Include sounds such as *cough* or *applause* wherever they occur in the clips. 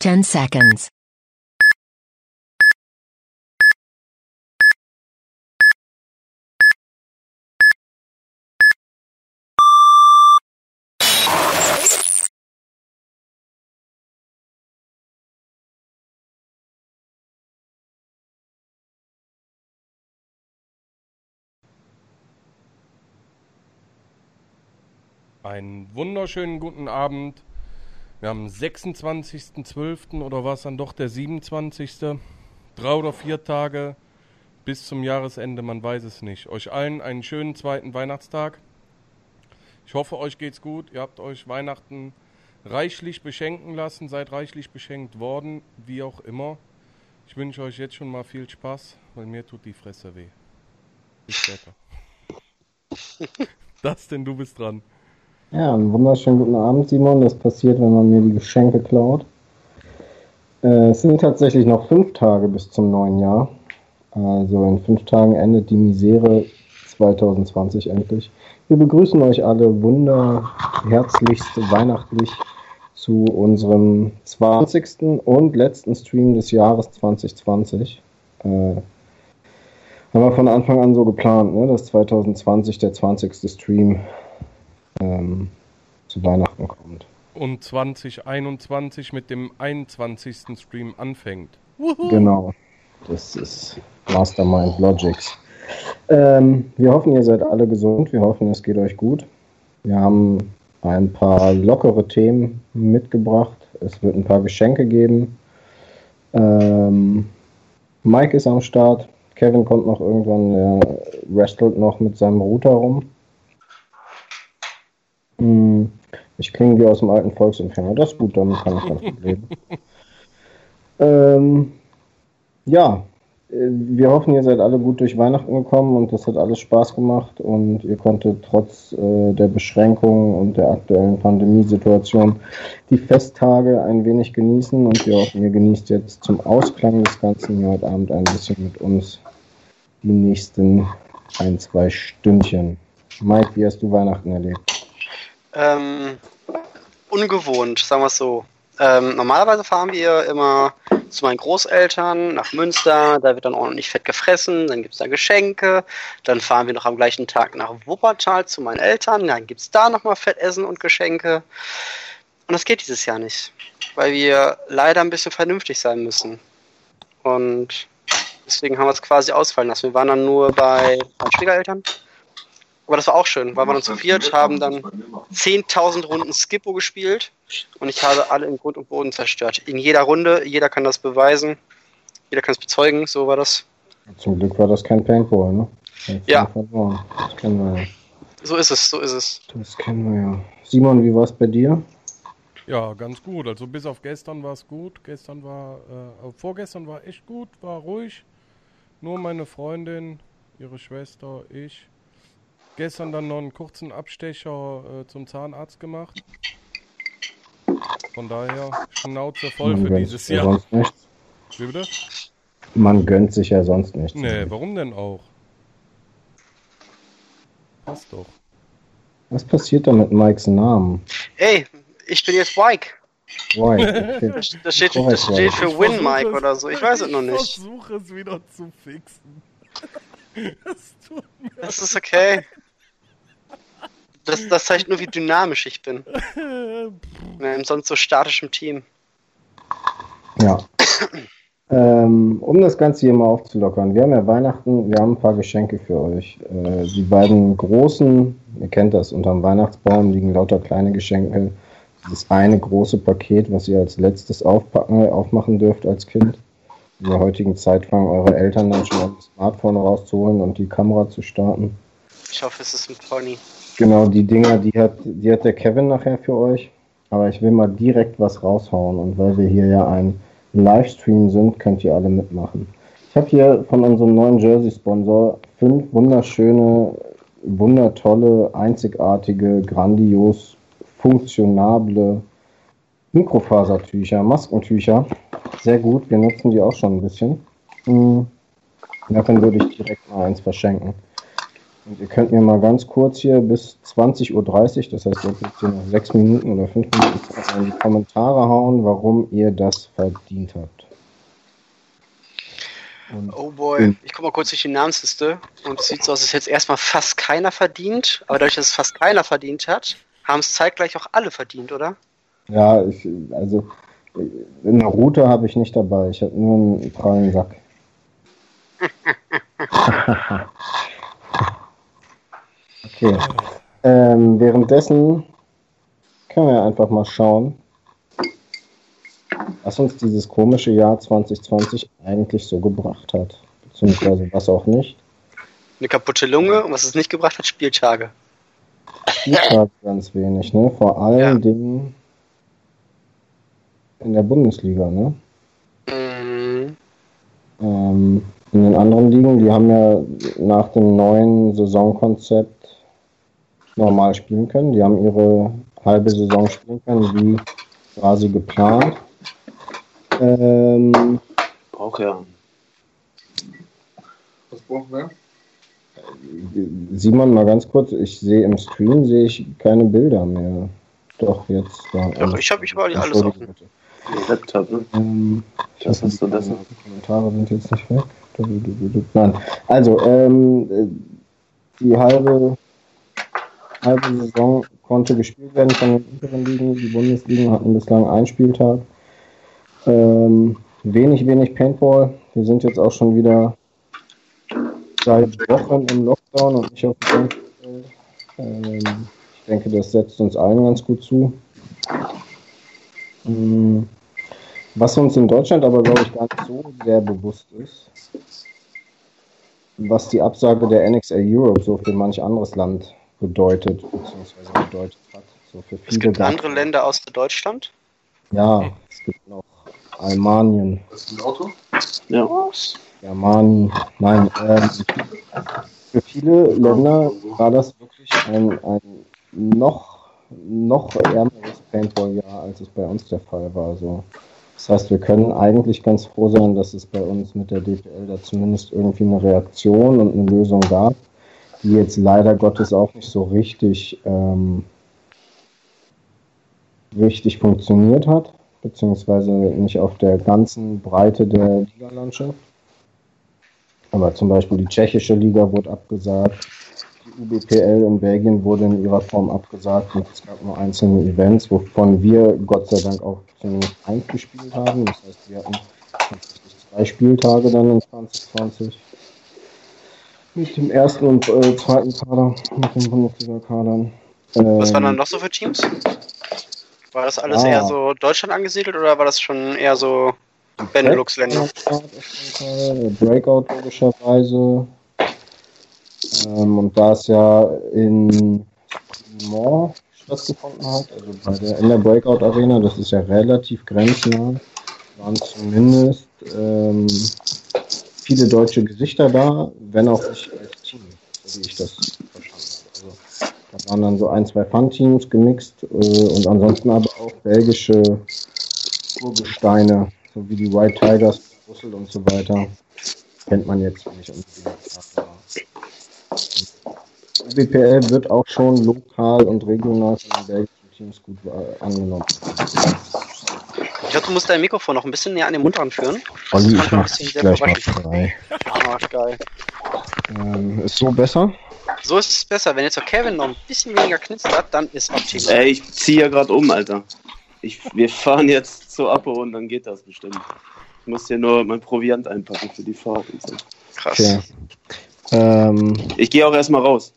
10 seconds. Einen wunderschönen guten Abend. Wir haben 26.12. oder war es dann doch der 27.? Drei oder vier Tage bis zum Jahresende, man weiß es nicht. Euch allen einen schönen zweiten Weihnachtstag. Ich hoffe, euch geht's gut. Ihr habt euch Weihnachten reichlich beschenken lassen, seid reichlich beschenkt worden, wie auch immer. Ich wünsche euch jetzt schon mal viel Spaß, weil mir tut die Fresse weh. Bis später. *laughs* das denn, du bist dran. Ja, einen wunderschönen guten Abend, Simon. Das passiert, wenn man mir die Geschenke klaut. Äh, es sind tatsächlich noch fünf Tage bis zum neuen Jahr. Also in fünf Tagen endet die Misere 2020 endlich. Wir begrüßen euch alle wunderherzlichst weihnachtlich zu unserem 20. und letzten Stream des Jahres 2020. Äh, haben wir von Anfang an so geplant, ne, dass 2020 der 20. Stream ähm, zu Weihnachten kommt. Und 2021 mit dem 21. Stream anfängt. Genau. Das ist Mastermind Logics. Ähm, wir hoffen, ihr seid alle gesund. Wir hoffen, es geht euch gut. Wir haben ein paar lockere Themen mitgebracht. Es wird ein paar Geschenke geben. Ähm, Mike ist am Start. Kevin kommt noch irgendwann. Er wrestelt noch mit seinem Router rum. Hm, ich klinge wie aus dem alten Volksempfänger. Das ist gut, damit kann ich gut leben. ähm, ja, äh, wir hoffen, ihr seid alle gut durch Weihnachten gekommen und das hat alles Spaß gemacht und ihr konntet trotz äh, der Beschränkungen und der aktuellen Pandemiesituation die Festtage ein wenig genießen und wir hoffen, ihr genießt jetzt zum Ausklang des Ganzen hier heute Abend ein bisschen mit uns die nächsten ein, zwei Stündchen. Mike, wie hast du Weihnachten erlebt? Ähm, ungewohnt, sagen wir es so. Ähm, normalerweise fahren wir immer zu meinen Großeltern nach Münster, da wird dann ordentlich fett gefressen, dann gibt es da Geschenke, dann fahren wir noch am gleichen Tag nach Wuppertal zu meinen Eltern, dann gibt es da nochmal Fettessen und Geschenke. Und das geht dieses Jahr nicht, weil wir leider ein bisschen vernünftig sein müssen. Und deswegen haben wir es quasi ausfallen lassen. Wir waren dann nur bei meinen Schwiegereltern aber das war auch schön, weil wir dann zu viert haben dann 10.000 Runden Skippo gespielt und ich habe alle im Grund und Boden zerstört. In jeder Runde, jeder kann das beweisen, jeder kann es bezeugen, so war das. Zum Glück war das kein Paintball, ne? Ja. Das kennen wir ja. So ist es, so ist es. Das kennen wir ja. Simon, wie war es bei dir? Ja, ganz gut. Also bis auf gestern war es gut. Gestern war, äh, vorgestern war echt gut, war ruhig. Nur meine Freundin, ihre Schwester, ich gestern dann noch einen kurzen Abstecher äh, zum Zahnarzt gemacht. Von daher Schnauze voll Man für dieses Jahr. Sonst nichts. Wie bitte? Man gönnt sich ja sonst nichts. Nee, warum denn auch? Passt doch. Was passiert da mit Mikes Namen? Ey, ich bin jetzt Mike. Mike, *laughs* das, das, steht, das steht für Win Mike oder so. Ich weiß es noch nicht. Ich versuche es wieder zu fixen. *laughs* Das, das ist okay. Das, das zeigt nur, wie dynamisch ich bin. *laughs* In einem sonst so statischen Team. Ja. ähm, um das Ganze hier mal aufzulockern, wir haben ja Weihnachten, wir haben ein paar Geschenke für euch. Äh, die beiden großen, ihr kennt das, unterm Weihnachtsbaum liegen lauter kleine Geschenke. Das eine große Paket, was ihr als letztes aufpacken, aufmachen dürft als Kind. In der heutigen Zeit fangen eure Eltern dann schon an, das Smartphone rauszuholen und die Kamera zu starten. Ich hoffe, es ist ein Pony. Genau, die Dinger, die hat, die hat der Kevin nachher für euch. Aber ich will mal direkt was raushauen. Und weil wir hier ja ein Livestream sind, könnt ihr alle mitmachen. Ich habe hier von unserem neuen Jersey-Sponsor fünf wunderschöne, wundertolle, einzigartige, grandios funktionable Mikrofasertücher, Maskentücher. Sehr gut, wir nutzen die auch schon ein bisschen. Hm. Davon würde ich direkt mal eins verschenken. Und ihr könnt mir mal ganz kurz hier bis 20.30 Uhr, das heißt, ihr könnt hier noch sechs Minuten oder fünf Minuten in die Kommentare hauen, warum ihr das verdient habt. Und oh boy, ich komme mal kurz durch die Namensliste und es sieht so aus, als hätte jetzt erstmal fast keiner verdient, aber dadurch, dass es fast keiner verdient hat, haben es zeitgleich auch alle verdient, oder? Ja, ich, also in der Route habe ich nicht dabei, ich habe nur einen prallen Sack. *laughs* okay. Ähm, währenddessen können wir einfach mal schauen, was uns dieses komische Jahr 2020 eigentlich so gebracht hat. Beziehungsweise was auch nicht. Eine kaputte Lunge und was es nicht gebracht hat, Spieltage. Spieltage ganz wenig, ne? Vor allen ja. Dingen in der Bundesliga, ne? Mhm. Ähm, in den anderen Ligen, die haben ja nach dem neuen Saisonkonzept normal spielen können. Die haben ihre halbe Saison spielen können, wie quasi geplant. Ähm, Braucht ja. Was brauchen wir? Simon, mal ganz kurz, ich sehe im Stream sehe ich keine Bilder mehr. Doch, jetzt. Da. Doch, ich habe ich war alles offen. Laptop, ne? Ähm, Was hast du das? Die Kommentare sind jetzt nicht weg. Nein. Also, ähm, die halbe, halbe Saison konnte gespielt werden von den unteren Ligen. Die Bundesligen hatten bislang einen Spieltag. Ähm, wenig, wenig Paintball. Wir sind jetzt auch schon wieder seit Wochen im Lockdown und nicht auf dem. Ähm, ich denke, das setzt uns allen ganz gut zu. Ähm, was uns in Deutschland aber, glaube ich, gar nicht so sehr bewusst ist, was die Absage der NXA Europe so für manch anderes Land bedeutet, beziehungsweise bedeutet hat. So für viele es gibt andere Länder außer Deutschland? Ja, es gibt noch Almanien. Das ist ein Auto? Ja. Germani. Nein, ähm, für viele Länder war das wirklich ein, ein noch, noch ärmeres Paintball-Jahr, als es bei uns der Fall war. So. Das heißt, wir können eigentlich ganz froh sein, dass es bei uns mit der DPL da zumindest irgendwie eine Reaktion und eine Lösung gab, die jetzt leider Gottes auch nicht so richtig, ähm, richtig funktioniert hat beziehungsweise nicht auf der ganzen Breite der Ligalandschaft. Aber zum Beispiel die tschechische Liga wurde abgesagt, die UBPL in Belgien wurde in ihrer Form abgesagt und es gab nur einzelne Events, wovon wir Gott sei Dank auch zumindest eins gespielt haben. Das heißt, wir hatten zwei Spieltage dann in 2020 mit dem ersten und äh, zweiten Kader, mit den Bundesliga-Kadern. Ähm, Was waren dann noch so für Teams? War das alles ah. eher so Deutschland angesiedelt oder war das schon eher so Benelux-Länder? Breakout logischerweise. Ähm, und da es ja in Mont stattgefunden hat, also bei der, in der Breakout Arena, das ist ja relativ grenznah, waren zumindest ähm, viele deutsche Gesichter da, wenn auch nicht als Team, so wie ich das da waren dann so ein, zwei Fun-Teams gemixt äh, und ansonsten aber auch belgische Urgesteine, so wie die White Tigers, Brüssel und so weiter. Kennt man jetzt nicht unbedingt. BPL wird auch schon lokal und regional von den belgischen Teams gut äh, angenommen. Ich glaube, du musst dein Mikrofon noch ein bisschen näher an den Mund ranführen. Olli, ich mach's gleich mal frei. Ah, geil. Ähm, ist so besser? So ist es besser. Wenn jetzt der Kevin noch ein bisschen weniger knistert, dann ist optimal. Ey, ich ziehe ja gerade um, Alter. Ich, wir fahren jetzt zur Apo und dann geht das bestimmt. Ich muss hier nur mein Proviant einpacken für die Fahrt und so. Krass. Okay. Ähm, ich gehe auch erstmal raus.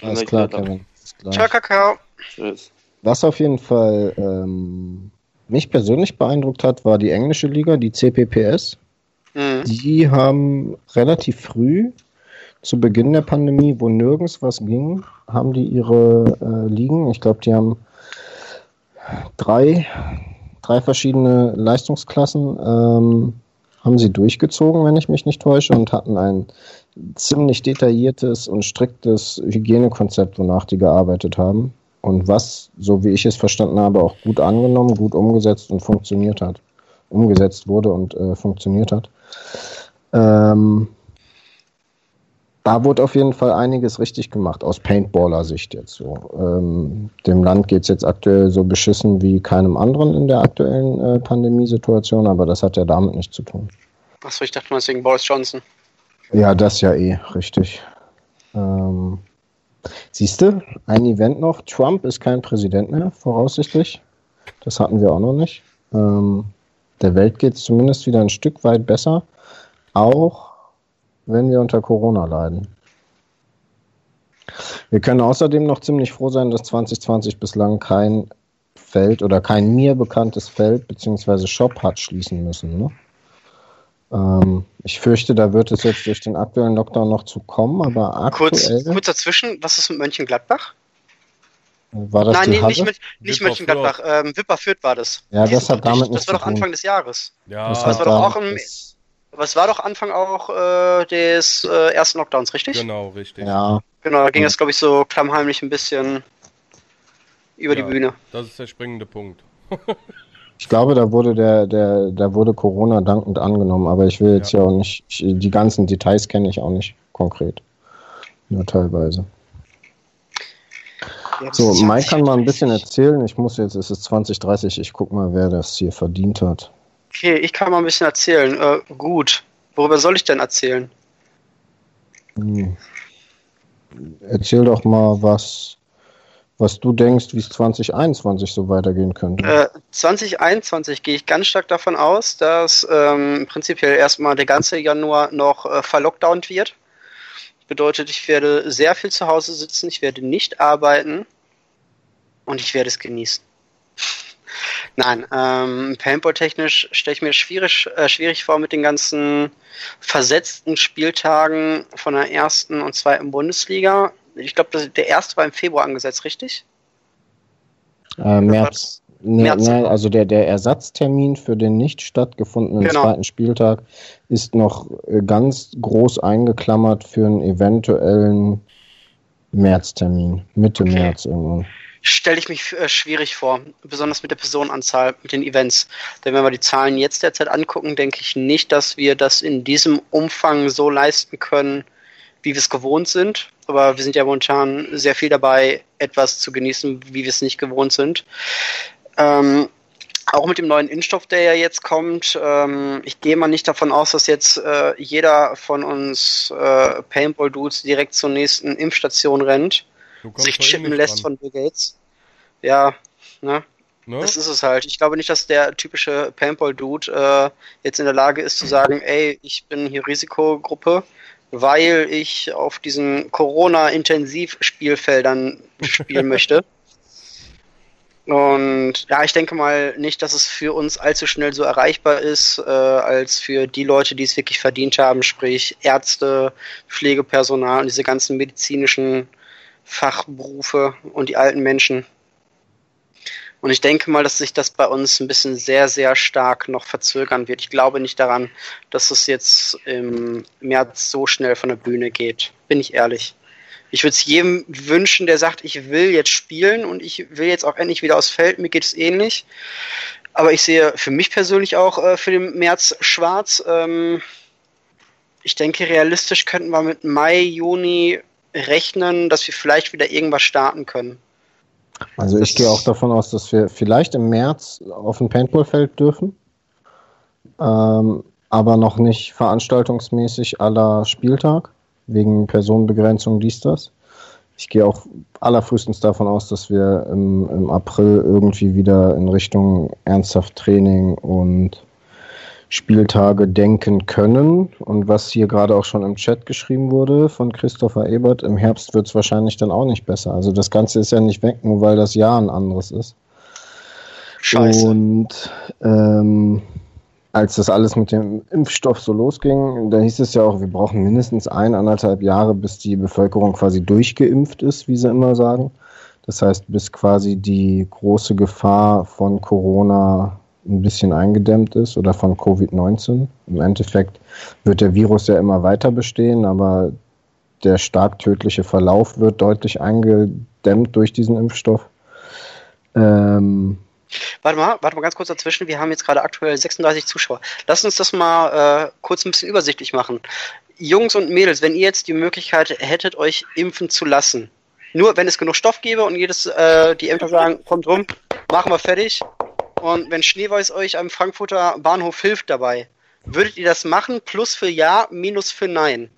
Alles klar, Kevin. Ciao, Kakao. Tschüss. Was auf jeden Fall ähm, mich persönlich beeindruckt hat, war die englische Liga, die CPPS. Mhm. Die haben relativ früh zu Beginn der Pandemie, wo nirgends was ging, haben die ihre äh, Ligen. Ich glaube, die haben drei, drei verschiedene Leistungsklassen ähm, haben sie durchgezogen, wenn ich mich nicht täusche, und hatten ein ziemlich detailliertes und striktes Hygienekonzept, wonach die gearbeitet haben. Und was, so wie ich es verstanden habe, auch gut angenommen, gut umgesetzt und funktioniert hat. Umgesetzt wurde und äh, funktioniert hat. Ähm, da wurde auf jeden Fall einiges richtig gemacht, aus Paintballer-Sicht jetzt so. Ähm, dem Land geht es jetzt aktuell so beschissen wie keinem anderen in der aktuellen äh, Pandemiesituation, aber das hat ja damit nichts zu tun. Achso, ich dachte mal wegen Boris Johnson. Ja, das ja eh, richtig. Ähm, Siehst du, ein Event noch. Trump ist kein Präsident mehr, voraussichtlich. Das hatten wir auch noch nicht. Ähm, der Welt geht es zumindest wieder ein Stück weit besser, auch wenn wir unter Corona leiden. Wir können außerdem noch ziemlich froh sein, dass 2020 bislang kein Feld oder kein mir bekanntes Feld bzw. Shop hat schließen müssen. Ne? Ähm, ich fürchte, da wird es jetzt durch den aktuellen Lockdown noch zu kommen, aber aktuell... Kurz, kurz dazwischen, was ist mit Mönchengladbach? War das Nein, die nee, nicht, nicht Wipper Mönchengladbach, ähm, Wipper Fürth war das. Ja, Die das hat damit nicht- nichts Das war doch. Anfang des Jahres. Ja, Das Das war doch auch im, aber es war doch Anfang auch äh, des äh, ersten Lockdowns, richtig? genau, richtig. Ja, Genau, da ging es, glaube ich, so klammheimlich ein bisschen über Ja. die Bühne. Das ist der springende Punkt. *laughs* ich glaube, da wurde der, der, da wurde Corona dankend angenommen, aber ich will jetzt ja, auch nicht, ich, die ganzen Details kenne ich auch nicht konkret. Nur teilweise. Ja, So, Mike kann mal ein 20, bisschen erzählen. Ich muss jetzt, es ist 2030, ich guck mal, wer das hier verdient hat. Okay, ich kann mal ein bisschen erzählen. Äh, gut. Worüber soll ich denn erzählen? Hm. Erzähl doch mal, was, was du denkst, wie es 2021 so weitergehen könnte. Äh, 2021 gehe ich ganz stark davon aus, dass ähm, prinzipiell erstmal der ganze Januar noch äh, verlockdownt wird. Bedeutet, ich werde sehr viel zu Hause sitzen, ich werde nicht arbeiten und ich werde es genießen. *laughs* Nein, ähm, Paintball-technisch stelle ich mir schwierig, äh, schwierig vor mit den ganzen versetzten Spieltagen von der ersten und zweiten Bundesliga. Ich glaube, der erste war im Februar angesetzt, richtig? Äh, März. Nee, März. nee, also der, der Ersatztermin für den nicht stattgefundenen Genau. zweiten Spieltag ist noch äh, ganz groß eingeklammert für einen eventuellen Märztermin, Mitte Okay. März irgendwann. stelle ich mich äh, schwierig vor, besonders mit der Personenanzahl, mit den Events. Denn wenn wir die Zahlen jetzt derzeit angucken, denke ich nicht, dass wir das in diesem Umfang so leisten können, wie wir es gewohnt sind. Aber wir sind ja momentan sehr viel dabei, etwas zu genießen, wie wir es nicht gewohnt sind. Ähm, auch mit dem neuen Impfstoff, der ja jetzt kommt, ähm, ich gehe mal nicht davon aus, dass jetzt äh, jeder von uns äh, Paintball-Dudes direkt zur nächsten Impfstation rennt sich chippen lässt ran, von Bill Gates. Ja, ne? ne? Das ist es halt. Ich glaube nicht, dass der typische Paintball-Dude äh, jetzt in der Lage ist zu sagen, ey, ich bin hier Risikogruppe, weil ich auf diesen Corona-Intensivspielfeldern spielen möchte. *laughs* Und ja, ich denke mal nicht, dass es für uns allzu schnell so erreichbar ist, äh, als für die Leute, die es wirklich verdient haben, sprich Ärzte, Pflegepersonal und diese ganzen medizinischen Fachberufe und die alten Menschen. Und ich denke mal, dass sich das bei uns ein bisschen sehr, sehr stark noch verzögern wird. Ich glaube nicht daran, dass es jetzt im März so schnell von der Bühne geht. Bin ich ehrlich. Ich würde es jedem wünschen, der sagt, ich will jetzt spielen und ich will jetzt auch endlich wieder aufs Feld. Mir geht es ähnlich. Aber ich sehe für mich persönlich auch äh, für den März schwarz. Ähm, ich denke, realistisch könnten wir mit Mai, Juni rechnen, dass wir vielleicht wieder irgendwas starten können. Also ich gehe auch davon aus, dass wir vielleicht im März auf ein Paintballfeld dürfen, ähm, aber noch nicht veranstaltungsmäßig aller Spieltag, wegen Personenbegrenzung dies, das. Ich gehe auch allerfrühestens davon aus, dass wir im, im April irgendwie wieder in Richtung ernsthaft Training und Spieltage denken können. Und was hier gerade auch schon im Chat geschrieben wurde von Christopher Ebert, im Herbst wird es wahrscheinlich dann auch nicht besser. Also das Ganze ist ja nicht weg, nur weil das Jahr ein anderes ist. Scheiße. Und ähm, als das alles mit dem Impfstoff so losging, da hieß es ja auch, wir brauchen mindestens ein, anderthalb Jahre, bis die Bevölkerung quasi durchgeimpft ist, wie sie immer sagen. Das heißt, bis quasi die große Gefahr von Corona ein bisschen eingedämmt ist oder von Covid-19. Im Endeffekt wird der Virus ja immer weiter bestehen, aber der stark tödliche Verlauf wird deutlich eingedämmt durch diesen Impfstoff. Ähm, Warte mal, warte mal ganz kurz dazwischen. Wir haben jetzt gerade aktuell 36 Zuschauer. Lass uns das mal äh, kurz ein bisschen übersichtlich machen. Jungs und Mädels, wenn ihr jetzt die Möglichkeit hättet, euch impfen zu lassen, nur wenn es genug Stoff gäbe und jedes, äh, die Ämter sagen, kommt rum, machen wir fertig. Und wenn Schneeweiß euch am Frankfurter Bahnhof hilft dabei, würdet ihr das machen? Plus für Ja, Minus für Nein.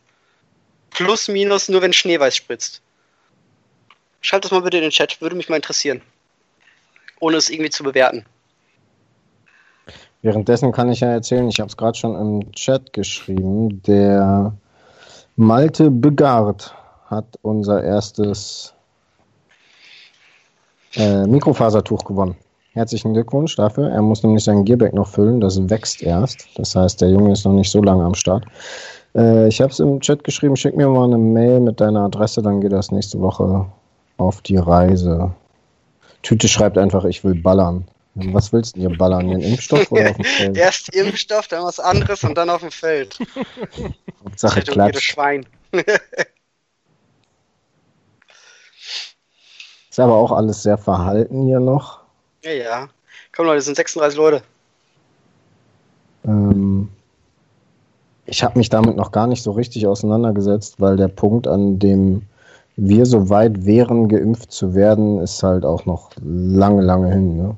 Plus, Minus nur wenn Schneeweiß spritzt. Schreibt das mal bitte in den Chat, würde mich mal interessieren. Ohne es irgendwie zu bewerten. Währenddessen kann ich ja erzählen, ich habe es gerade schon im Chat geschrieben, der Malte Begard hat unser erstes äh, Mikrofasertuch gewonnen. Herzlichen Glückwunsch dafür. Er muss nämlich sein Gearback noch füllen. Das wächst erst. Das heißt, der Junge ist noch nicht so lange am Start. Äh, ich habe es im Chat geschrieben. Schick mir mal eine Mail mit deiner Adresse. Dann geht das nächste Woche auf die Reise. Tüte schreibt einfach, ich will ballern. Was willst du hier ballern? Den Impfstoff oder auf dem *laughs* Feld? Erst Impfstoff, dann was anderes und dann auf dem Feld. Hauptsache Jedes klatscht. Schwein. Ist aber auch alles sehr verhalten hier noch. Ja, ja. Komm Leute, es sind 36 Leute. Ähm, ich habe mich damit noch gar nicht so richtig auseinandergesetzt, weil der Punkt, an dem wir so weit wären, geimpft zu werden, ist halt auch noch lange, lange hin. Ne?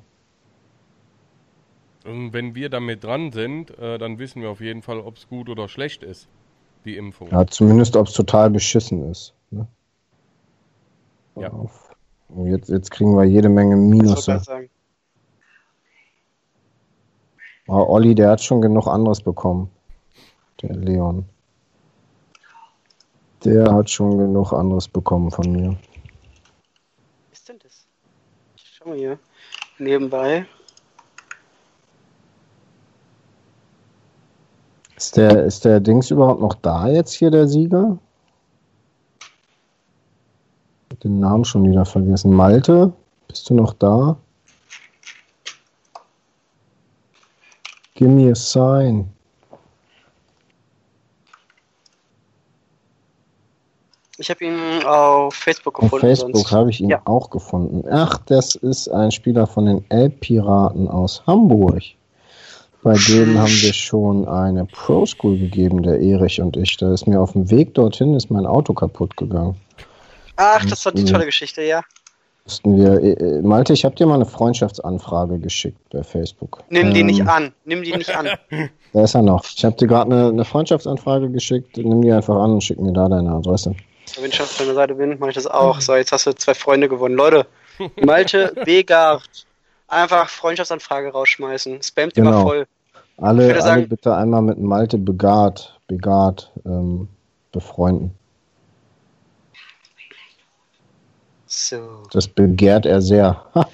Und wenn wir damit dran sind, äh, dann wissen wir auf jeden Fall, ob es gut oder schlecht ist, die Impfung. Ja, zumindest, ob es total beschissen ist. Ne? Ja. Jetzt, jetzt kriegen wir jede Menge Das wollte ich sagen. Aber Olli, der hat schon genug anderes bekommen. Der Leon. Der hat schon genug anderes bekommen von mir. Was ist denn das? Schau mal hier. Nebenbei. Ist der, ist der Dings überhaupt noch da jetzt hier, der Sieger? Den Namen schon wieder vergessen. Malte, bist du noch da? Give me a sign. Ich habe ihn auf Facebook Auf gefunden. Facebook sonst. habe ich ihn Ja. auch gefunden. Ach, das ist ein Spieler von den Elbpiraten aus Hamburg. Bei dem haben wir schon eine Pro School gegeben, der Erich und ich. Da ist mir auf dem Weg dorthin ist mein Auto kaputt gegangen. Ach, das war die tolle Geschichte, ja. Mussten wir, äh, äh, Malte, ich habe dir mal eine Freundschaftsanfrage geschickt bei Facebook. Nimm die Ähm, nicht an. Nimm die nicht an. *laughs* Da ist er noch. Ich habe dir gerade eine, eine Freundschaftsanfrage geschickt. Nimm die einfach an und schick mir da deine Adresse. Wenn ich auf deiner Seite bin, mache ich das auch. So, jetzt hast du zwei Freunde gewonnen. Leute, *laughs* Malte Begard. Einfach Freundschaftsanfrage rausschmeißen. Spamt immer Genau. voll. Ich Alle, alle sagen- bitte einmal mit Malte Begard, Begard ähm, befreunden. So. Das begehrt er sehr. *laughs*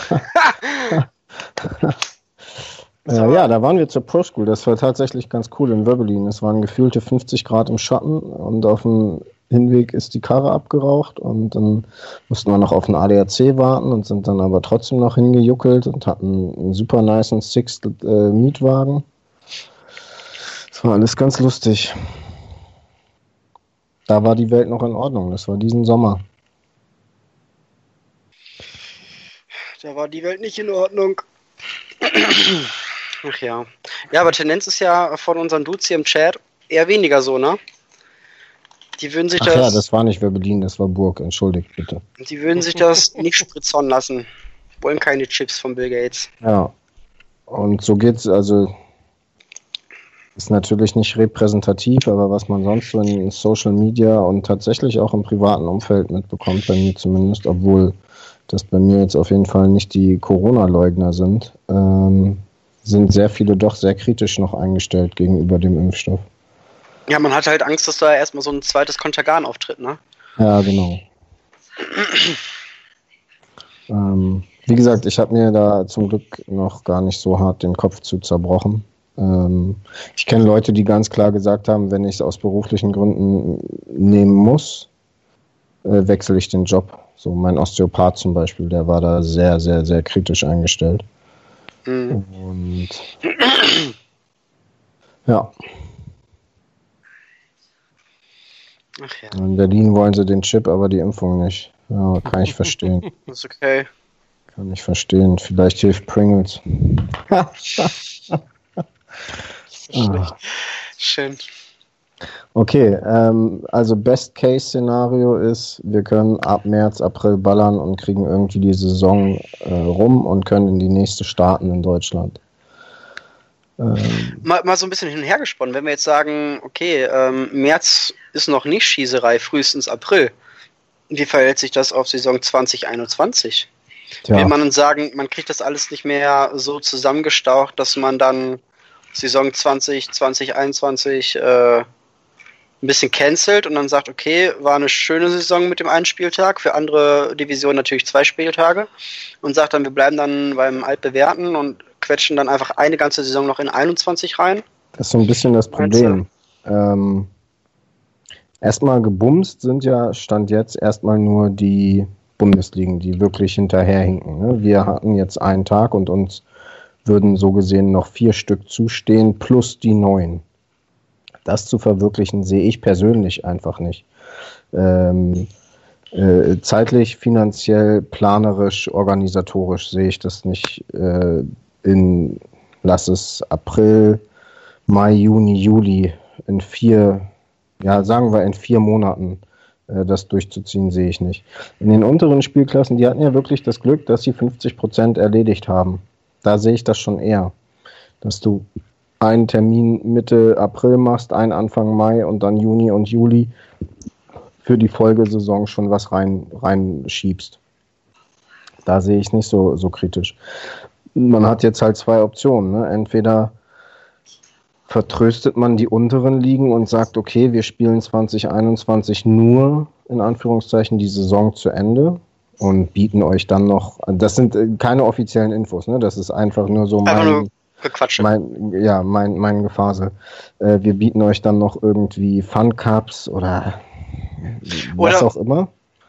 *laughs* äh, ja, da waren wir zur Pro School. Das war tatsächlich ganz cool in Wöbbelin. Es waren gefühlte 50 Grad im Schatten und auf dem Hinweg ist die Karre abgeraucht und dann mussten wir noch auf den ADAC warten und sind dann aber trotzdem noch hingejuckelt und hatten einen super niceen Six äh, Mietwagen. Das war alles ganz lustig. Da war die Welt noch in Ordnung. Das war diesen Sommer. Da war die Welt nicht in Ordnung. Ach ja. Ja, aber Tendenz ist ja von unseren Dudes hier im Chat eher weniger so, ne? Die würden sich Ach das, ja, das war nicht Werbelin, das war Burg. Entschuldigt bitte. die würden sich das nicht spritzern lassen. Wollen keine Chips von Bill Gates. Ja. Und so geht's, also ist natürlich nicht repräsentativ, aber was man sonst so in Social Media und tatsächlich auch im privaten Umfeld mitbekommt, bei mir zumindest, obwohl das bei mir jetzt auf jeden Fall nicht die Corona-Leugner sind, ähm, sind sehr viele doch sehr kritisch noch eingestellt gegenüber dem Impfstoff. Ja, man hat halt Angst, dass da erstmal so ein zweites Kontergan auftritt, ne? Ja, genau. ähm, wie gesagt, ich habe mir da zum Glück noch gar nicht so hart den Kopf zu zerbrochen. Ähm, ich kenne Leute, die ganz klar gesagt haben, wenn ich es aus beruflichen Gründen nehmen muss, äh, wechsle ich den Job. So mein Osteopath zum Beispiel, der war da sehr, sehr, sehr kritisch eingestellt. Mhm. Und ja, Ach ja, in Berlin wollen sie den Chip, aber die Impfung nicht. Ja, kann ich verstehen. *laughs* ist okay. Kann ich verstehen. Vielleicht hilft Pringles. Schlecht. *laughs* Schön. Okay, ähm, also Best-Case-Szenario ist, wir können ab März, April ballern und kriegen irgendwie die Saison äh, rum und können in die nächste starten in Deutschland. Ähm, mal, mal so ein bisschen hin und her gesponnen. Wenn wir jetzt sagen, okay, ähm, März ist noch nicht Schießerei, frühestens April. Wie verhält sich das auf Saison 2021? Tja. Will man dann sagen, man kriegt das alles nicht mehr so zusammengestaucht, dass man dann Saison 20, 2021 äh, ein bisschen cancelt und dann sagt, okay, war eine schöne Saison mit dem einen Spieltag, für andere Divisionen natürlich zwei Spieltage und sagt dann, wir bleiben dann beim Altbewerten und quetschen dann einfach eine ganze Saison noch in 21 rein. Das ist so ein bisschen das Problem. Ähm, erstmal gebumst sind ja, stand jetzt erstmal nur die Bundesligen, die wirklich hinterherhinken. Ne? Wir hatten jetzt einen Tag und uns würden so gesehen noch vier Stück zustehen, plus die neun das zu verwirklichen, sehe ich persönlich einfach nicht. Ähm, äh, zeitlich, finanziell, planerisch, organisatorisch sehe ich das nicht äh, in, lass es April, Mai, Juni, Juli, in vier, ja, sagen wir in vier Monaten äh, das durchzuziehen, sehe ich nicht. In den unteren Spielklassen, die hatten ja wirklich das Glück, dass sie 50 Prozent erledigt haben. Da sehe ich das schon eher. Dass du einen Termin Mitte April machst, einen Anfang Mai und dann Juni und Juli für die Folgesaison schon was rein, reinschiebst. Da sehe ich nicht so, so kritisch. Man hat jetzt halt zwei Optionen. Ne? Entweder vertröstet man die unteren Ligen und sagt, okay, wir spielen 2021 nur in Anführungszeichen die Saison zu Ende und bieten euch dann noch, das sind äh, keine offiziellen Infos, ne? Das ist einfach nur so mein, Gequatsche. Mein, ja, mein, mein Gefasel. Äh, wir bieten euch dann noch irgendwie Fun Cups oder was oder, auch immer.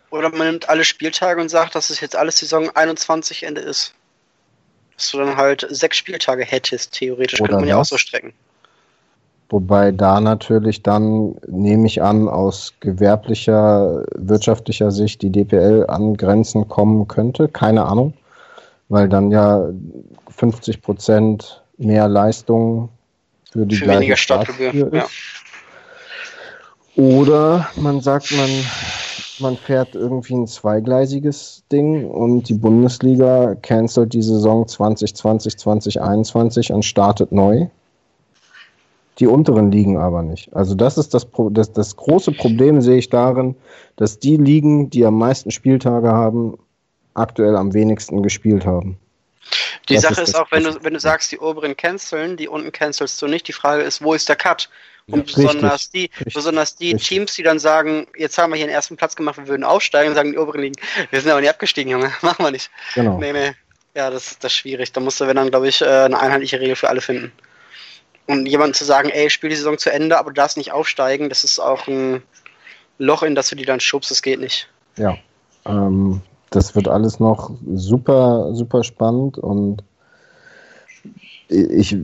Oder man nimmt alle Spieltage und sagt, dass es jetzt alles Saison 21 Ende ist. Dass du dann halt sechs Spieltage hättest, theoretisch. Oder könnte man ja auch so strecken. Wobei da natürlich dann, nehme ich an, aus gewerblicher, wirtschaftlicher Sicht die DPL an Grenzen kommen könnte. Keine Ahnung. Weil dann ja 50 Prozent mehr Leistung für die für weniger Startgebühr. Ja. Oder man sagt, man, man fährt irgendwie ein zweigleisiges Ding und die Bundesliga cancelt die Saison 2020, 2021 und startet neu. Die unteren Ligen aber nicht. Also das ist das, das, das große Problem, sehe ich darin, dass die Ligen, die am meisten Spieltage haben, aktuell am wenigsten gespielt haben. Die das Sache ist, ist auch, wenn du, wenn du sagst, die oberen canceln, die unten cancelst du nicht. Die Frage ist, wo ist der Cut? Und ja, besonders richtig, die, richtig, besonders die richtig. Teams, die dann sagen, jetzt haben wir hier den ersten Platz gemacht, wir würden aufsteigen, sagen die oberen Ligen, wir sind aber nicht abgestiegen, Junge, *laughs* machen wir nicht. Genau. Nee, nee. Ja, das, das ist schwierig. Da musst du, wenn dann, glaube ich, äh, eine einheitliche Regel für alle finden. Und jemand zu sagen, ey, spiel die Saison zu Ende, aber du darfst nicht aufsteigen, das ist auch ein Loch, in das du die dann schubst, das geht nicht. Ja. Ähm, das wird alles noch super, super spannend und ich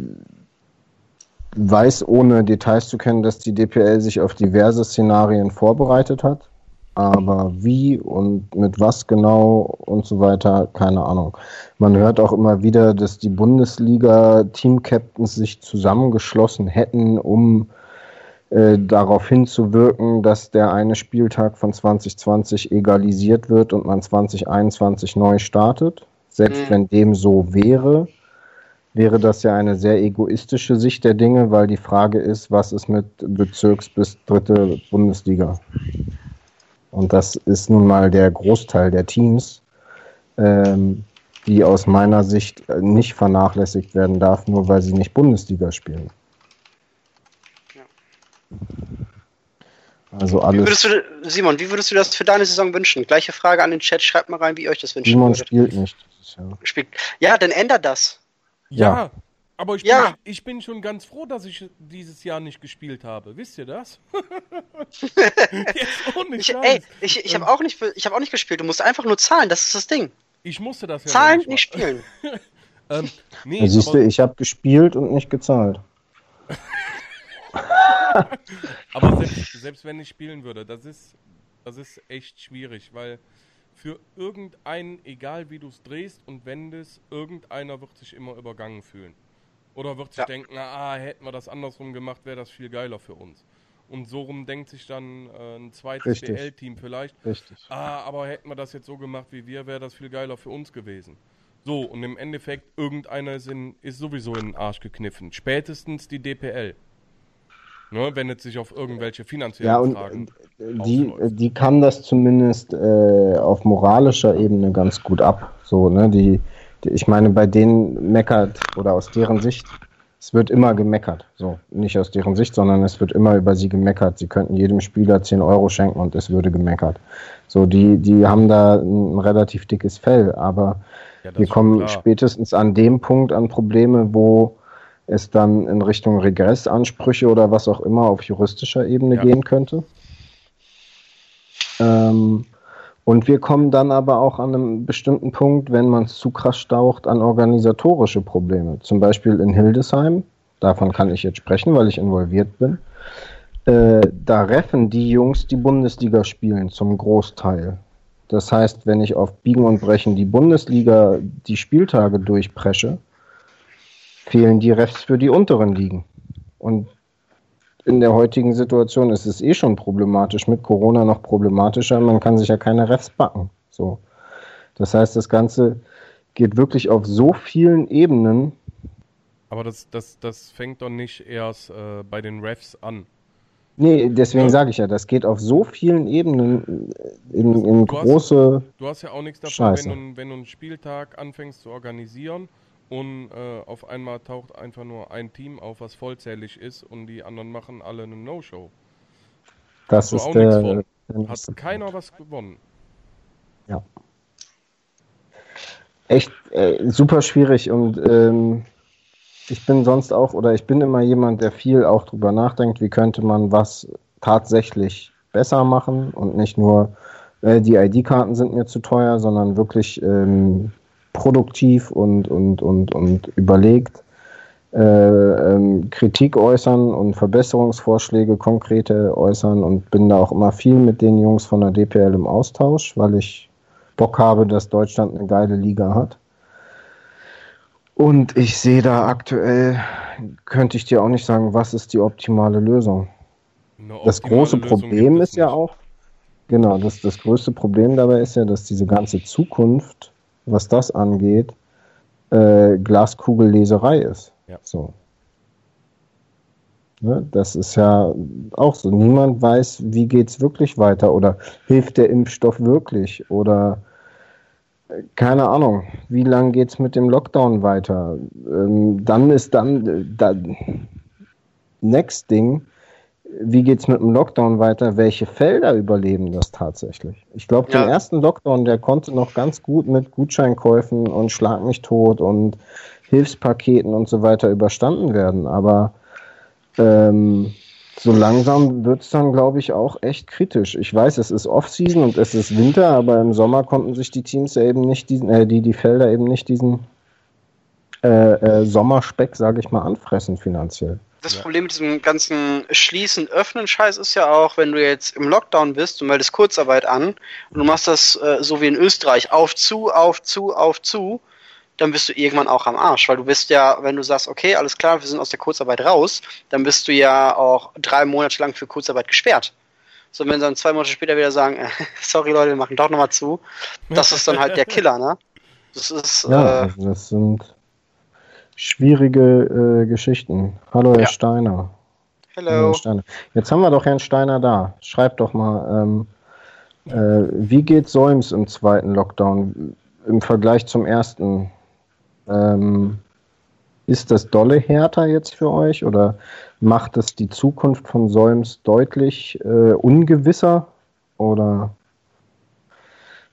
weiß, ohne Details zu kennen, dass die DPL sich auf diverse Szenarien vorbereitet hat. Aber wie und mit was genau und so weiter, keine Ahnung. Man hört auch immer wieder, dass die Bundesliga-Team-Captains sich zusammengeschlossen hätten, um äh, darauf hinzuwirken, dass der eine Spieltag von 2020 egalisiert wird und man 2021 neu startet. Selbst mhm. wenn dem so wäre, wäre das ja eine sehr egoistische Sicht der Dinge, weil die Frage ist, was ist mit Bezirks- bis dritte Bundesliga? Und das ist nun mal der Großteil der Teams, ähm, die aus meiner Sicht nicht vernachlässigt werden darf, nur weil sie nicht Bundesliga spielen. Also alles. Wie würdest du, Simon, wie würdest du das für deine Saison wünschen? Gleiche Frage an den Chat, schreibt mal rein, wie ihr euch das wünscht. Simon würdet. spielt nicht. Ja. Spielt. ja, dann ändert das. Ja, ja. aber ich, ja. Bin, ich bin schon ganz froh, dass ich dieses Jahr nicht gespielt habe. Wisst ihr das? *laughs* ich, ey, ich, ich habe ähm. auch, nicht, hab auch nicht gespielt. Du musst einfach nur zahlen, das ist das Ding. Ich musste das ja Zahlen, nicht, nicht spielen. *laughs* ähm, nee, siehst du, ich habe gespielt und nicht gezahlt. *laughs* Aber selbst, selbst, wenn ich spielen würde, das ist, das ist echt schwierig, weil für irgendeinen, egal wie du es drehst und wendest, irgendeiner wird sich immer übergangen fühlen. Oder wird sich ja. denken, ah, hätten wir das andersrum gemacht, wäre das viel geiler für uns. und so rum denkt sich dann äh, ein zweites BL-Team vielleicht. Richtig. Ah, aber hätten wir das jetzt so gemacht wie wir, wäre das viel geiler für uns gewesen. So, und im Endeffekt, irgendeiner ist, in, ist sowieso in den Arsch gekniffen. Spätestens die DPL. Ne, wenn es sich auf irgendwelche finanziellen Ja, und Fragen äh, die, ausläuft. die kann das zumindest äh, auf moralischer Ebene ganz gut ab. So, ne, die, die, ich meine, bei denen meckert oder aus deren Sicht, es wird immer gemeckert. So, nicht aus deren Sicht, sondern es wird immer über sie gemeckert. Sie könnten jedem Spieler 10 Euro schenken und es würde gemeckert. So, die, die haben da ein relativ dickes Fell, aber Ja, wir kommen spätestens an dem Punkt an Probleme, wo es dann in Richtung Regressansprüche oder was auch immer auf juristischer Ebene Ja. gehen könnte. Ähm, und wir kommen dann aber auch an einem bestimmten Punkt, wenn man es zu krass staucht, an organisatorische Probleme. Zum Beispiel in Hildesheim, davon kann ich jetzt sprechen, weil ich involviert bin. Äh, da reffen die Jungs, die Bundesliga spielen, zum Großteil. Das heißt, wenn ich auf Biegen und Brechen die Bundesliga die Spieltage durchpresche, fehlen die Refs für die unteren Ligen. Und in der heutigen Situation ist es eh schon problematisch, mit Corona noch problematischer. Man kann sich ja keine Refs backen. So. Das heißt, das Ganze geht wirklich auf so vielen Ebenen. Aber das, das, das fängt doch nicht erst äh, bei den Refs an. Nee, deswegen Ja. sage ich ja, das geht auf so vielen Ebenen in, in Du hast- große. Du hast ja auch nichts davon, wenn du, wenn du einen Spieltag anfängst zu organisieren und äh, auf einmal taucht einfach nur ein Team auf, was vollzählig ist und die anderen machen alle eine No-Show. Das du ist der. der Hat keiner was gewonnen. echt äh, super schwierig und ähm, ich bin sonst auch oder ich bin immer jemand, der viel auch drüber nachdenkt, wie könnte man was tatsächlich besser machen und nicht nur äh, die ID-Karten sind mir zu teuer, sondern wirklich ähm, produktiv und, und, und, und überlegt äh, ähm, Kritik äußern und Verbesserungsvorschläge konkrete äußern und bin da auch immer viel mit den Jungs von der DPL im Austausch, weil ich Bock habe, dass Deutschland eine geile Liga hat. Und ich sehe da aktuell, könnte ich dir auch nicht sagen, was ist die optimale Lösung. Eine Das optimale große Lösung Problem ist ja auch, genau, das, das größte Problem dabei ist ja, dass diese ganze Zukunft, was das angeht, äh, Glaskugelleserei ist. Ja. So. Ne, das ist ja auch so. Niemand weiß, wie geht's wirklich weiter oder hilft der Impfstoff wirklich oder keine Ahnung, wie lange geht's mit dem Lockdown weiter? Ähm, dann ist dann äh, da, next Ding, wie geht's mit dem Lockdown weiter? Welche Felder überleben das tatsächlich? Ich glaube, Ja. den ersten Lockdown, der konnte noch ganz gut mit Gutscheinkäufen und Schlag mich tot und Hilfspaketen und so weiter überstanden werden. Aber ähm, so langsam wird's dann, glaube ich, auch echt kritisch. Ich weiß, es ist Off-Season und es ist Winter, aber im Sommer konnten sich die Teams ja eben nicht diesen, äh, die, die Felder eben nicht diesen äh, äh, Sommerspeck, sage ich mal, anfressen finanziell. Das Problem mit diesem ganzen Schließen, Öffnen Scheiß ist ja auch, wenn du jetzt im Lockdown bist und meldest Kurzarbeit an und du machst das äh, so wie in Österreich, auf zu, auf zu, auf zu, dann bist du irgendwann auch am Arsch, weil du bist ja, wenn du sagst, okay, alles klar, wir sind aus der Kurzarbeit raus, dann bist du ja auch drei Monate lang für Kurzarbeit gesperrt. So, wenn sie dann zwei Monate später wieder sagen, äh, *laughs* sorry Leute, wir machen doch nochmal zu, das ist dann halt der Killer, ne? Das ist, Ja, äh, das sind schwierige äh, Geschichten. Hallo, Herr Ja. Steiner. Hallo. Herr Steiner. Jetzt haben wir doch Herrn Steiner da. Schreibt doch mal, ähm, äh, wie geht Solms im zweiten Lockdown im Vergleich zum ersten? Ähm, ist das dolle härter jetzt für euch oder macht es die Zukunft von Solms deutlich äh, ungewisser? Oder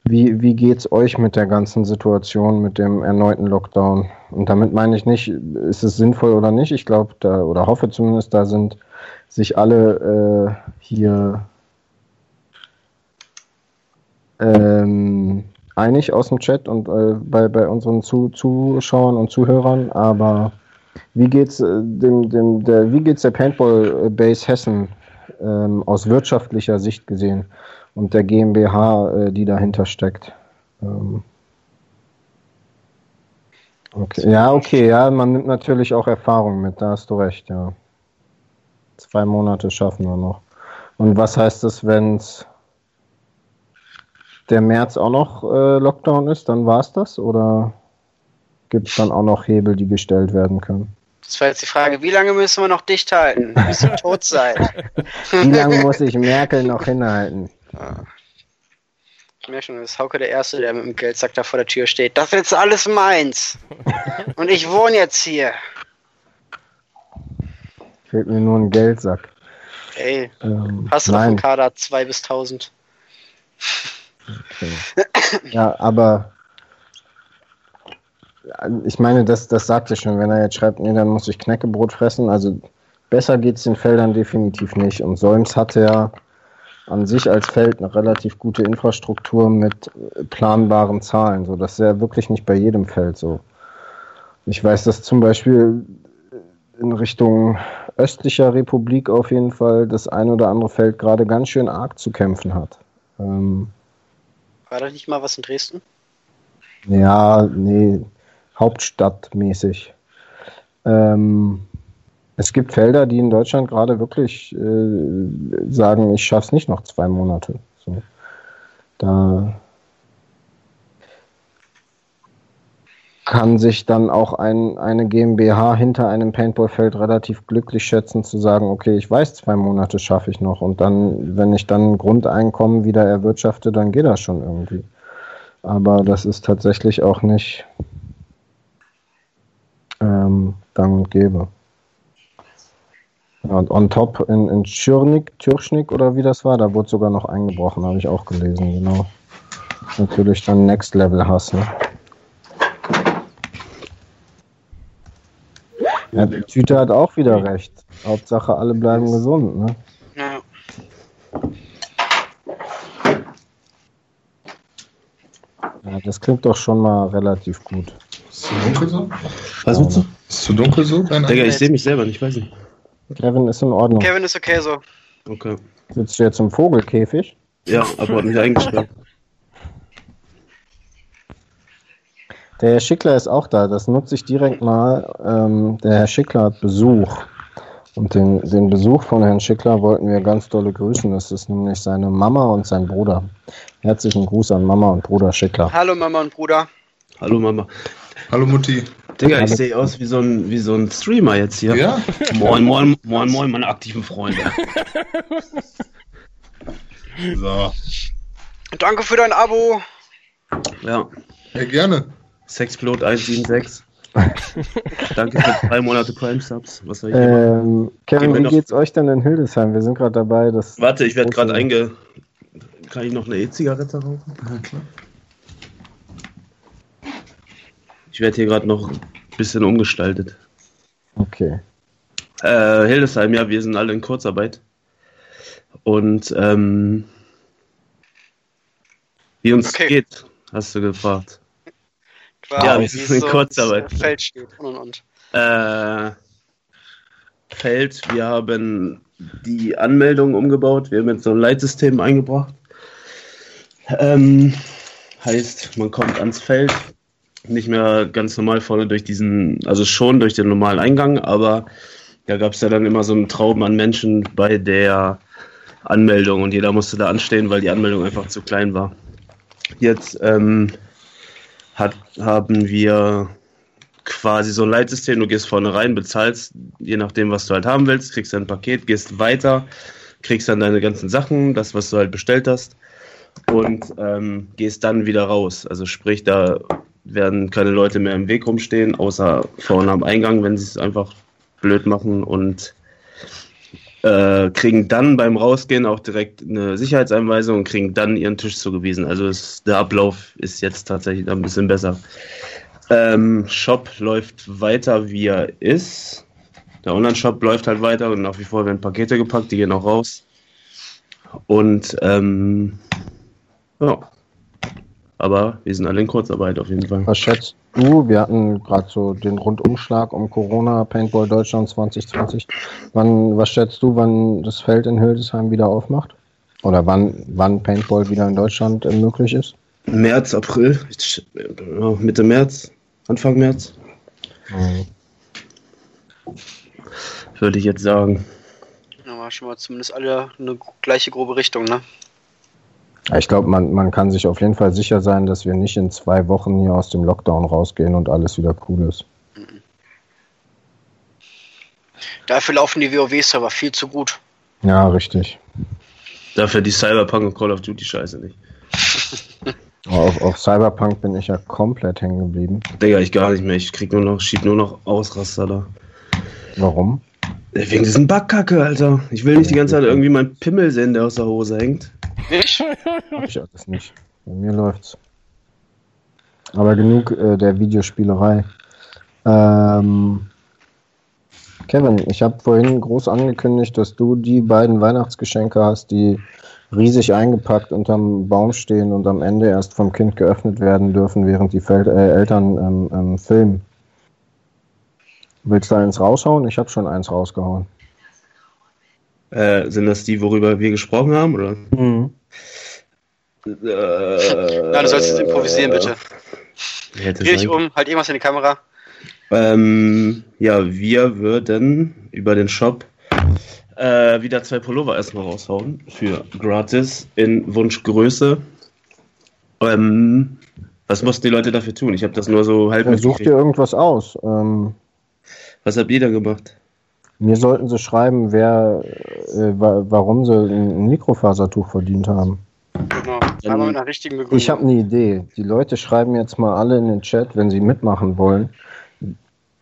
wie, wie geht's euch mit der ganzen Situation, mit dem erneuten Lockdown? Und damit meine ich nicht, ist es sinnvoll oder nicht. Ich glaube, da oder hoffe zumindest, da sind sich alle äh, hier ähm, einig aus dem Chat und äh, bei, bei unseren Zu Zuschauern und Zuhörern. Aber wie geht's äh, dem, dem der wie geht's der Paintball Base Hessen ähm, aus wirtschaftlicher Sicht gesehen und der GmbH, äh, die dahinter steckt? Ähm, okay. Ja, okay, ja, man nimmt natürlich auch Erfahrung mit, da hast du recht, ja. Zwei Monate schaffen wir noch. Und was heißt das, wenn der März auch noch äh, Lockdown ist? Dann war es das? Oder gibt es dann auch noch Hebel, die gestellt werden können? Das war jetzt die Frage, wie lange müssen wir noch dicht halten, bis ihr tot *laughs* seid? Wie lange muss ich Merkel noch hinhalten? Ich merke schon, das ist Hauke der Erste, der mit dem Geldsack da vor der Tür steht. Das ist jetzt alles meins. *laughs* Und ich wohne jetzt hier. Fehlt mir nur ein Geldsack. Ey, Ähm, hast du noch nein, einen Kader 2 bis 1000? okay. Ja, aber ich meine, das, das sagt er schon, wenn er jetzt schreibt, nee, dann muss ich Knäckebrot fressen. Also besser geht es den Feldern definitiv nicht. Und Solms hatte ja an sich als Feld eine relativ gute Infrastruktur mit äh, planbaren Zahlen. So, das ist ja wirklich nicht bei jedem Feld so. Ich weiß, dass zum Beispiel in Richtung östlicher Republik auf jeden Fall das ein oder andere Feld gerade ganz schön arg zu kämpfen hat. Ähm, War da nicht mal was in Dresden? ja, nee, Hauptstadtmäßig. Ähm, es gibt Felder, die in Deutschland gerade wirklich äh, sagen, ich schaff's nicht noch zwei Monate. So. Da kann sich dann auch ein, eine GmbH hinter einem Paintballfeld relativ glücklich schätzen, zu sagen, okay, ich weiß, zwei Monate schaffe ich noch und dann, wenn ich dann ein Grundeinkommen wieder erwirtschafte, dann geht das schon irgendwie. Aber das ist tatsächlich auch nicht ähm, gang und gäbe. Ja, und on top in, in Schürnik, Türschnik oder wie das war, da wurde sogar noch eingebrochen, habe ich auch gelesen, genau. Natürlich dann Next Level Hass, ne? Ja, die Tüte hat auch wieder recht. Hauptsache alle bleiben gesund, ne? Ja. Ja, das klingt doch schon mal relativ gut. Ist zu dunkel so? Was willst du? Ist zu dunkel so? Digga, ich sehe mich selber nicht, ich weiß nicht. Kevin ist in Ordnung. Kevin ist okay so. Okay. Sitzt du jetzt im Vogelkäfig? Ja, aber hat mich eingesperrt. Der Herr Schickler ist auch da. Das nutze ich direkt mal. Ähm, der Herr Schickler hat Besuch. Und den, den Besuch von Herrn Schickler wollten wir ganz dolle grüßen. Das ist nämlich seine Mama und sein Bruder. Herzlichen Gruß an Mama und Bruder Schickler. Hallo Mama und Bruder. Hallo Mama. Hallo Mutti. Digga, ich sehe aus wie so, ein, wie so ein Streamer jetzt hier. Ja? Moin, moin, moin, moin, meine aktiven Freunde. *laughs* So. Danke für dein Abo. Ja, Ja, gerne. Sexplot 176. Danke für drei Monate Prime Subs. Was soll ich Äh? Ähm, Kevin, wie noch- geht's euch denn in Hildesheim? Wir sind gerade dabei, das. Warte, ich werde gerade einge. Kann ich noch eine E-Zigarette rauchen? Ja, klar. Ich werde hier gerade noch ein bisschen umgestaltet. Okay. Äh, Hildesheim, ja, wir sind alle in Kurzarbeit. Und ähm, wie uns Okay. geht, hast du gefragt. Klar, Ja, wir sind in so Kurzarbeit. ins Feld steht und und und. Äh, Feld, wir haben die Anmeldung umgebaut, wir haben jetzt so ein Leitsystem eingebracht. Ähm, heißt, man kommt ans Feld, nicht mehr ganz normal vorne durch diesen, also schon durch den normalen Eingang, aber da gab es ja dann immer so einen Traum an Menschen bei der Anmeldung und jeder musste da anstehen, weil die Anmeldung einfach zu klein war. Jetzt ähm, hat, haben wir quasi so ein Leitsystem, du gehst vorne rein, bezahlst, je nachdem, was du halt haben willst, kriegst dein Paket, gehst weiter, kriegst dann deine ganzen Sachen, das, was du halt bestellt hast und ähm, gehst dann wieder raus. Also sprich, da werden keine Leute mehr im Weg rumstehen, außer vorne am Eingang, wenn sie es einfach blöd machen und äh, kriegen dann beim Rausgehen auch direkt eine Sicherheitseinweisung und kriegen dann ihren Tisch zugewiesen. Also es, der Ablauf ist jetzt tatsächlich ein bisschen besser. Ähm, Shop läuft weiter, wie er ist. Der Online-Shop läuft halt weiter und nach wie vor werden Pakete gepackt, die gehen auch raus. Und ähm, ja. Aber wir sind alle in Kurzarbeit auf jeden Fall. Was schätzt du? Wir hatten gerade so den Rundumschlag um Corona, Paintball Deutschland 2020. Wann, was schätzt du, wann das Feld in Hildesheim wieder aufmacht? Oder wann, wann Paintball wieder in Deutschland äh, möglich ist? März, April, Mitte März, Anfang März, würde ich jetzt sagen. Ja, Aber schon mal zumindest alle eine gleiche grobe Richtung, ne? Ich glaube, man, man kann sich auf jeden Fall sicher sein, dass wir nicht in zwei Wochen hier aus dem Lockdown rausgehen und alles wieder cool ist. Dafür laufen die WoW-Server viel zu gut. Ja, richtig. Dafür die Cyberpunk und Call of Duty Scheiße nicht. *laughs* Auf, auf Cyberpunk bin ich ja komplett hängen geblieben. Digga, ich gar nicht mehr. Ich krieg nur noch, schieb nur noch Ausraster da. Warum? Wegen diesen Backkacke, Alter. Ich will nicht die ganze Zeit irgendwie meinen Pimmel sehen, der aus der Hose hängt. Nicht? Hab ich alles nicht. Bei mir läuft's. Aber genug äh, der Videospielerei. Ähm, Kevin, ich habe vorhin groß angekündigt, dass du die beiden Weihnachtsgeschenke hast, die riesig eingepackt unterm Baum stehen und am Ende erst vom Kind geöffnet werden dürfen, während die Fel äh, Eltern ähm, ähm, filmen. Willst du eins raushauen? Ich habe schon eins rausgehauen. Äh, sind das die, worüber wir gesprochen haben, oder? Äh, Ja, du sollst es improvisieren, bitte. Dreh dich um, halt irgendwas in die Kamera. Ähm, ja, wir würden über den Shop äh, wieder zwei Pullover erstmal raushauen für gratis in Wunschgröße. Ähm, was mussten die Leute dafür tun? Ich habe das nur so halb Ja, such dir irgendwas aus. Ähm, Was habt ihr da gemacht? Mir sollten sie schreiben, wer, äh, wa warum sie ein Mikrofasertuch verdient haben. Genau. Einmal mit einer richtigen Begründung. Ich habe eine Idee. Die Leute schreiben jetzt mal alle in den Chat, wenn sie mitmachen wollen,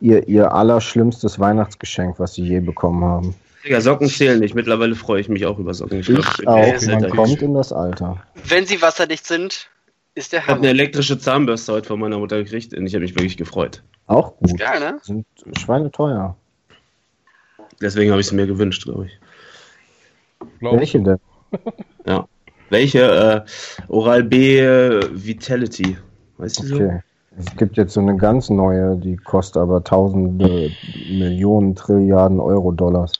ihr, ihr allerschlimmstes Weihnachtsgeschenk, was sie je bekommen haben. Digga, Socken zählen nicht. Mittlerweile freue ich mich auch über Socken. Ich, Ich auch. jetzt Man kommt in das Alter. Wenn sie wasserdicht sind, ist der Ich habe eine Hammer. elektrische Zahnbürste heute von meiner Mutter gekriegt und ich habe mich wirklich gefreut. Auch Ist gut. geil, ne? Sind schweineteuer. Deswegen habe ich sie mir gewünscht, glaube ich. Glaub, Welche denn? *laughs* Ja. Welche? Äh, Oral B äh, Vitality. Weißt du so? Okay. Es gibt jetzt so eine ganz neue, die kostet aber tausende Millionen, Trilliarden Euro, Dollars.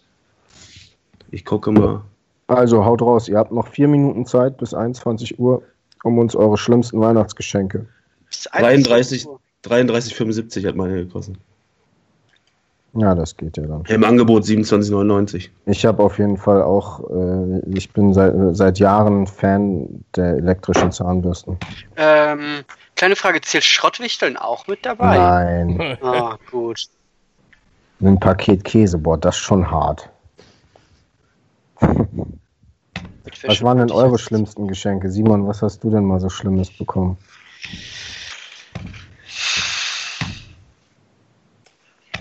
Ich gucke mal. Also haut raus, ihr habt noch vier Minuten Zeit bis 21 Uhr, um uns eure schlimmsten Weihnachtsgeschenke. Ist einfach 33. so. 33,75 hat meine gekostet. Ja, das geht ja dann. Im Angebot 27,99. Ich habe auf jeden Fall auch, äh, ich bin seit, seit Jahren Fan der elektrischen Zahnbürsten. Ähm, kleine Frage, zählt Schrottwichteln auch mit dabei? Nein, Ah, gut. ein Paket Käse, boah, das ist schon hart. Was waren denn eure schlimmsten Geschenke? Simon, was hast du denn mal so Schlimmes bekommen?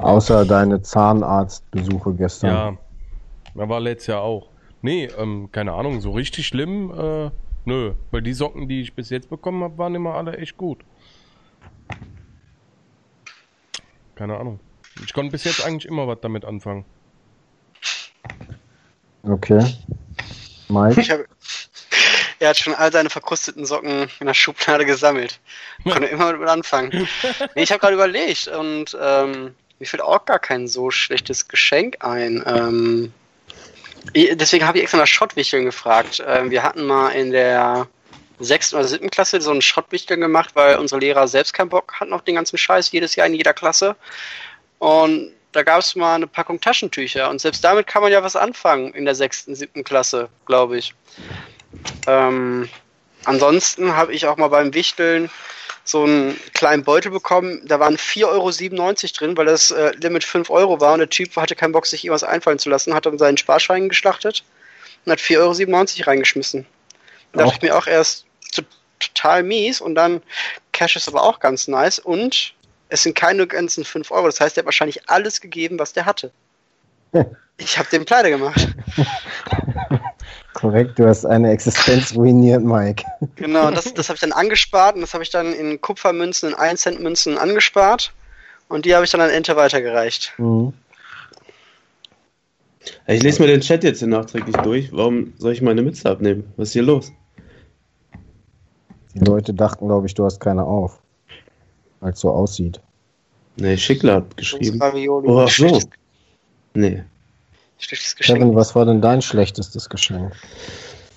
Außer deine Zahnarztbesuche gestern. Ja, da war letztes Jahr auch. Nee, ähm, keine Ahnung, so richtig schlimm, äh, nö. Weil die Socken, die ich bis jetzt bekommen habe, waren immer alle echt gut. Keine Ahnung. Ich konnte bis jetzt eigentlich immer was damit anfangen. Okay. Mike? Ich hab, er hat schon all seine verkrusteten Socken in der Schublade gesammelt. Konnte immer damit anfangen. Nee, ich habe gerade überlegt und ähm, mir fällt auch gar kein so schlechtes Geschenk ein. Ähm, deswegen habe ich extra nach Schrottwichteln gefragt. Ähm, wir hatten mal in der sechsten oder siebten Klasse so einen Schrottwichteln gemacht, weil unsere Lehrer selbst keinen Bock hatten auf den ganzen Scheiß jedes Jahr in jeder Klasse. Und da gab es mal eine Packung Taschentücher und selbst damit kann man ja was anfangen in der sechsten, siebten Klasse, glaube ich. Ähm, ansonsten habe ich auch mal beim Wichteln so einen kleinen Beutel bekommen, da waren 4,97 Euro drin, weil das äh, Limit 5 Euro war und der Typ hatte keinen Bock, sich irgendwas einfallen zu lassen, hat dann seinen Sparschein geschlachtet und hat 4,97 Euro reingeschmissen. Da dachte ich mir auch erst to- total mies und dann Cash ist aber auch ganz nice und es sind keine ganzen 5 Euro, das heißt, er hat wahrscheinlich alles gegeben, was der hatte. Ich habe den pleite gemacht. *laughs* Korrekt, du hast eine Existenz ruiniert, Mike. *laughs* Genau, das, das habe ich dann angespart und das habe ich dann in Kupfermünzen, in 1 Cent Münzen angespart und die habe ich dann an Ente weitergereicht. Mhm. Ich lese mir den Chat jetzt hier nachträglich durch. Warum soll ich meine Mütze abnehmen? Was ist hier los? Die Leute dachten, glaube ich, du hast keine auf. Weil es so aussieht. Nee, Schickler hat geschrieben. Oh, ach so. Nee. Schlechtes Geschenk. Kevin, was war denn dein schlechtestes Geschenk?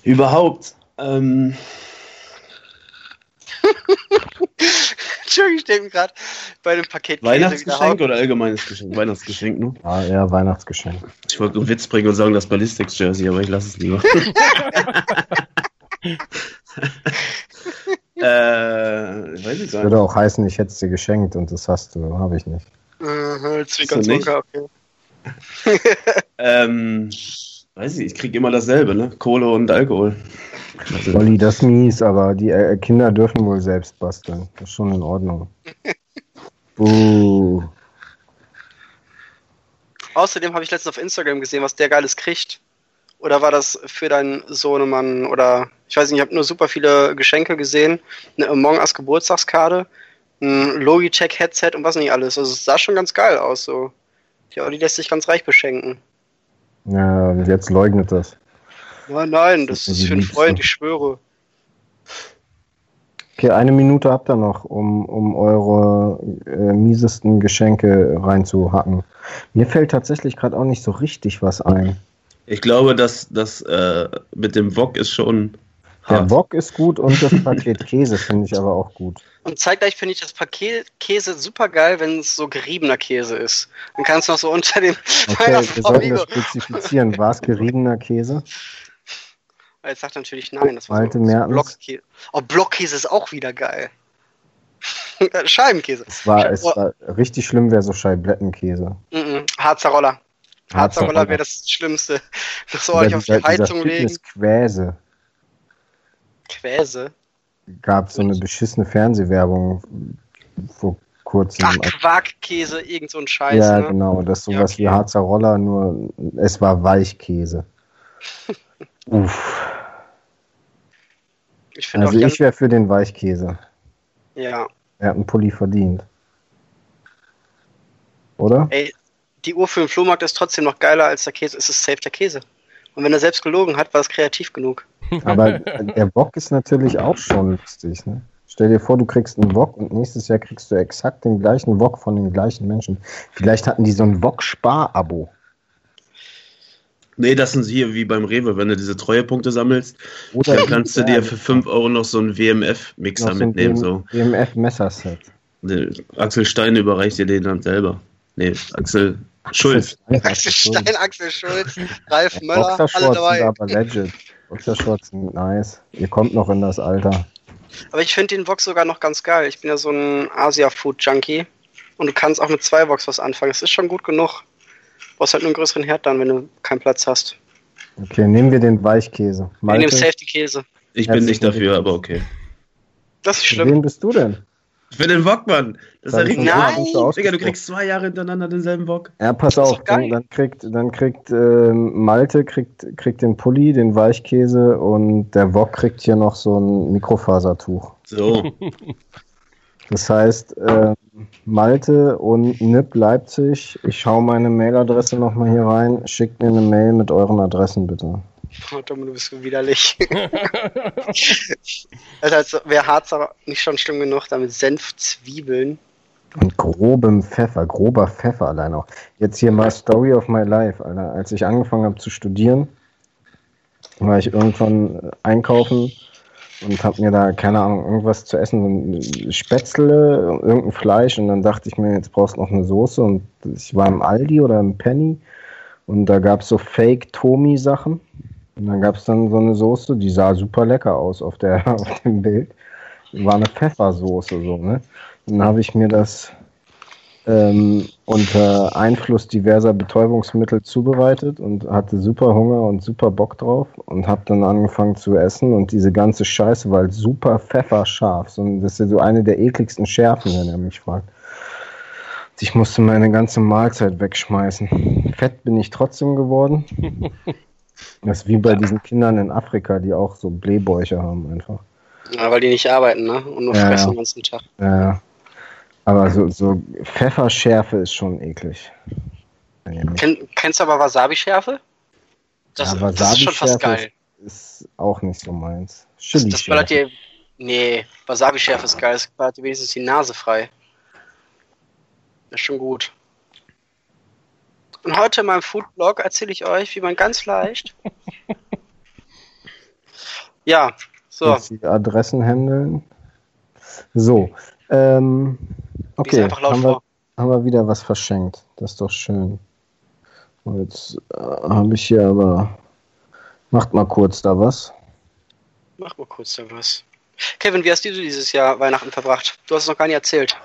Überhaupt. Ähm, *laughs* Entschuldigung, ich denke gerade bei dem Paket Weihnachtsgeschenk oder allgemeines Geschenk? Weihnachtsgeschenk, ne? Ja, eher Weihnachtsgeschenk. Ich wollte einen Witz bringen und sagen, das Ballistics-Jersey, aber ich lasse es lieber. *laughs* *laughs* äh, weiß ich gar Würde nicht. auch heißen, ich hätte es dir geschenkt und das hast du, habe ich nicht. Nicht? Zwinker, okay. *laughs* Ähm, weiß ich, ich krieg immer dasselbe, ne? Kohle und Alkohol. Also, Olli, das ist mies, aber die äh, Kinder dürfen wohl selbst basteln. Das ist schon in Ordnung. *laughs* Uh, Außerdem habe ich letztens auf Instagram gesehen, was der Geiles kriegt. Oder war das für deinen Sohnemann? Oder ich weiß nicht, ich habe nur super viele Geschenke gesehen. Eine Among Us Geburtstagskarte, ein Logitech Headset und was nicht alles. Also es sah schon ganz geil aus. So. Die Audi lässt sich ganz reich beschenken. ja, und jetzt leugnet das. Nein, nein, das Das ist sind für die einen Freund, ich schwöre. Okay, eine Minute habt ihr noch, um, um eure äh, miesesten Geschenke reinzuhacken. Mir fällt tatsächlich gerade auch nicht so richtig was ein. ich glaube, dass das äh, mit dem Wok ist schon Der. Wok ist gut und das *laughs* Paket Käse finde ich aber auch gut. Und zeitgleich finde ich das Paket Käse super geil, wenn es so geriebener Käse ist. Dann kannst du noch so unter dem Okay, *laughs* wir sollten das spezifizieren. War es geriebener Käse? Jetzt sagt er natürlich nein, das war Malte so. Blockkäse. Oh, Blockkäse ist auch wieder geil. *laughs* Scheibenkäse. Es war, es war richtig schlimm, wäre so Scheiblettenkäse. Mm -mm. Harzer Roller. Harzer Roller wäre das Schlimmste. Das soll ich auf die Heizung legen. Fitness-Quäse. Quäse. Gab so eine beschissene Fernsehwerbung vor kurzem. Ach, Quarkkäse, irgend so ein Scheiß. ja, ne? genau. Das ist Ja, sowas okay. wie Harzer Roller, nur es war Weichkäse. *laughs* Uff. Ich Also ich wäre für den Weichkäse. ja. Er hat einen Pulli verdient. Oder? Ey, die Uhr für den Flohmarkt ist trotzdem noch geiler als der Käse. Es ist safe der Käse. Und wenn er selbst gelogen hat, war es kreativ genug. *laughs* Aber der Wok ist natürlich auch schon lustig. Ne? Stell dir vor, du kriegst einen Wok und nächstes Jahr kriegst du exakt den gleichen Wok von den gleichen Menschen. Vielleicht hatten die so ein Wok-Spar-Abo. Nee, das sind hier wie beim Rewe, wenn du diese Treuepunkte sammelst, Oder dann kannst du dir für 5 Euro noch so einen WMF-Mixer so mitnehmen. So. BMF-Messerset. Der Axel Stein überreicht dir den dann selber. Nee, Axel Schulz. Axel Stein, Axel Schulz, Ralf Möller, alle dabei. aber legit. Boxershorts sind nice. Ihr kommt noch in das Alter. Aber ich finde den Vox sogar noch ganz geil. Ich bin ja so ein Asia-Food-Junkie. Und du kannst auch mit zwei Vox was anfangen. Es ist schon gut genug. Du brauchst halt nur einen größeren Herd dann, wenn du keinen Platz hast. Okay, nehmen wir den Weichkäse. Ich nehme Malte, Safety-Käse. Ich bin nicht dafür, aber okay. Das ist schlimm. wen bist du denn? Für den Wok, Mann. Das ist ja richtig. Nein! Digga, du kriegst zwei Jahre hintereinander denselben Wok. Ja, pass auf, dann, dann kriegt, dann kriegt ähm, Malte kriegt, kriegt den Pulli, den Weichkäse und der Wok kriegt hier noch so ein Mikrofasertuch. So. *laughs* Das heißt, ähm, Malte und NIP Leipzig, ich schaue meine Mailadresse nochmal hier rein, schickt mir eine Mail mit euren Adressen bitte. Oh, Tom, du bist so widerlich. *laughs* also, als wäre Harzer nicht schon schlimm genug, damit Senf, Zwiebeln. Und grobem Pfeffer, grober Pfeffer allein auch. Jetzt hier mal Story of my life, Alter. Als ich angefangen habe zu studieren, war ich irgendwann äh, einkaufen und habe mir da, keine Ahnung, irgendwas zu essen, Spätzle, irgendein Fleisch und dann dachte ich mir, jetzt brauchst du noch eine Soße und ich war im Aldi oder im Penny und da gab es so Fake-Tomi-Sachen und dann gab es dann so eine Soße, die sah super lecker aus auf, der, *laughs* auf dem Bild. War eine Pfeffersoße so, ne? Dann habe ich mir das ähm, unter Einfluss diverser Betäubungsmittel zubereitet und hatte super Hunger und super Bock drauf und habe dann angefangen zu essen und diese ganze Scheiße war super pfefferscharf. So, das ist ja so eine der ekligsten Schärfen, wenn er mich fragt. Ich musste meine ganze Mahlzeit wegschmeißen. Fett bin ich trotzdem geworden. *laughs* Das ist wie bei diesen Kindern in Afrika, die auch so Blähbäuche haben einfach. Ja, weil die nicht arbeiten, ne? Und nur Ja, fressen ja. den ganzen Tag. Ja. Aber so, so Pfefferschärfe ist schon eklig. Kenn, kennst du aber Wasabi-Schärfe? Das, Ja, das ist schon fast geil. Ist auch nicht so meins. Das, Chili das ballert dir. Nee, Wasabi-Schärfe ist geil. Das ballert dir wenigstens die Nase frei. Das ist schon gut. Und heute in meinem Foodblog erzähle ich euch, wie man ganz leicht. *laughs* ja, so. Jetzt die Adressen handeln. So, Ähm, okay, haben wir, haben wir wieder was verschenkt. Das ist doch schön. Und Jetzt äh, habe ich hier aber. Macht mal kurz da was. Mach mal kurz da was. Kevin, wie hast du dieses Jahr Weihnachten verbracht? Du hast es noch gar nicht erzählt.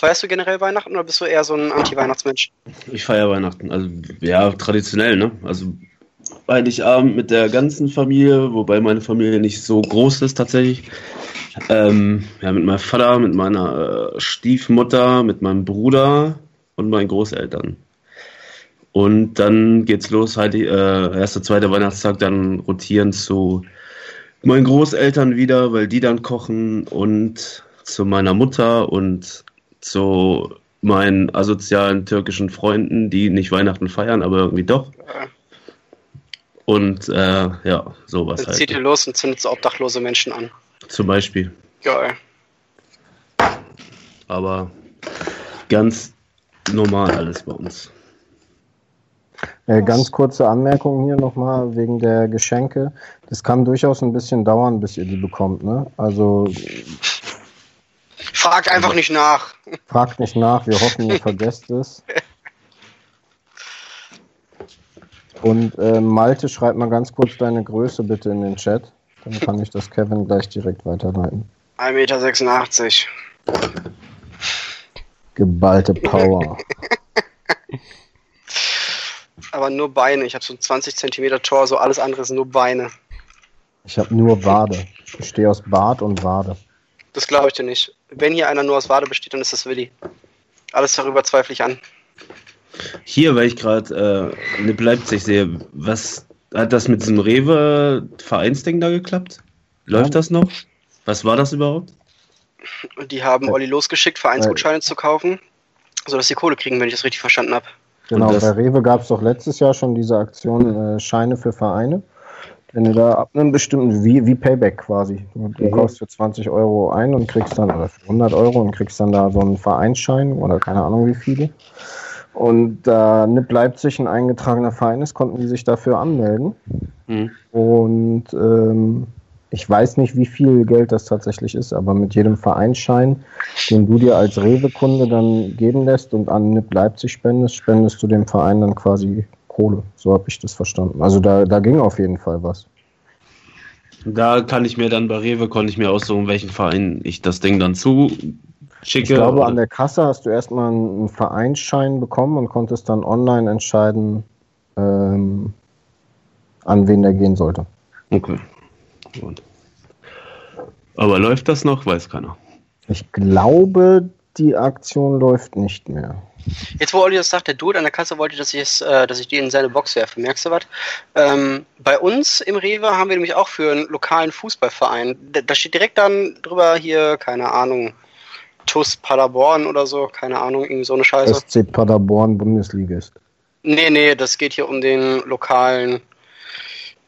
Feierst du generell Weihnachten oder bist du eher so ein Anti-Weihnachtsmensch? Ich feiere Weihnachten. Also, ja, traditionell, ne? Also, Heiligabend mit der ganzen Familie, wobei meine Familie nicht so groß ist tatsächlich. Ähm, ja, mit meinem Vater, mit meiner äh, Stiefmutter, mit meinem Bruder und meinen Großeltern. Und dann geht's los, Heilig, äh, erster, zweiter Weihnachtstag, dann rotieren zu meinen Großeltern wieder, weil die dann kochen und zu meiner Mutter und zu meinen asozialen türkischen Freunden, die nicht Weihnachten feiern, aber irgendwie doch. Und äh, ja, sowas Dann zieht ihr halt. los und zündet so obdachlose Menschen an. Zum Beispiel. Geil. Aber ganz normal alles bei uns. Äh, ganz kurze Anmerkung hier nochmal wegen der Geschenke. Das kann durchaus ein bisschen dauern, bis ihr die bekommt. Ne? Also Frag einfach nicht nach. fragt nicht nach, wir hoffen, ihr *laughs* vergesst es. Und äh, Malte, schreib mal ganz kurz deine Größe bitte in den Chat. Dann kann ich das Kevin gleich direkt weiterleiten. 1,86 Meter. Geballte Power. *laughs* Aber nur Beine. Ich habe so ein 20 Zentimeter Tor, so alles andere ist nur Beine. Ich habe nur Wade. Ich bestehe aus Bart und Wade. Das glaube ich dir nicht. Wenn hier einer nur aus Wade besteht, dann ist das Willi. Alles darüber zweifle ich an. Hier, weil ich gerade äh, Nip Leipzig sehe, was hat das mit diesem Rewe-Vereinsding da geklappt? Läuft das noch? Was war das überhaupt? Und die haben Olli losgeschickt, Vereinsgutscheine zu kaufen, sodass sie Kohle kriegen, wenn ich das richtig verstanden habe. Genau, bei Rewe gab es doch letztes Jahr schon diese Aktion äh, Scheine für Vereine. Wenn du da ab einem bestimmten, wie, wie Payback quasi. Du, du Mhm. kaufst für 20 Euro ein und kriegst dann, oder für 100 Euro und kriegst dann da so einen Vereinsschein oder keine Ahnung wie viele. Und da NIP Leipzig ein eingetragener Verein ist, konnten die sich dafür anmelden. Hm. Und ähm, ich weiß nicht, wie viel Geld das tatsächlich ist, aber mit jedem Vereinsschein, den du dir als Rewe-Kunde dann geben lässt und an NIP Leipzig spendest, spendest du dem Verein dann quasi Kohle. So habe ich das verstanden. Also da, da ging auf jeden Fall was. Da kann ich mir dann bei Rewe, konnte ich mir aussuchen, welchen Verein ich das Ding dann zuschicke. Ich glaube, an der Kasse hast du erstmal einen Vereinsschein bekommen und konntest dann online entscheiden, ähm, an wen der gehen sollte. Okay. Gut. Aber läuft das noch? Weiß keiner. Ich glaube, die Aktion läuft nicht mehr. Jetzt, wo Olli das sagt, der Dude an der Kasse wollte, dass ich, es, äh, dass ich die in seine Box werfe. Merkst du was? Ähm, bei uns im Rewe haben wir nämlich auch für einen lokalen Fußballverein, da, da steht direkt dann drüber hier, keine Ahnung, TUS Paderborn oder so, keine Ahnung, irgendwie so eine Scheiße. SC Paderborn Bundesligist. Nee, nee, das geht hier um den lokalen,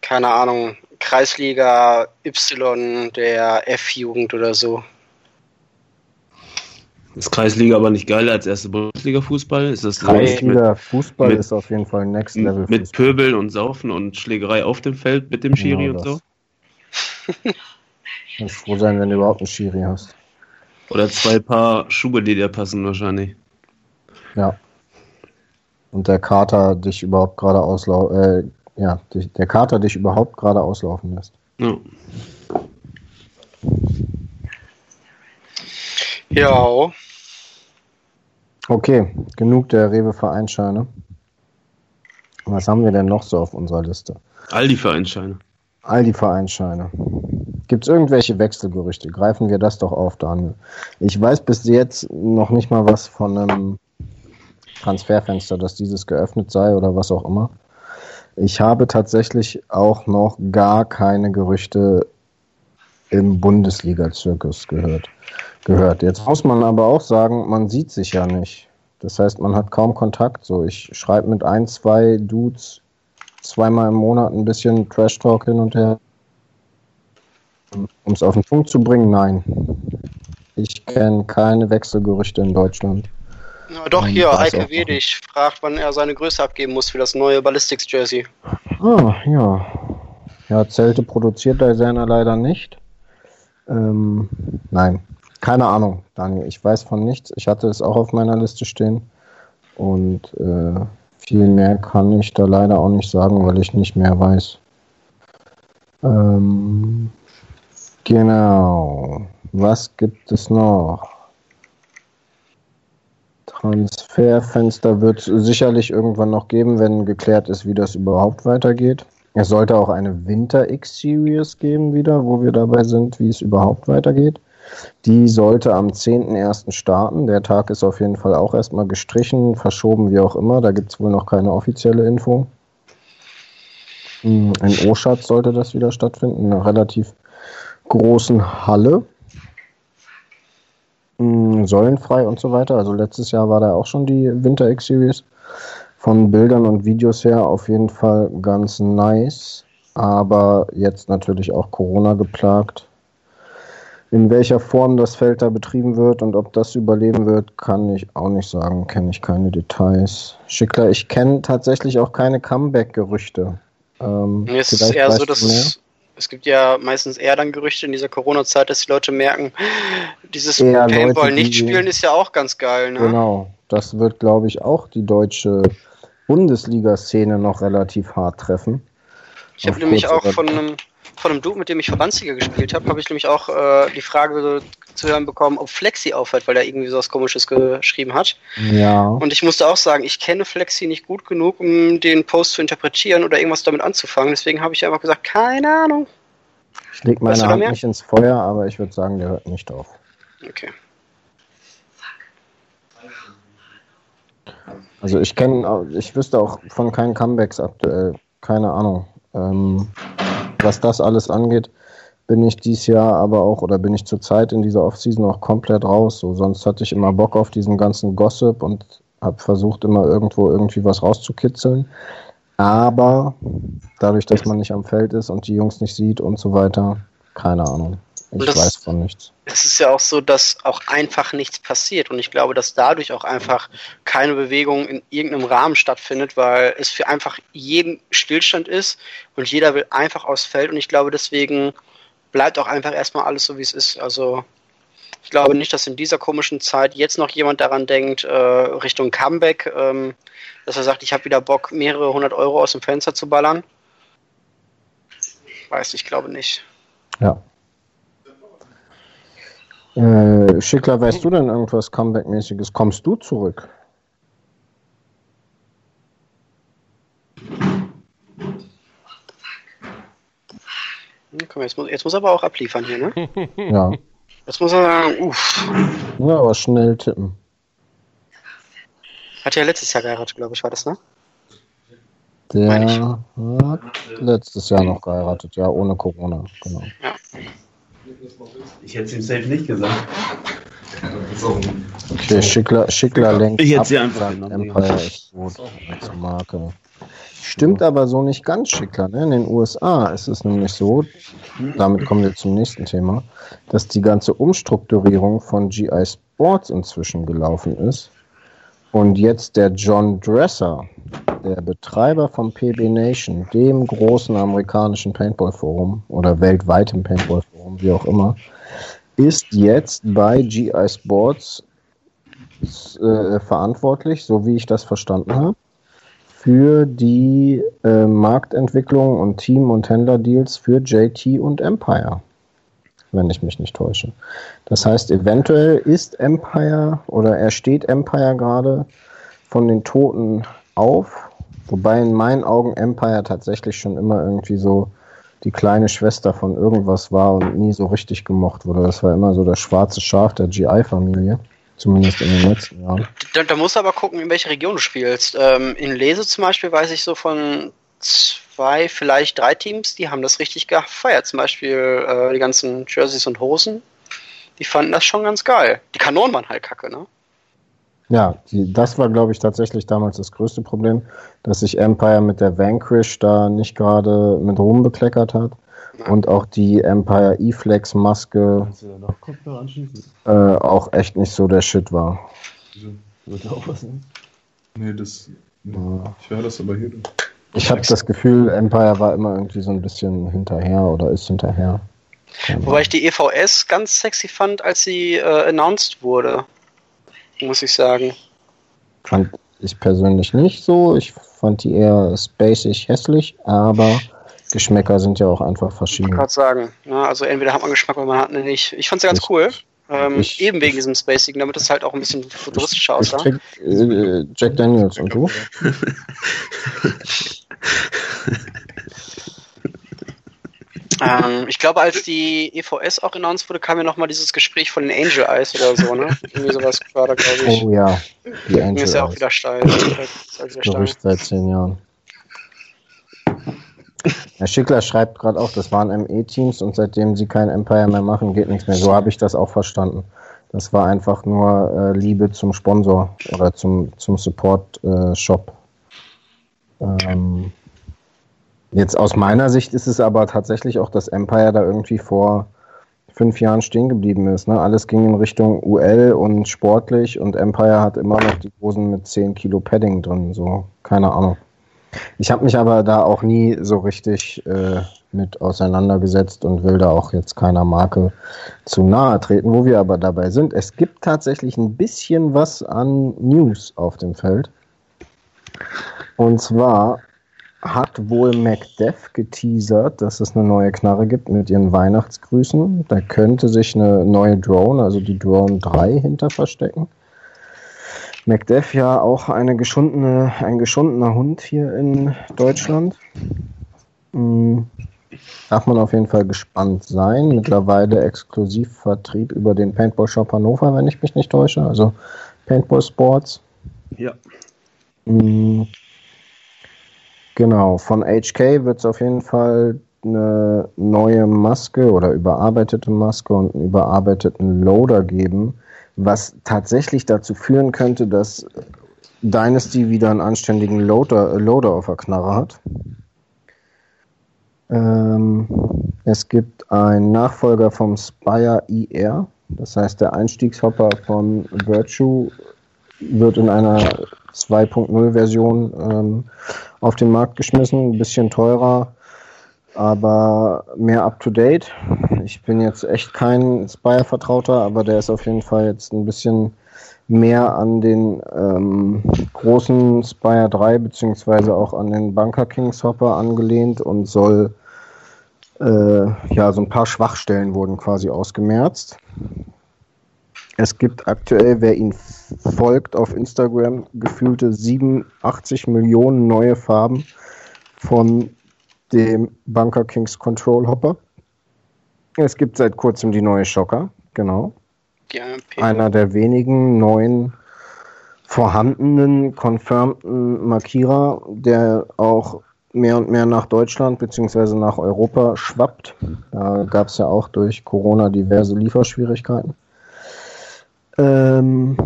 keine Ahnung, Kreisliga Y der F-Jugend oder so. Ist Kreisliga aber nicht geiler als erste Bundesliga-Fußball? Ist das so Kreisliga Fußball mit- ist auf jeden Fall Next Level mit, mit Fußball. Pöbeln und Saufen und Schlägerei auf dem Feld mit dem Schiri Genau und so? das. Du musst froh sein, wenn du überhaupt einen Schiri hast. Oder zwei Paar Schuhe, die dir passen wahrscheinlich. Ja. Und der Kater dich überhaupt gerade auslaufen, äh, ja, der Kater dich überhaupt gerade auslaufen lässt. Ja. Ja, Okay, genug der Rewe-Vereinsscheine. Was haben wir denn noch so auf unserer Liste? All die Vereinsscheine. All die Vereinsscheine. Gibt es irgendwelche Wechselgerüchte? Greifen wir das doch auf, Daniel. Ich weiß bis jetzt noch nicht mal was von einem Transferfenster, dass dieses geöffnet sei oder was auch immer. Ich habe tatsächlich auch noch gar keine Gerüchte im Bundesliga-Zirkus gehört. Gehört. Jetzt muss man aber auch sagen, man sieht sich ja nicht. Das heißt, man hat kaum Kontakt. So, ich schreibe mit ein, zwei Dudes zweimal im Monat ein bisschen Trash Talk hin und her. Um es auf den Punkt zu bringen, nein. Ich kenne keine Wechselgerüchte in Deutschland. Ja, doch hier, weiß Eike auch noch Wedig fragt, wann er seine Größe abgeben muss für das neue Ballistics Jersey. Ah, ja. Ja, Zelte produziert Designer leider nicht. Ähm, nein. Keine Ahnung, Daniel. Ich weiß von nichts. Ich hatte es auch auf meiner Liste stehen. Und äh, viel mehr kann ich da leider auch nicht sagen, weil ich nicht mehr weiß. Ähm, genau. Was gibt es noch? Transferfenster wird es sicherlich irgendwann noch geben, wenn geklärt ist, wie das überhaupt weitergeht. Es sollte auch eine Winter X-Series geben wieder, wo wir dabei sind, wie es überhaupt weitergeht. Die sollte am 10.01. starten. Der Tag ist auf jeden Fall auch erstmal gestrichen, verschoben, wie auch immer. Da gibt es wohl noch keine offizielle Info. Hm, In Oschatz sollte das wieder stattfinden, in einer relativ großen Halle. Hm, Säulenfrei und so weiter. Also letztes Jahr war da auch schon die Winter X-Series. Von Bildern und Videos her auf jeden Fall ganz nice. Aber jetzt natürlich auch Corona geplagt. In welcher Form das Feld da betrieben wird und ob das überleben wird, kann ich auch nicht sagen. Kenne ich keine Details. Schickler, ich kenne tatsächlich auch keine Comeback-Gerüchte. Ähm, Mir ist es eher so, dass es, es gibt ja meistens eher dann Gerüchte in dieser Corona-Zeit, dass die Leute merken, dieses Eher Leute, Paintball die- nicht spielen ist ja auch ganz geil, ne? Genau, das wird, glaube ich, auch die deutsche Bundesliga-Szene noch relativ hart treffen. Ich habe nämlich auch von einem, von einem Dude, mit dem ich Verbandsliga gespielt habe, habe ich nämlich auch äh, die Frage zu hören bekommen, ob Flexi aufhört, weil er irgendwie so was komisches geschrieben hat. Ja, Und ich musste auch sagen, ich kenne Flexi nicht gut genug, um den Post zu interpretieren oder irgendwas damit anzufangen. Deswegen habe ich einfach gesagt, keine Ahnung. ich lege meine Hand nicht ins Feuer, aber ich würde sagen, der hört nicht auf. Okay. Also ich kenne, ich wüsste auch von keinen Comebacks aktuell, keine Ahnung. Ähm, was das alles angeht, bin ich dieses Jahr aber auch, oder bin ich zurzeit in dieser Offseason auch komplett raus. So, sonst hatte ich immer Bock auf diesen ganzen Gossip und habe versucht, immer irgendwo irgendwie was rauszukitzeln. Aber dadurch, dass man nicht am Feld ist und die Jungs nicht sieht und so weiter, keine Ahnung. Ich das- weiß von nichts. Es ist ja auch so, dass auch einfach nichts passiert. Und ich glaube, dass dadurch auch einfach keine Bewegung in irgendeinem Rahmen stattfindet, weil es für einfach jeden Stillstand ist und jeder will einfach aufs Feld. Und ich glaube, deswegen bleibt auch einfach erstmal alles so, wie es ist. Also ich glaube nicht, dass in dieser komischen Zeit jetzt noch jemand daran denkt, äh, Richtung Comeback, ähm, dass er sagt, ich habe wieder Bock, mehrere hundert Euro aus dem Fenster zu ballern. Weiß ich, glaube nicht. Ja. Äh, Schickler, weißt du denn irgendwas Comeback-mäßiges? Kommst du zurück? Hm, mal, jetzt muss, jetzt muss er aber auch abliefern hier, ne? Ja. Jetzt muss er sagen, uff. Ja, aber schnell tippen. Hat ja letztes Jahr geheiratet, glaube ich, war das, ne? Der hat letztes Jahr noch geheiratet, ja, ohne Corona, genau. Ich hätte es ihm safe nicht gesagt. Okay, Schickler, Schickler lenkt Ich hätte ab, sie einfach Empire ist gut als Marke. Stimmt aber so nicht ganz, Schickler. Ne? In den USA ist es nämlich so, damit kommen wir zum nächsten Thema, dass die ganze Umstrukturierung von GI Sports inzwischen gelaufen ist und jetzt der John Dresser, der Betreiber von PB Nation, dem großen amerikanischen Paintball-Forum oder weltweitem Paintball-Forum, wie auch immer, ist jetzt bei GI Sports äh, verantwortlich, so wie ich das verstanden habe, für die äh, Marktentwicklung und Team- und Händlerdeals für JT und Empire, wenn ich mich nicht täusche. Das heißt, eventuell ist Empire oder er steht Empire gerade von den Toten auf, wobei in meinen Augen Empire tatsächlich schon immer irgendwie so die kleine Schwester von irgendwas war und nie so richtig gemocht wurde. Das war immer so das schwarze Schaf der GI-Familie, zumindest in den letzten Jahren. Da, da musst du aber gucken, in welche Region du spielst. Ähm, in Lese zum Beispiel weiß ich so von zwei, vielleicht drei Teams, die haben das richtig gefeiert. Zum Beispiel äh, die ganzen Jerseys und Hosen. Die fanden das schon ganz geil. Die Kanonen waren halt kacke, ne? Ja, die, das war, glaube ich, tatsächlich damals das größte Problem, dass sich Empire mit der Vanquish da nicht gerade mit Ruhm bekleckert hat. Und auch die Empire E-Flex-Maske äh, auch echt nicht so der Shit war. Wird auch was nehmen? Nee, das. Nee. Ja. Ich höre das aber hier. Ich habe das Gefühl, Empire war immer irgendwie so ein bisschen hinterher oder ist hinterher. Wobei ich die EVS ganz sexy fand, als sie äh, announced wurde. Muss ich sagen. Fand ich persönlich nicht so. Ich fand die eher spacig hässlich, aber Geschmäcker sind ja auch einfach Ich verschieden. wollte gerade sagen. Ja, also entweder hat man Geschmack oder man hat ihn nicht. Ich fand sie ganz Ich- cool. Ähm, ich- eben wegen diesem Spacigen, damit es halt auch ein bisschen futuristischer Ich aussah. äh, Jack Daniels und du? *laughs* Ähm, ich glaube, als die EVS auch announced wurde, kam ja nochmal dieses Gespräch von den Angel Eyes oder so, ne? Irgendwie sowas war da, glaube ich. Oh ja, die Mir Angel ist ja auch wieder steil. Ist halt. Gerücht seit zehn Jahren. Herr Schickler schreibt gerade auch, das waren ME-Teams und seitdem sie kein Empire mehr machen, geht nichts mehr. So habe ich das auch verstanden. Das war einfach nur äh, Liebe zum Sponsor oder zum, zum Support-Shop. Ähm, jetzt aus meiner Sicht ist es aber tatsächlich auch, dass Empire da irgendwie vor fünf Jahren stehen geblieben ist. Ne? Alles ging in Richtung UL und sportlich und Empire hat immer noch die Hosen mit 10 Kilo Padding drin. So, keine Ahnung. Ich habe mich aber da auch nie so richtig äh, mit auseinandergesetzt und will da auch jetzt keiner Marke zu nahe treten. Wo wir aber dabei sind, es gibt tatsächlich ein bisschen was an News auf dem Feld. Und zwar hat wohl MacDev geteasert, dass es eine neue Knarre gibt mit ihren Weihnachtsgrüßen. Da könnte sich eine neue Drone, also die Drone 3, hinter verstecken. MacDev ja auch eine geschundene, ein geschundener Hund hier in Deutschland. Hm, Darf man auf jeden Fall gespannt sein. Mittlerweile Exklusivvertrieb über den Paintball Shop Hannover, wenn ich mich nicht täusche. Also Paintball Sports. Ja. Mm, Genau, von HK wird es auf jeden Fall eine neue Maske oder überarbeitete Maske und einen überarbeiteten Loader geben, was tatsächlich dazu führen könnte, dass Dynasty wieder einen anständigen Loader, Loader auf der Knarre hat. Ähm, es gibt einen Nachfolger vom Spire IR, das heißt der Einstiegshopper von Virtue wird in einer 2.0 Version ähm, auf den Markt geschmissen, ein bisschen teurer, aber mehr up to date. Ich bin jetzt echt kein Spire-Vertrauter, aber der ist auf jeden Fall jetzt ein bisschen mehr an den ähm, großen Spire 3 beziehungsweise auch an den Bunker Kings Hopper angelehnt und soll äh, ja so ein paar Schwachstellen wurden quasi ausgemerzt. Es gibt aktuell, wer ihn folgt auf Instagram, gefühlte 87 Millionen neue Farben von dem Bunker Kings Control Hopper. Es gibt seit kurzem die neue Shocker, genau. AMP. Einer der wenigen neuen vorhandenen, confirmten Markierer, der auch mehr und mehr nach Deutschland bzw. nach Europa schwappt. Da gab es ja auch durch Corona diverse Lieferschwierigkeiten. Ähm,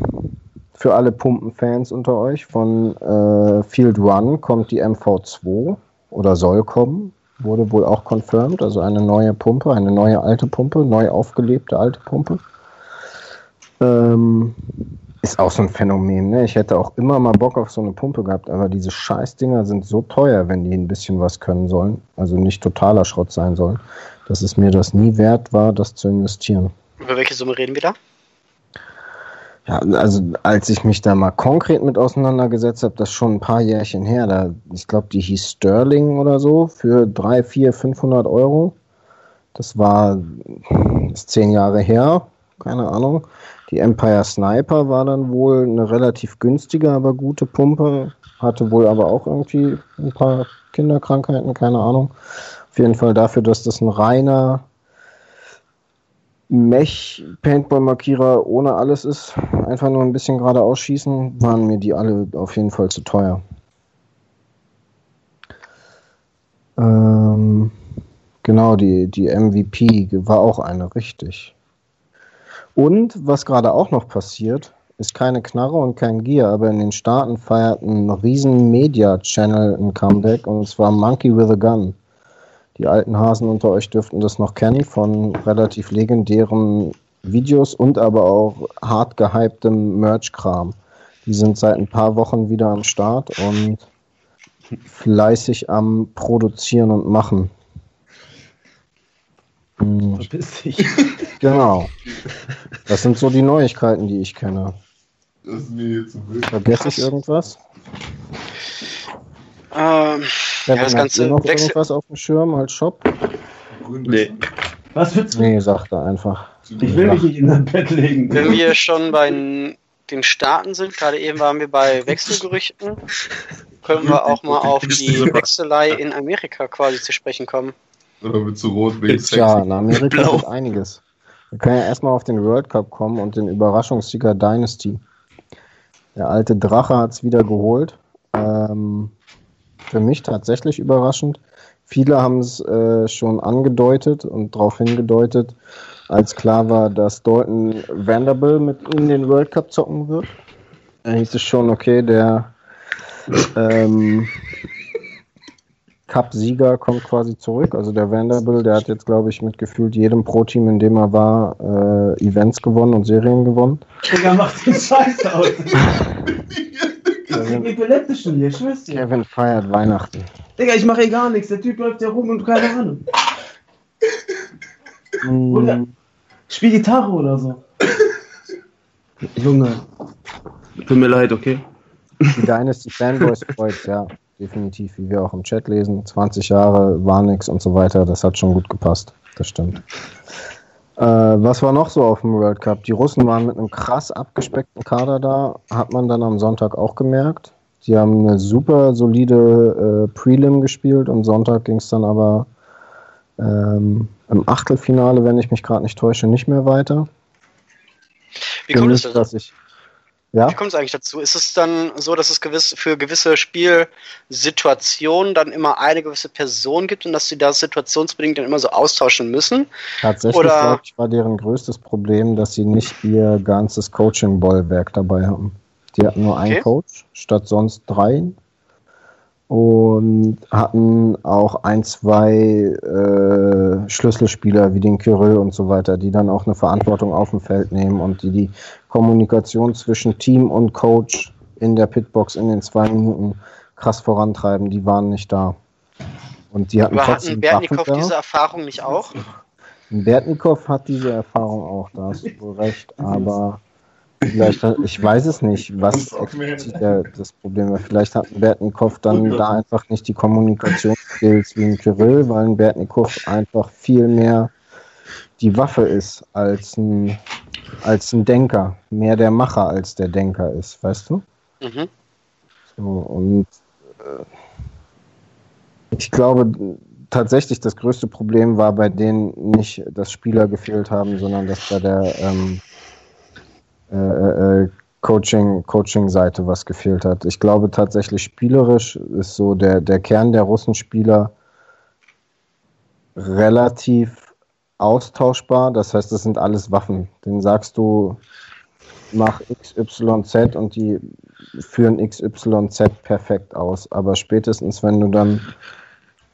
für alle Pumpenfans unter euch von äh, Field One kommt die MV2 oder soll kommen. Wurde wohl auch confirmed, also eine neue Pumpe, eine neue alte Pumpe, neu aufgelebte alte Pumpe. Ähm, ist auch so ein Phänomen. Ne? Ich hätte auch immer mal Bock auf so eine Pumpe gehabt, aber diese Scheißdinger sind so teuer, wenn die ein bisschen was können sollen. Also nicht totaler Schrott sein sollen, dass es mir das nie wert war, das zu investieren. Über welche Summe reden wir da? Ja, also als ich mich da mal konkret mit auseinandergesetzt habe, das schon ein paar Jährchen her. Da, ich glaube, die hieß Sterling oder so für 3, 4, 500 Euro. Das war ist zehn Jahre her, keine Ahnung. Die Empire Sniper war dann wohl eine relativ günstige, aber gute Pumpe. Hatte wohl aber auch irgendwie ein paar Kinderkrankheiten, keine Ahnung. Auf jeden Fall dafür, dass das ein reiner Mech-Paintball-Markierer ohne alles ist, einfach nur ein bisschen gerade ausschießen, waren mir die alle auf jeden Fall zu teuer. Ähm, genau, die, die MVP war auch eine, richtig. Und was gerade auch noch passiert, ist keine Knarre und kein Gear, aber in den Staaten feiert ein riesen Media-Channel ein Comeback und zwar Monkey with a Gun. Die alten Hasen unter euch dürften das noch kennen von relativ legendären Videos und aber auch hart gehyptem Merch-Kram. Die sind seit ein paar Wochen wieder am Start und fleißig am Produzieren und Machen. Hm, Verpiss dich. *laughs* Genau. Das sind so die Neuigkeiten, die ich kenne. Das ist mir jetzt. Vergesse ich irgendwas? Ähm, ja, Kevin, das Ganze ihr noch Wechsel. irgendwas auf dem Schirm als Shop? Gründe. Nee. Was willst du? Nee, sagt er einfach. Ich will mich nicht in dein Bett legen. Wenn wir schon bei den Staaten sind, gerade eben waren wir bei Wechselgerüchten, können wir auch mal auf die Wechselei in Amerika quasi zu sprechen kommen. Oder mit zu rot wegen Sex. Ja, in Amerika Blau. ist einiges. Wir können ja erstmal auf den World Cup kommen und den Überraschungssieger Dynasty. Der alte Drache hat es wieder geholt. Ähm, für mich tatsächlich überraschend. Viele haben es äh, schon angedeutet und darauf hingedeutet, als klar war, dass Dalton Vanderbilt mit ihnen den World Cup zocken wird. Da hieß es schon, okay, der ähm, Cup-Sieger kommt quasi zurück. Also der Vanderbilt, der hat jetzt, glaube ich, mit gefühlt jedem Pro-Team, in dem er war, äh, Events gewonnen und Serien gewonnen. Digga, mach den Scheiß aus. Ich krieg epileptischen hier, dir. Kevin feiert Weihnachten. Digga, ich mache hier gar nichts. Der Typ läuft ja rum und keine Ahnung. Oder- Mm, Spiel Gitarre oder so. Junge. Tut mir leid, okay? die Dynasty Fanboys freut, ja, definitiv, wie wir auch im Chat lesen. 20 Jahre war nix und so weiter. Das hat schon gut gepasst. Das stimmt. Äh, was war noch so auf dem World Cup? Die Russen waren mit einem krass abgespeckten Kader da, hat man dann am Sonntag auch gemerkt. Die haben eine super solide äh, Prelim gespielt und Sonntag ging es dann aber ähm, im Achtelfinale, wenn ich mich gerade nicht täusche, nicht mehr weiter. Wie kommt es denn? dass ich, ja? Wie kommt es eigentlich dazu? Ist es dann so, dass es gewiss, für gewisse Spielsituationen dann immer eine gewisse Person gibt und dass sie das situationsbedingt dann immer so austauschen müssen? Tatsächlich, glaube ich, war deren größtes Problem, dass sie nicht ihr ganzes Coaching-Bollwerk dabei haben. Die hatten nur einen Okay. Coach statt sonst drei und hatten auch ein, zwei äh, Schlüsselspieler wie den Kyrill und so weiter, die dann auch eine Verantwortung auf dem Feld nehmen und die die Kommunikation zwischen Team und Coach in der Pitbox in den zwei Minuten krass vorantreiben. Die waren nicht da. Und die hatten Aber trotzdem hatten Bertnikow diese Erfahrung nicht auch? Bertnikow hat diese Erfahrung auch, da hast du wohl recht, aber vielleicht, ich weiß es nicht, was das Problem war. Vielleicht hat Bertnikow dann da einfach nicht die Kommunikationsskills wie ein Kyrill, weil ein Bertnikow einfach viel mehr die Waffe ist als ein, als ein Denker. Mehr der Macher als der Denker ist, weißt du? Mhm. So, und äh, ich glaube tatsächlich, das größte Problem war bei denen nicht, dass Spieler gefehlt haben, sondern dass bei der ähm, äh, äh, Coaching, Coaching-Seite was gefehlt hat. Ich glaube tatsächlich, spielerisch ist so der, der Kern der Russenspieler relativ austauschbar. Das heißt, das sind alles Waffen. Den sagst du, mach XYZ und die führen XYZ perfekt aus. Aber spätestens, wenn du dann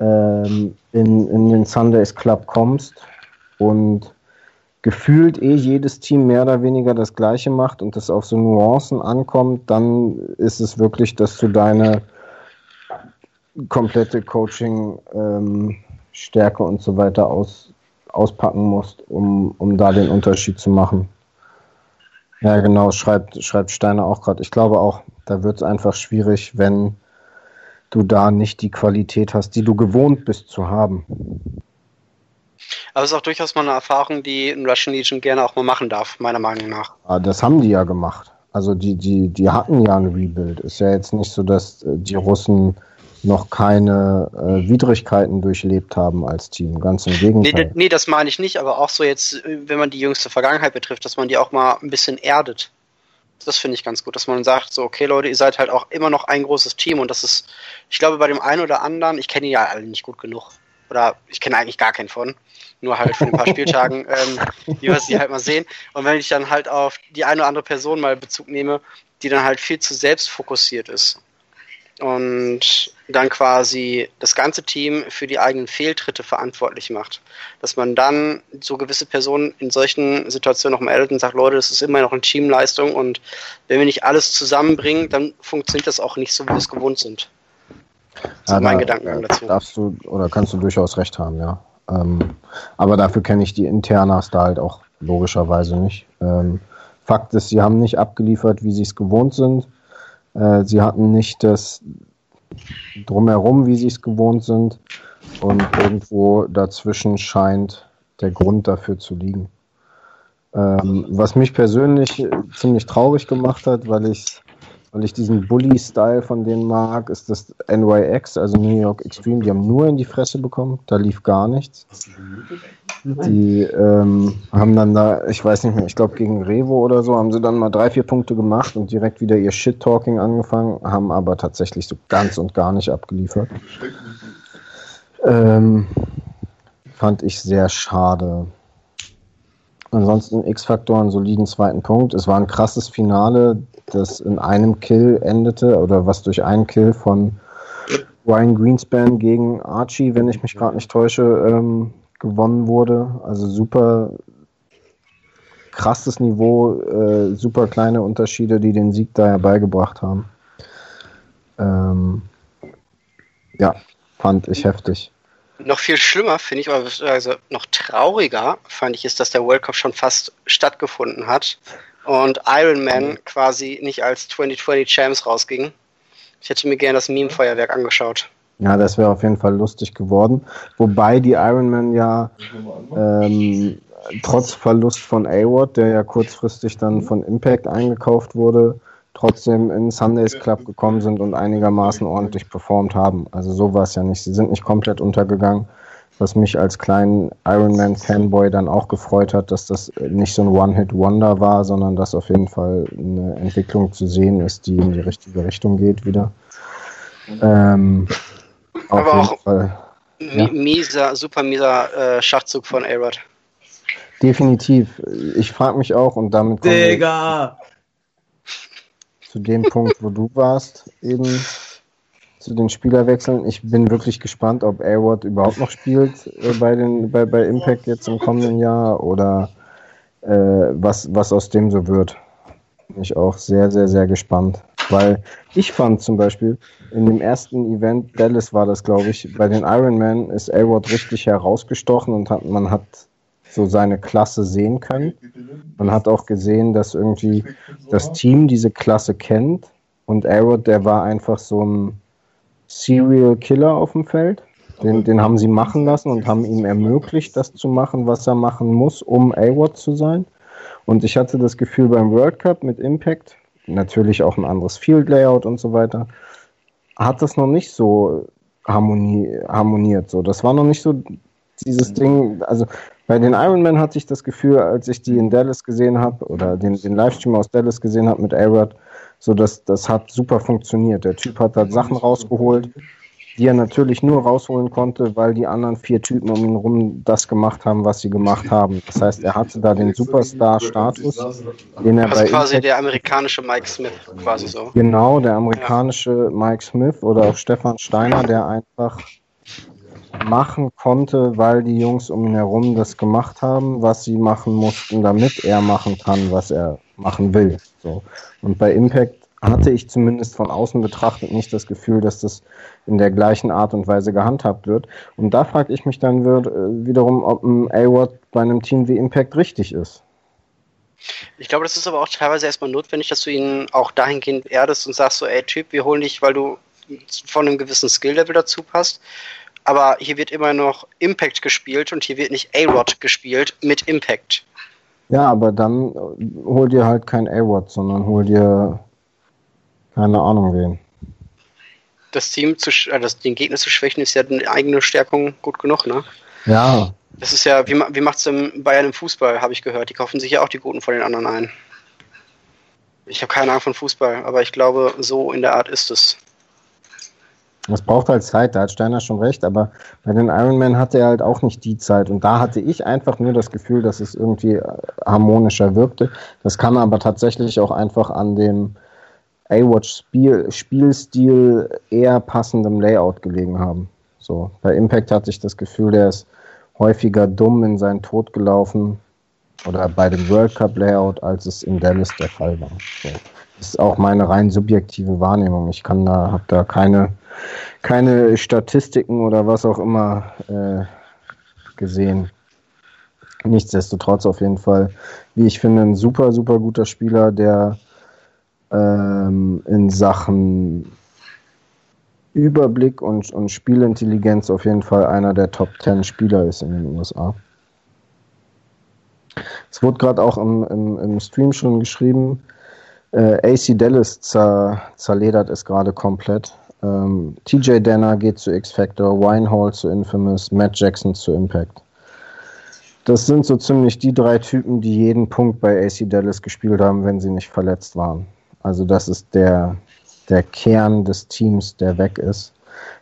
ähm, in, in den Sundays Club kommst und gefühlt eh jedes Team mehr oder weniger das Gleiche macht und das auf so Nuancen ankommt, dann ist es wirklich, dass du deine komplette Coaching-Stärke und so weiter aus, auspacken musst, um, um da den Unterschied zu machen. Ja, genau, schreibt, schreibt Steiner auch gerade. Ich glaube auch, da wird es einfach schwierig, wenn du da nicht die Qualität hast, die du gewohnt bist zu haben. Aber es ist auch durchaus mal eine Erfahrung, die ein Russian Legion gerne auch mal machen darf, meiner Meinung nach. Ah, Das haben die ja gemacht. Also die, die, die hatten ja ein Rebuild. Ist ja jetzt nicht so, dass äh, die Russen noch keine äh, Widrigkeiten durchlebt haben als Team. Ganz im Nee, Gegenteil. d- nee, das meine ich nicht, aber auch so jetzt, äh, wenn man die jüngste Vergangenheit betrifft, dass man die auch mal ein bisschen erdet. Das finde ich ganz gut, dass man sagt, so, okay Leute, ihr seid halt auch immer noch ein großes Team und das ist, ich glaube, bei dem einen oder anderen, ich kenne die ja alle nicht gut genug. Oder ich kenne eigentlich gar keinen von. Nur halt von ein paar *laughs* Spieltagen, ähm, wie wir sie halt mal sehen. Und wenn ich dann halt auf die eine oder andere Person mal Bezug nehme, die dann halt viel zu selbstfokussiert ist. Und dann quasi das ganze Team für die eigenen Fehltritte verantwortlich macht. Dass man dann so gewisse Personen in solchen Situationen noch mal erdet und sagt, Leute, das ist immer noch eine Teamleistung und wenn wir nicht alles zusammenbringen, dann funktioniert das auch nicht so, wie wir es gewohnt sind. So Ja, mein da- Gedankengang da dazu. Darfst du oder kannst du durchaus recht haben, ja. Ähm, aber dafür kenne ich die Internas da halt auch logischerweise nicht. Ähm, Fakt ist, sie haben nicht abgeliefert, wie sie es gewohnt sind. Äh, sie hatten nicht das drumherum, wie sie es gewohnt sind. Und irgendwo dazwischen scheint der Grund dafür zu liegen. Ähm, was mich persönlich ziemlich traurig gemacht hat, weil ich, weil ich diesen Bully-Style von denen mag, ist das NYX, also New York Extreme. Die haben nur in die Fresse bekommen, da lief gar nichts. Die ähm, haben dann da, ich weiß nicht mehr, ich glaube gegen Revo oder so, haben sie dann mal drei, vier Punkte gemacht und direkt wieder ihr Shit-Talking angefangen, haben aber tatsächlich so ganz und gar nicht abgeliefert. Ähm, fand ich sehr schade. Ansonsten X-Faktor einen soliden zweiten Punkt. Es war ein krasses Finale, das in einem Kill endete oder was durch einen Kill von Ryan Greenspan gegen Archie, wenn ich mich gerade nicht täusche, ähm, gewonnen wurde. Also super krasses Niveau, äh, super kleine Unterschiede, die den Sieg da herbeigebracht haben. Ähm, ja, fand ich heftig. Noch viel schlimmer finde ich, oder also noch trauriger fand ich, ist, dass der World Cup schon fast stattgefunden hat und Iron Man quasi nicht als 2020 Champs rausging. Ich hätte mir gerne das Meme-Feuerwerk angeschaut. Ja, das wäre auf jeden Fall lustig geworden. Wobei die Iron Man ja ähm, trotz Verlust von A-Ward, der ja kurzfristig dann von Impact eingekauft wurde, trotzdem in Sundays Club gekommen sind und einigermaßen ordentlich performt haben. Also so war es ja nicht. Sie sind nicht komplett untergegangen, was mich als kleinen Ironman-Fanboy dann auch gefreut hat, dass das nicht so ein One-Hit-Wonder war, sondern dass auf jeden Fall eine Entwicklung zu sehen ist, die in die richtige Richtung geht wieder. Ähm, auf Aber jeden auch- Fall. Mi- Mieser, super mieser äh, Schachzug von A-Rod. Definitiv. Ich frage mich auch und damit kommen wir Digga! zu dem Punkt, wo du warst, eben zu den Spielerwechseln. Ich bin wirklich gespannt, ob A-Ward überhaupt noch spielt äh, bei, den, bei, bei Impact jetzt im kommenden Jahr oder äh, was, was aus dem so wird. Bin ich auch sehr, sehr, sehr gespannt. Weil ich fand zum Beispiel, in dem ersten Event, Dallas war das, glaube ich, bei den Ironman ist A-Ward richtig herausgestochen und hat, man hat so seine Klasse sehen können. Man hat auch gesehen, dass irgendwie das Team diese Klasse kennt und Arrowd, der war einfach so ein Serial Killer auf dem Feld. Den, den haben sie machen lassen und haben ihm ermöglicht, das zu machen, was er machen muss, um A-Ward zu sein. Und ich hatte das Gefühl beim World Cup mit Impact, natürlich auch ein anderes Field Layout und so weiter, hat das noch nicht so harmoni harmoniert. So. Das war noch nicht so dieses Ding, also bei den Ironman hatte ich das Gefühl, als ich die in Dallas gesehen habe oder den, den Livestream aus Dallas gesehen habe mit A-Rod, so dass das hat super funktioniert. Der Typ hat da Sachen rausgeholt, die er natürlich nur rausholen konnte, weil die anderen vier Typen um ihn rum das gemacht haben, was sie gemacht haben. Das heißt, er hatte da den Superstar-Status, den er bei Also quasi Impact der amerikanische Mike Smith, quasi so. Genau, der amerikanische Mike Smith oder auch Stefan Steiner, der einfach machen konnte, weil die Jungs um ihn herum das gemacht haben, was sie machen mussten, damit er machen kann, was er machen will. So. Und bei Impact hatte ich zumindest von außen betrachtet nicht das Gefühl, dass das in der gleichen Art und Weise gehandhabt wird. Und da frage ich mich dann äh, wiederum, ob ein A-Ward bei einem Team wie Impact richtig ist. Ich glaube, das ist aber auch teilweise erstmal notwendig, dass du ihn auch dahingehend erdest und sagst so, ey Typ, wir holen dich, weil du von einem gewissen Skill-Level dazu passt. Aber hier wird immer noch Impact gespielt und hier wird nicht A-Rod gespielt mit Impact. Ja, aber dann äh, hol dir halt kein A-Ward, sondern hol dir keine Ahnung wen. Das Team zu, äh, das, den Gegner zu schwächen, ist ja eine eigene Stärkung gut genug, ne? Ja, Das ist ja, wie, wie macht's im Bayern im Fußball, habe ich gehört. Die kaufen sich ja auch die Guten von den anderen ein. Ich habe keine Ahnung von Fußball, aber ich glaube, so in der Art ist es. Das braucht halt Zeit, da hat Steiner schon recht, aber bei den Ironman hatte er halt auch nicht die Zeit und da hatte ich einfach nur das Gefühl, dass es irgendwie äh, harmonischer wirkte. Das kann aber tatsächlich auch einfach an dem A-Watch-Spiel, Spielstil eher passendem Layout gelegen haben. So, bei Impact hatte ich das Gefühl, der ist häufiger dumm in seinen Tod gelaufen oder bei dem World Cup Layout, als es in Dallas der Fall war. So. Ist auch meine rein subjektive Wahrnehmung. Ich kann da, habe da keine, keine Statistiken oder was auch immer äh, gesehen. Nichtsdestotrotz auf jeden Fall, wie ich finde, ein super, super guter Spieler, der ähm, in Sachen Überblick und, und Spielintelligenz auf jeden Fall einer der Top 10 Spieler ist in den USA. Es wurde gerade auch im, im, im Stream schon geschrieben, äh, AC Dallas zer, zerledert es gerade komplett. Ähm, TJ Danner geht zu X-Factor, Winehall zu Infamous, Matt Jackson zu Impact. Das sind so ziemlich die drei Typen, die jeden Punkt bei AC Dallas gespielt haben, wenn sie nicht verletzt waren. Also das ist der, der Kern des Teams, der weg ist.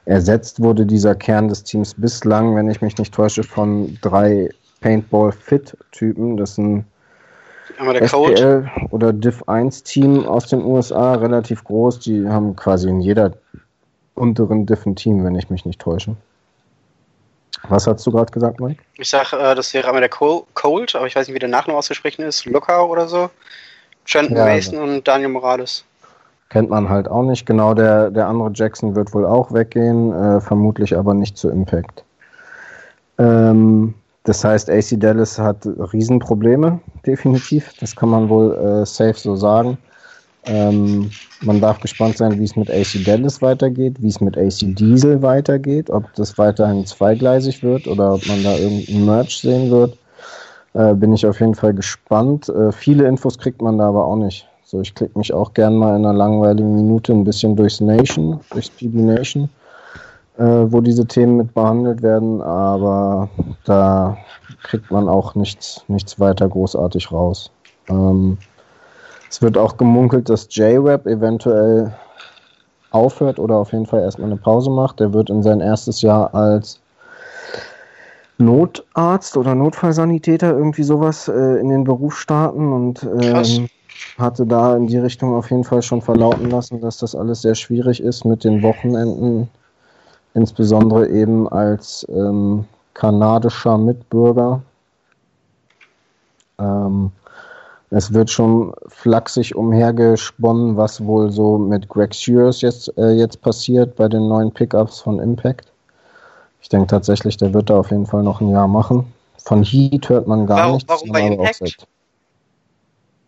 Ersetzt wurde dieser Kern des Teams bislang, wenn ich mich nicht täusche, von drei Paintball-Fit-Typen. Das sind Einmal der Code. SPL oder Div 1 Team aus den USA, relativ groß. Die haben quasi in jeder unteren Div ein Team, wenn ich mich nicht täusche. Was hast du gerade gesagt, Mike? Ich sag, äh, das wäre einmal der Co Cold, aber ich weiß nicht, wie der Nachname auszusprechen ist. Luca oder so. Trenton Ja, Mason und Daniel Morales. Kennt man halt auch nicht. Genau, der, der andere Jackson wird wohl auch weggehen, äh, vermutlich aber nicht zu Impact. Ähm, das heißt, AC Dallas hat Riesenprobleme, definitiv. Das kann man wohl äh, safe so sagen. Ähm, man darf gespannt sein, wie es mit AC Dallas weitergeht, wie es mit AC Diesel weitergeht, ob das weiterhin zweigleisig wird oder ob man da irgendeinen Merch sehen wird. Äh, bin ich auf jeden Fall gespannt. Äh, viele Infos kriegt man da aber auch nicht. So, ich klicke mich auch gern mal in einer langweiligen Minute ein bisschen durchs Nation, durchs PB Nation, äh, wo diese Themen mit behandelt werden, aber da kriegt man auch nichts, nichts weiter großartig raus. Ähm, es wird auch gemunkelt, dass J-Web eventuell aufhört oder auf jeden Fall erstmal eine Pause macht. Der wird in sein erstes Jahr als Notarzt oder Notfallsanitäter irgendwie sowas äh, in den Beruf starten und ähm, hatte da in die Richtung auf jeden Fall schon verlauten lassen, dass das alles sehr schwierig ist mit den Wochenenden, insbesondere eben als ähm, kanadischer Mitbürger. Ähm, es wird schon flachsig umhergesponnen, was wohl so mit Greg Sears jetzt, äh, jetzt passiert bei den neuen Pickups von Impact. Ich denke tatsächlich, der wird da auf jeden Fall noch ein Jahr machen. Von Heat hört man gar Warum- nichts. warum bei Impact?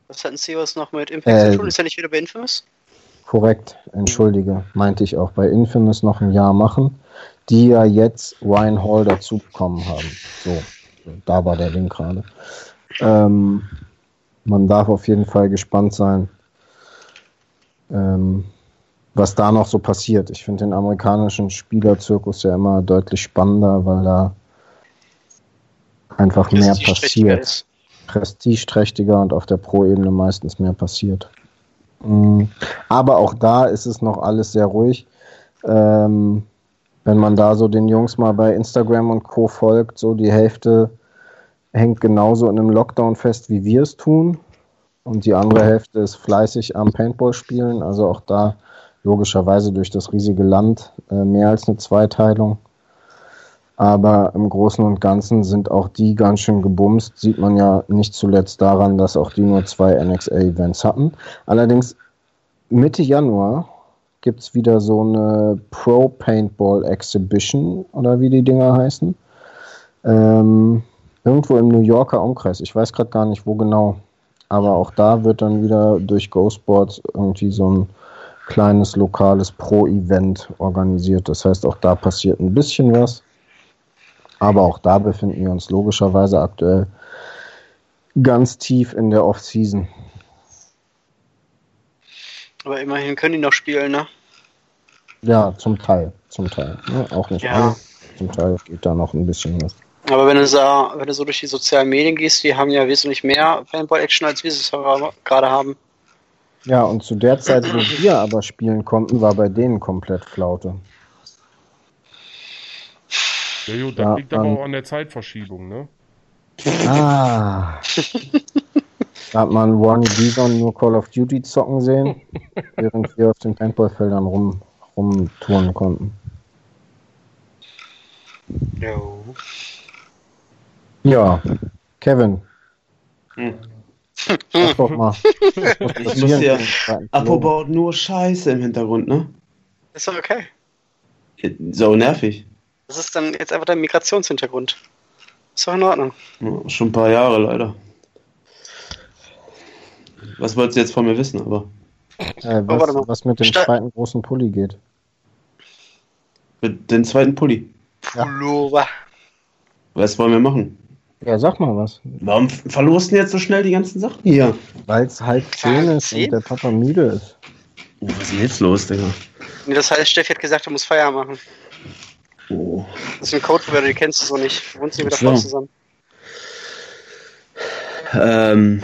Was hatten Sie was noch mit Impact Äh, zu tun? Ist ja nicht wieder bei Infamous? Korrekt, entschuldige, meinte ich auch bei Infamous noch ein Jahr machen, die ja jetzt Ryan Hall dazu bekommen haben. So, da war der Link gerade. Ähm, man darf auf jeden Fall gespannt sein, ähm, was da noch so passiert. Ich finde den amerikanischen Spielerzirkus ja immer deutlich spannender, weil da einfach mehr Prestigeträchtiger passiert ist. prestigeträchtiger und auf der Pro-Ebene meistens mehr passiert. Mm, Aber auch da ist es noch alles sehr ruhig. Ähm, wenn man da so den Jungs mal bei Instagram und Co. folgt, so die Hälfte hängt genauso in einem Lockdown fest, wie wir es tun. Und die andere Hälfte ist fleißig am Paintball spielen. Also auch da logischerweise durch das riesige Land äh, mehr als eine Zweiteilung. Aber im Großen und Ganzen sind auch die ganz schön gebumst. Sieht man ja nicht zuletzt daran, dass auch die nur zwei NXA-Events hatten. Allerdings Mitte Januar gibt es wieder so eine Pro Paintball Exhibition oder wie die Dinger heißen. Ähm, irgendwo im New Yorker Umkreis. Ich weiß gerade gar nicht, wo genau. Aber auch da wird dann wieder durch GoSports irgendwie so ein kleines lokales Pro-Event organisiert. Das heißt, auch da passiert ein bisschen was. Aber auch da befinden wir uns logischerweise aktuell ganz tief in der Off-Season. Aber immerhin können die noch spielen, ne? Ja, zum Teil. Zum Teil. Ne? Auch nicht Ja. alle. Zum Teil geht da noch ein bisschen was. Aber wenn du, so, wenn du so durch die sozialen Medien gehst, die haben ja wesentlich mehr Paintball-Action, als wir es gerade haben. Ja, und zu der Zeit, wo wir aber spielen konnten, war bei denen komplett Flaute. Ja, gut, das Ja, liegt aber ähm, auch an der Zeitverschiebung, ne? Ah. Da hat man Warren Bison nur Call of Duty zocken sehen, *laughs* während wir auf den Paintballfeldern rum, rumtouren konnten. Jo. Ja, Kevin. Hm. Sag doch mal. *laughs* Ich muss ja- baut nur Scheiße im Hintergrund, ne? Ist doch okay. So nervig. Das ist dann jetzt einfach der Migrationshintergrund. Ist doch in Ordnung. Ja, schon ein paar Jahre leider. Was wolltest du jetzt von mir wissen, aber Äh, Oh, warte mal. was, was mit dem Sta- zweiten großen Pulli geht. mit den zweiten Pulli. Ja. Pullover. Was wollen wir machen? Ja, sag mal was. Warum verlosten jetzt so schnell die ganzen Sachen hier? Weil es halb zehn ist zehn? und der Papa müde ist. Oh, was ist denn jetzt los, Digga? Nee, das heißt, Steffi hat gesagt, er muss Feier machen. Oh. Das ist ein Codewort, die kennst du so nicht. Du wohnst nicht mit der Ach so. Frau zusammen. Ähm,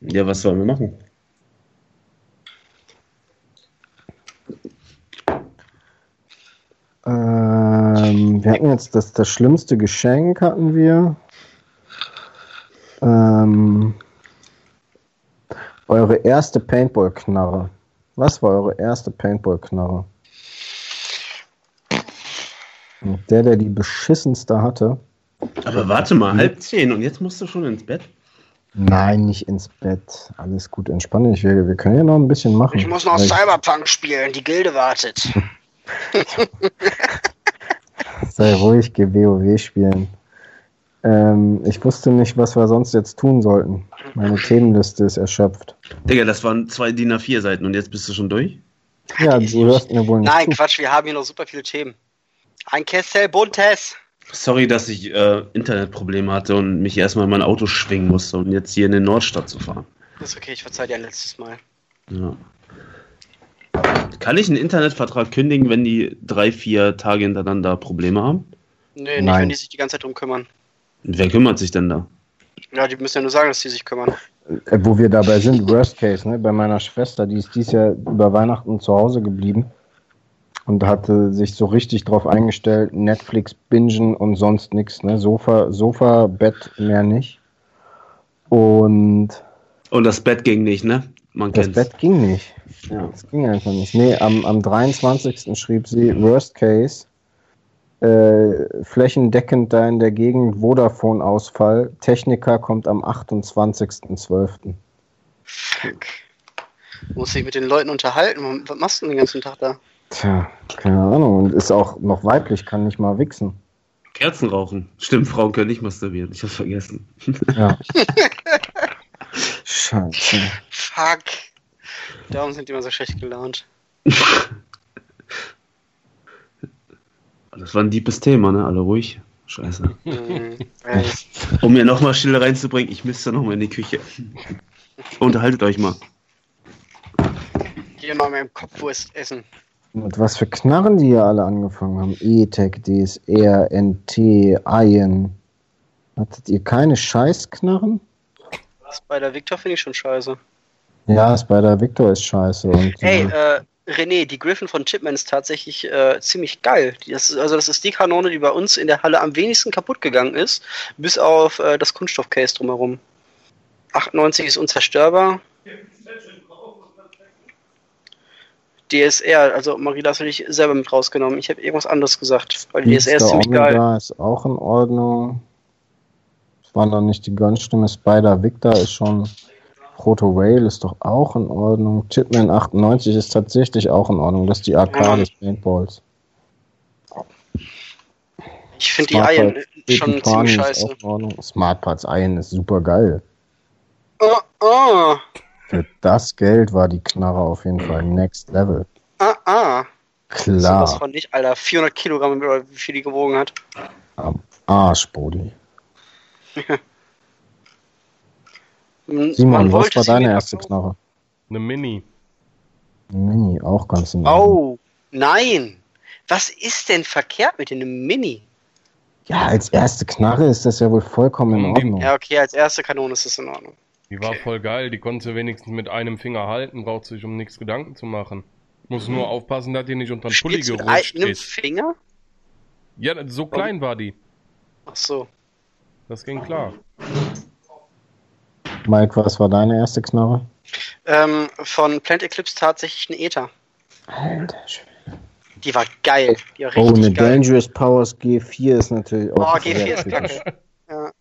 ja, was sollen wir machen? Ähm, wir hatten jetzt das, das schlimmste Geschenk hatten wir. Ähm, eure erste Paintball-Knarre. Was war eure erste Paintball-Knarre? Und Der, der die beschissenste hatte. Aber warte mal, halb zehn und jetzt musst du schon ins Bett? Nein, nicht ins Bett. Alles gut, entspann dich. Wir, wir können ja noch ein bisschen machen. Ich muss noch Weil- Cyberpunk spielen, die Gilde wartet. *laughs* Sei ruhig, geh WoW spielen. Ähm, ich wusste nicht, was wir sonst jetzt tun sollten. Meine Themenliste ist erschöpft. Digga, das waren zwei DIN A4 Seiten und jetzt bist du schon durch? Ja, du hörst mir wohl nicht Nein. Quatsch, wir haben hier noch super viele Themen. Ein Kessel Buntes. Sorry, dass ich äh, Internetprobleme hatte und mich erstmal in mein Auto schwingen musste, um jetzt hier in die Nordstadt zu fahren. Ist okay, ich verzeih dir ein letztes Mal. Ja. Kann ich einen Internetvertrag kündigen, wenn die drei, vier Tage hintereinander Probleme haben? Nee, nicht, Nein. wenn die sich die ganze Zeit drum kümmern. Und wer kümmert sich denn da? Ja, die müssen ja nur sagen, dass die sich kümmern. Äh, Wo wir dabei sind, Worst Case, ne? bei meiner Schwester, die ist dies Jahr über Weihnachten zu Hause geblieben und hatte sich so richtig drauf eingestellt, Netflix bingen und sonst nichts, ne? Sofa, Sofa, Bett, mehr nicht. Und Und das Bett ging nicht, ne? Man das kennt's. Bett ging nicht. Ja. Das ging einfach nicht. Nee, am, am 23. schrieb sie, Worst Case, äh, flächendeckend da in der Gegend Vodafone-Ausfall. Techniker kommt am 28.12. Fuck. Muss sich mit den Leuten unterhalten. Was machst du denn den ganzen Tag da? Tja, keine Ahnung. Und ist auch noch weiblich, kann nicht mal wichsen. Kerzen rauchen. Stimmt, Frauen können nicht masturbieren. Ich hab's vergessen. Ja. *laughs* Scheiße. Fuck. Darum sind die immer so schlecht gelaunt. Das war ein deepes Thema, ne? Alle ruhig. Scheiße. Hm, ey, Um mir nochmal Stille reinzubringen, ich müsste nochmal in die Küche. Unterhaltet euch mal. Geh mal in meinem Kopfwurst essen. Und was für Knarren die hier alle angefangen haben. E-Tech, DSR, NT, Iron. Hattet ihr keine Scheißknarren? Spider Victor finde ich schon scheiße. Ja, Spider Victor ist scheiße. Und, Hey, äh, äh, René, die Griffin von Chipman ist tatsächlich äh, ziemlich geil. Das ist, also das ist die Kanone, die bei uns in der Halle am wenigsten kaputt gegangen ist, bis auf äh, das Kunststoffcase drumherum. 98 ist unzerstörbar. DSR, also Marie, das habe ich selber mit rausgenommen. Ich habe irgendwas anderes gesagt, weil die DSR ist ziemlich geil. Omega ist auch in Ordnung. Es war noch nicht die Gunstimme. Spider Victor ist schon. Proto Rail ist doch auch in Ordnung. Chipman 98 ist tatsächlich auch in Ordnung. Das ist die AK Ja. des Paintballs. Ich finde die Parts schon ziemlich scheiße. Smart Parts Iron ist super geil. Oh, oh, Für das Geld war die Knarre auf jeden Fall next level. ah, ah. Klar. von nicht, Alter. 400 Kilogramm wie viel die gewogen hat. Am Arsch, Bodi. *laughs* Man Simon, was war deine erste kaufen. Knarre? Eine Mini. Mini, auch ganz in Ordnung. Oh, nein. Was ist denn verkehrt mit dem Mini? Ja, als erste Knarre ist das ja wohl vollkommen in Ordnung. Ja, okay, als erste Kanone ist das in Ordnung. Die war Okay. voll geil. Die konnte sie wenigstens mit einem Finger halten. Braucht sich um nichts Gedanken zu machen. Muss nur aufpassen, dass die nicht unter den Pulli du mit gerutscht einem ist. Finger? Ja, so klein war die. Ach so. Das ging klar. Mike, was war deine erste Knarre? Ähm, von Plant Eclipse tatsächlich ein Ether. Alter Schwede. Die war geil. Die war Oh, richtig eine geil. Dangerous Powers G4 ist natürlich auch Oh, G4 ist kacke. Ja.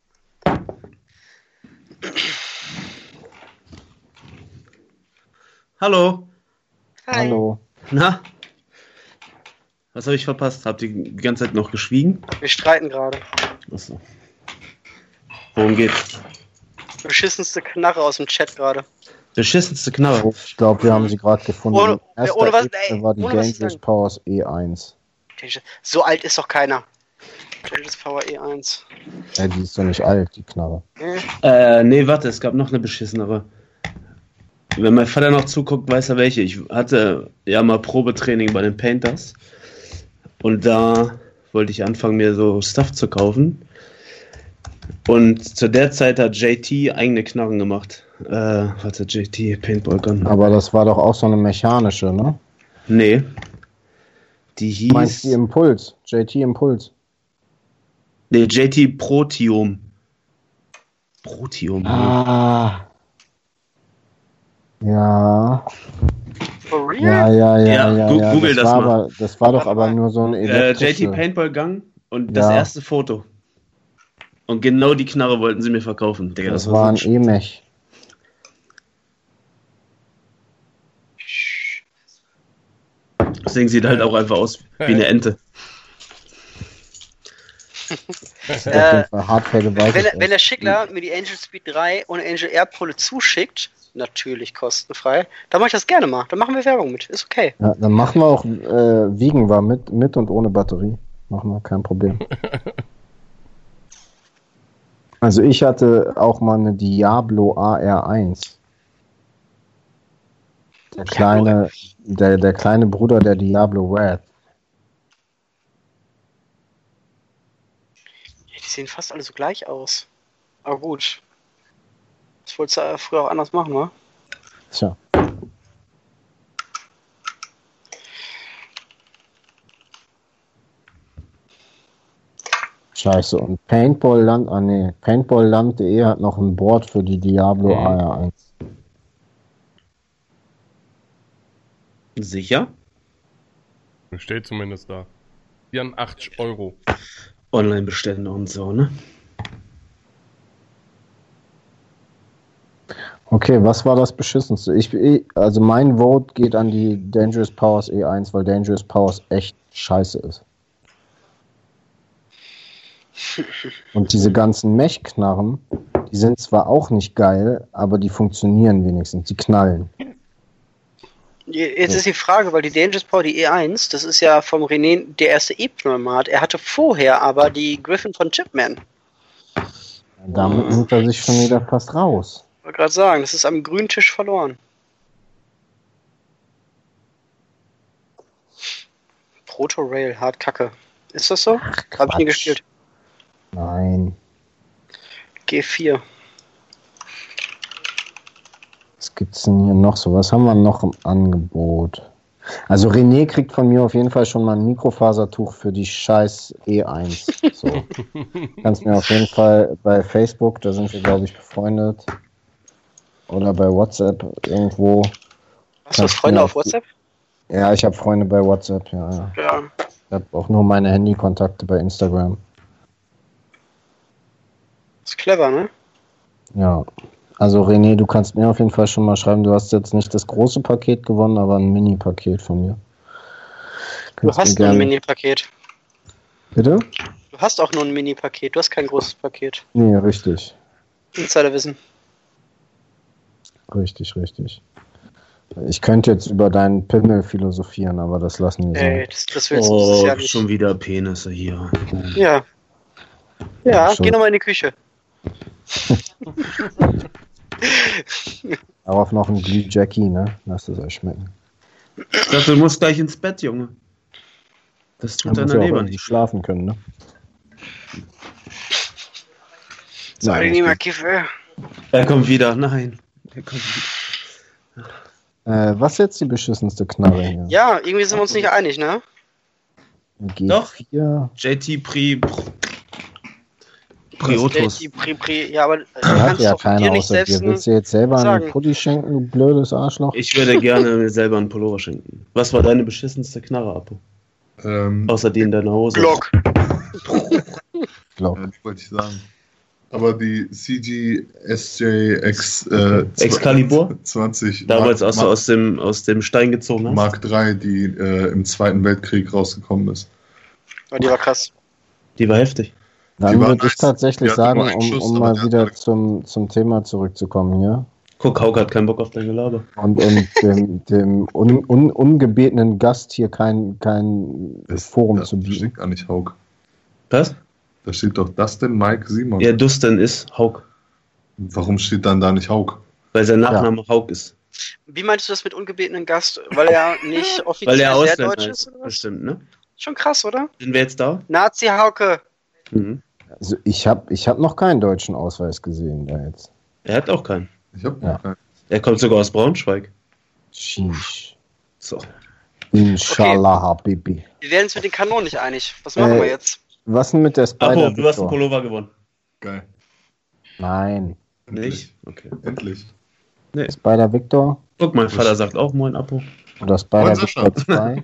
Hallo. Hi. Hallo. Na? Was habe ich verpasst? Habt ihr die ganze Zeit noch geschwiegen? Wir streiten gerade. Achso. Worum geht's? Beschissenste Knarre aus dem Chat gerade. Beschissenste Knarre. Ich glaube, wir haben sie gerade gefunden. Ohne- Erster ohne was- ey, war die ohne was zu Dangerous. Powers E1. So alt ist doch keiner. Dangerous Power E1. Ja, die ist doch nicht alt, die Knarre. Äh, nee, warte, es gab noch eine beschissenere. Wenn mein Vater noch zuguckt, weiß er welche. Ich hatte ja mal Probetraining bei den Painters. Und da wollte ich anfangen, mir so Stuff zu kaufen. Und zu der Zeit hat JT eigene Knarren gemacht. Äh, warte, JT, Paintball Gun. Aber das war doch auch so eine mechanische, ne? Nee. Die Du meinst hieß. die Impuls? JT Impuls. Nee, JT Protium. Protium. Ah. Ja, For real? ja, ja, ja, Ja, ja. google das war mal. Aber, das war doch aber nur so ein Äh, elektrische. JT Paintball Gun und das Ja. erste Foto. Und genau die Knarre wollten sie mir verkaufen. Digga, das das, war ein E-Mech. Das Ding sieht halt auch einfach aus wie eine Ente. Das ist Äh. Wenn, der- wenn der Schickler mir die Angel Speed 3 und Angel Air Pulle zuschickt, natürlich kostenfrei, dann mache ich das gerne mal. Dann machen wir Werbung mit. Ist okay. ja, dann machen wir auch, äh, wiegen wir mit, mit und ohne Batterie. Machen wir, kein Problem. *laughs* Also ich hatte auch mal eine Diablo AR1. Der kleine, der, der kleine Bruder der Diablo Red. Ja, die sehen fast alle so gleich aus. Aber gut. Das wolltest du äh, früher auch anders machen, wa? Tja. Scheiße, und Paintballland, ah nee, Paintballland.de hat noch ein Board für die Diablo Mhm. AR1. Sicher? Steht zumindest da. 84 Euro. Online-Bestände und so, ne? Okay, was war das beschissenste? Ich, also mein Vote geht an die Dangerous Powers E1, weil Dangerous Powers echt scheiße ist. Und diese ganzen Mech-Knarren, die sind zwar auch nicht geil, aber die funktionieren wenigstens, die knallen. Jetzt ist die Frage, weil die Dangerous Power, die E1, das ist ja vom René der erste E-Pneumat. Er hatte vorher aber die Griffin von Chipman. Damit nimmt er sich schon wieder fast raus. Ich wollte gerade sagen, das ist am grünen Tisch verloren. Proto Rail, hart kacke. Ist das so? Hab ich nie gespielt. Nein. G4. Was gibt's denn hier noch so? Was haben wir noch im Angebot? Also René kriegt von mir auf jeden Fall schon mal ein Mikrofasertuch für die scheiß E1. So. *laughs* Kannst mir auf jeden Fall bei Facebook, da sind wir glaube ich befreundet, oder bei WhatsApp irgendwo. Hast du Freunde auf WhatsApp? Ja, ich habe Freunde bei WhatsApp, ja. ja. Ich habe auch nur meine Handykontakte bei Instagram. Ist clever, ne? Ja. Also René, du kannst mir auf jeden Fall schon mal schreiben, du hast jetzt nicht das große Paket gewonnen, aber ein Mini-Paket von mir. Du Kannst hast mir nur ein Mini-Paket. Bitte? Du hast auch nur ein Mini-Paket. Du hast kein großes Paket. Nee, richtig. Insiderwissen. Richtig, richtig. Ich könnte jetzt über deinen Pimmel philosophieren, aber das lassen wir Ey, so. das, das willst du das Oh, ja nicht. schon wieder Penisse hier. Ja. Ja, Schon. geh nochmal in die Küche. *laughs* Darauf noch ein Blue Jackie, ne? Lasst es euch schmecken. Ich dachte, du musst gleich ins Bett, Junge. Das tut muss deiner ja Leber irgendwie nicht. schlafen können, ne? Soll ich nicht mehr kiffen? Er kommt wieder. Nein. Äh, was jetzt die beschissenste Knarre hier? Ja, irgendwie sind wir uns nicht einig, ne? G4. JT Pri. Priotus. Die Pri, Pri, ja, aber äh, Hat ja doch keiner nicht außer dir. Willst du jetzt selber einen sagen. Pulli schenken, du blödes Arschloch? Ich würde gerne mir selber einen Pullover schenken. Was war deine beschissenste Knarre, Apo? Ähm, Außer die in deiner Hose. Block. Glaub. ja, wollte ich sagen. Aber die CGSJX äh, Excalibur? 20 Damals, Mark, als du aus dem, aus dem Stein gezogen hast. Mark 3, die äh, im Zweiten Weltkrieg rausgekommen ist. Oh, die war krass. Die war heftig. Dann würde ich tatsächlich sagen, um, Schuss, um mal wieder zum, zum Thema zurückzukommen hier Guck, Hauke hat keinen Bock auf dein Gelaber. und, und dem, dem un, un, ungebetenen Gast hier kein, kein Forum da zu bieten. gar nicht Haug. Was? Da steht doch Dustin Mike Simon. Ja, Dustin ist Hauk. Warum steht dann da nicht Haug? Weil sein Nachname Hauk ist. Wie meinst du das mit ungebetenen Gast? Weil er *laughs* nicht offiziell Weil er sehr deutsch ist ist. oder? Bestimmt, ne? Schon krass, oder? Sind wir jetzt da? Nazi Hauke. Mhm. Also ich habe ich hab noch keinen deutschen Ausweis gesehen da jetzt. Er hat auch keinen. Ich hab Ja. keinen. Er kommt sogar aus Braunschweig. Sheesh. So. Inshallah, Habibi. Wir werden uns mit den Kanonen nicht einig. Was machen Äh, wir jetzt? Was denn mit der Spider Apo, du hast einen? Pullover gewonnen. Geil. Nein. Nicht? Okay. Endlich. Spider Victor Guck, mein Vater sagt auch Moin, Apo. oder Spider. Victor 2?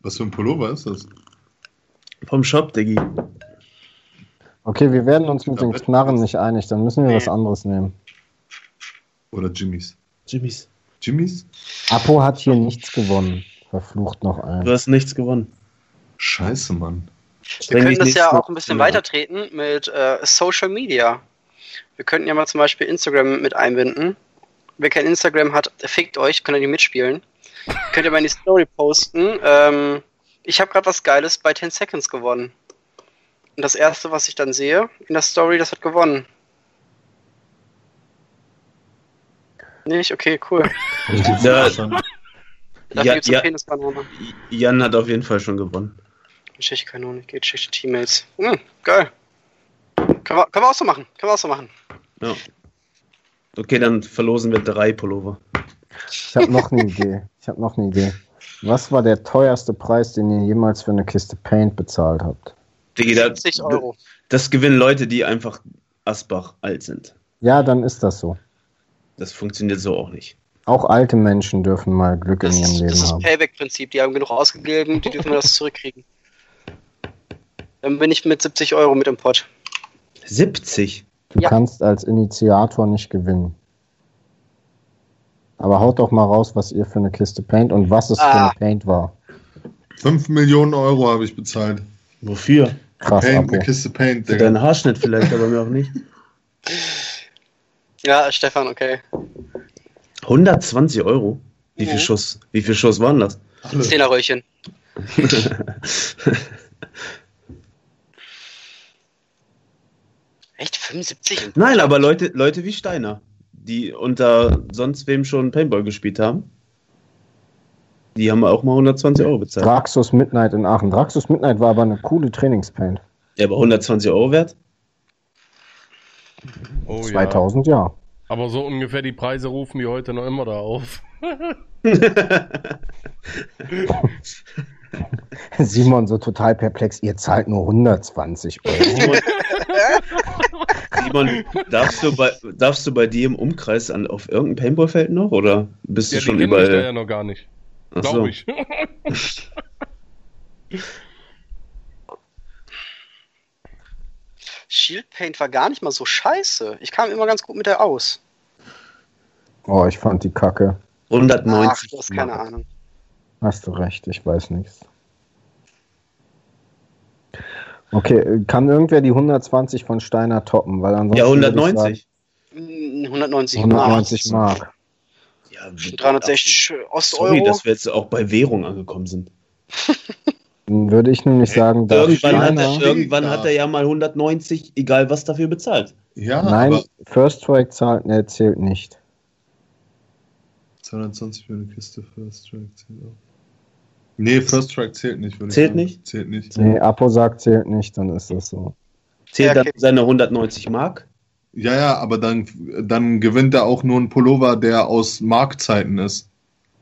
Was für ein Pullover ist das? Vom Shop, Diggi. Okay, wir werden uns mit den Knarren nicht einig, dann müssen wir Nee. was anderes nehmen. Oder Jimmys? Jimmys. Jimmys? Apo hat hier nichts gewonnen. Verflucht noch Du ein. hast nichts gewonnen. Scheiße, Mann. Wir können das ja auch ein bisschen weiter treten mit äh, Social Media. Wir könnten ja mal zum Beispiel Instagram mit einbinden. Wer kein Instagram hat, fickt euch, könnt ihr nicht mitspielen. Könnt ihr mal in die Story posten. Ähm, ich habe gerade was Geiles bei 10 Seconds gewonnen. Und das erste, was ich dann sehe in der Story, das hat gewonnen. Nicht? Okay, cool. *laughs* Da, Dafür ja, gibt's ja. Jan hat auf jeden Fall schon gewonnen. Schichtkanone, geht schlechte Teammates. Hm, geil. Können wir, können wir auch so machen. Können wir auch so machen. Ja. Okay, dann verlosen wir drei Pullover. Ich habe noch eine Idee. Ich habe noch eine Idee. Was war der teuerste Preis, den ihr jemals für eine Kiste Paint bezahlt habt? Diggi, da, 70 Euro. Das gewinnen Leute, die einfach Asbach alt sind. Ja, dann ist das so. Das funktioniert so auch nicht. Auch alte Menschen dürfen mal Glück in Das, ihrem ist- Leben das ist haben. Payback-Prinzip. Die haben genug ausgegeben, die dürfen das zurückkriegen. Dann bin ich mit 70 Euro mit im Pott. 70? Du Ja. kannst als Initiator nicht gewinnen. Aber haut doch mal raus, was ihr für eine Kiste Paint und was es für Ah. eine Paint war. 5 Millionen Euro habe ich bezahlt. Wofür? Krass, Paint, eine Kiste Paint, Für Digga. deinen Haarschnitt vielleicht, aber mir auch nicht. Ja, Stefan, okay. 120 Euro? Wie viel Mhm. Schuss? Wie viel Schuss waren das? Alle. Zehnerröhrchen. *laughs* Echt? 75? im Nein, aber Leute, Leute wie Steiner, die unter sonst wem schon Paintball gespielt haben, die haben auch mal 120 Euro bezahlt. Draxus Midnight in Aachen. Draxus Midnight war aber eine coole Trainingspaint. Ja, aber 120 Euro wert? Oh 2000, ja. ja. Aber so ungefähr die Preise rufen wir heute noch immer da auf. *laughs* Simon so total perplex, ihr zahlt nur 120 *laughs* Euro. Simon, darfst, du bei, darfst du bei dir im Umkreis an, auf irgendein Paintballfeld noch? Oder bist Ja, du schon kennen mich da ja überall? noch gar nicht. Ach so. Glaube ich. *laughs* Shield Paint war gar nicht mal so scheiße. Ich kam immer ganz gut mit der aus. Oh, ich fand die Kacke. Ach, 190. du hast keine Ahnung. Hast du recht, ich weiß nichts. Okay, kann irgendwer die 120 von Steiner toppen? Weil ansonsten Ja, würde ich 190. Hm, 190 Sagen, 190 Mark. Ja, 360 Ost-Euro. Sorry, dass wir jetzt auch bei Währung angekommen sind. Dann würde ich nämlich sagen, dass Irgendwann, hat er, Steiner, irgendwann hat er ja mal 190, egal was dafür bezahlt. Ja, Nein, aber First Strike zahlt, ne, zählt nicht. 220 für eine Kiste First Strike zählt auch. Nee, First Strike zählt nicht, würde ich Zählt sagen. nicht? Zählt nicht. Nee, Apo sagt zählt nicht, dann ist das so. Zählt Ja, dann seine 190 Mark? Ja, ja, aber dann, dann gewinnt er auch nur einen Pullover, der aus Markzeiten ist.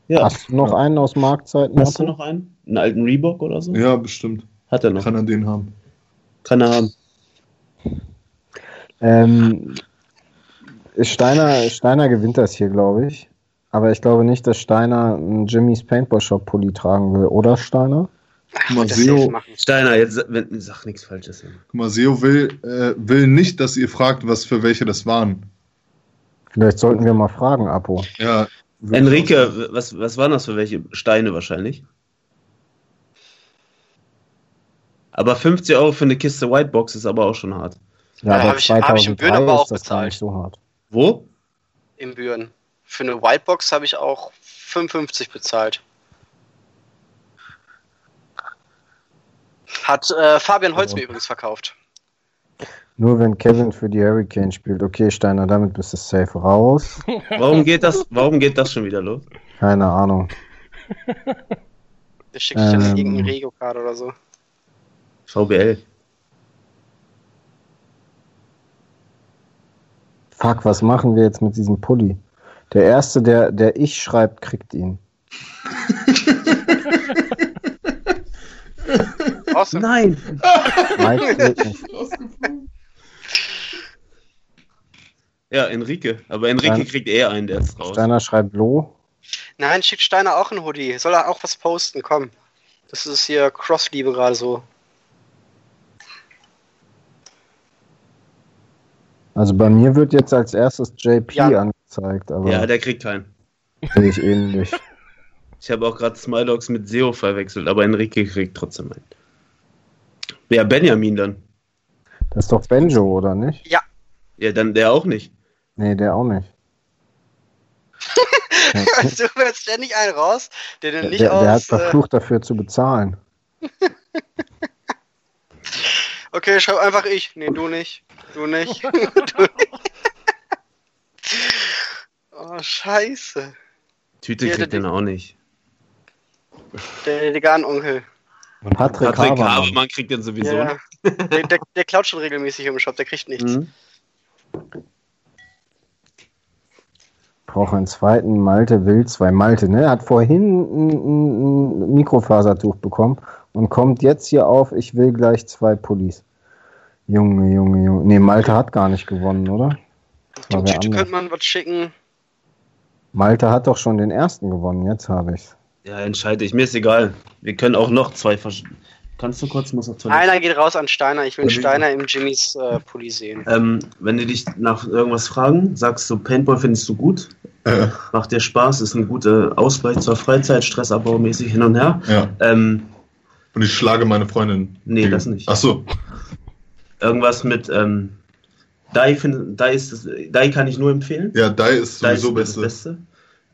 Ja. Hast du noch einen aus Marktzeiten? Hast du Apo? noch einen? Einen alten Reebok oder so? Ja, bestimmt. Hat er noch. Kann er den haben. Kann er haben. Ähm, Steiner, Steiner gewinnt das hier, glaube ich. Aber ich glaube nicht, dass Steiner einen Jimmy's Paintball Shop Pulli tragen will, oder Steiner? Ach, Mal das Seo- safe machen. Steiner, jetzt wenn, sag nichts Falsches. Guck mal, Seo will, äh, will nicht, dass ihr fragt, was für welche das waren. Vielleicht sollten wir mal fragen, Apo. Ja. Enrique, was, was waren das für welche? Steine wahrscheinlich. Aber 50 Euro für eine Kiste Whitebox ist aber auch schon hart. Ja, Ja, aber hab ich- hab ich in 2003 Büren aber auch ist das gar bezahlt. nicht so hart. Wo? in Büren. Für eine Whitebox habe ich auch 55 bezahlt. Hat äh, Fabian Holz mir übrigens verkauft. Nur wenn Kevin für die Hurricane spielt. Okay, Steiner, damit bist du safe raus. *laughs* Warum geht das, warum geht das schon wieder los? Keine Ahnung. Der schickt dich Ähm. irgendeinen Regio-Card oder so. VBL. Fuck, was machen wir jetzt mit diesem Pulli? Der erste, der, der ich schreibt, kriegt ihn. Awesome. Nein! Mike *laughs* kriegt nicht. Ja, Enrique. Aber Enrique Dann- kriegt eher einen, der ist raus. Steiner schreibt Lo. Nein, schickt Steiner auch ein Hoodie. Soll er auch was posten? Komm. Das ist hier Crossliebe gerade so. Also bei mir wird jetzt als erstes JP Ja. angezeigt, aber Ja, der kriegt keinen. sehe ich ähnlich. *laughs* Ich habe auch gerade Smilox mit Seo verwechselt, aber Enrique kriegt trotzdem einen. Ja, Benjamin dann. Das ist doch Benjo, oder nicht? Ja, dann der auch nicht. Nee, der auch nicht. *laughs* du willst ständig einen raus, der den Der, nicht der, der hat aus. Äh, verflucht dafür zu bezahlen. *laughs* okay, schreib einfach ich. Nee, du nicht. Du nicht. *laughs* du nicht. oh, scheiße. Tüte kriegt den auch nicht. Der Degan-Onkel. Patrick, Patrick Habermann. Habermann kriegt den sowieso. Ja. Der, der, der klaut schon regelmäßig im Shop, der kriegt nichts. Mhm. Braucht einen zweiten. Malte will zwei. Malte, ne? Hat vorhin ein, ein, ein Mikrofasertuch bekommen und kommt jetzt hier auf, ich will gleich zwei Pullis. Junge, Junge, Junge. Nee, Malte hat gar nicht gewonnen, oder? Dem Tüte anders. könnte man was schicken. Malte hat doch schon den ersten gewonnen, jetzt habe ich's. Ja, entscheide ich. Mir ist egal. Wir können auch noch zwei versch Kannst du kurz, muss auf Toilette. Einer geht raus an Steiner. Ich will Ja, Steiner im Jimmys äh, Pulli sehen. Ähm, wenn die dich nach irgendwas fragen, sagst du, Paintball findest du gut, Äh, macht dir Spaß, ist ein guter Ausgleich zur Freizeit, Stressabbaumäßig hin und her. ja. Ähm, Und ich schlage meine Freundin. Nee, das nicht. Ach so. irgendwas mit ähm, Dai, find, Dai, ist das, Dai kann ich nur empfehlen. Ja, Dai ist Dai ist sowieso das Beste.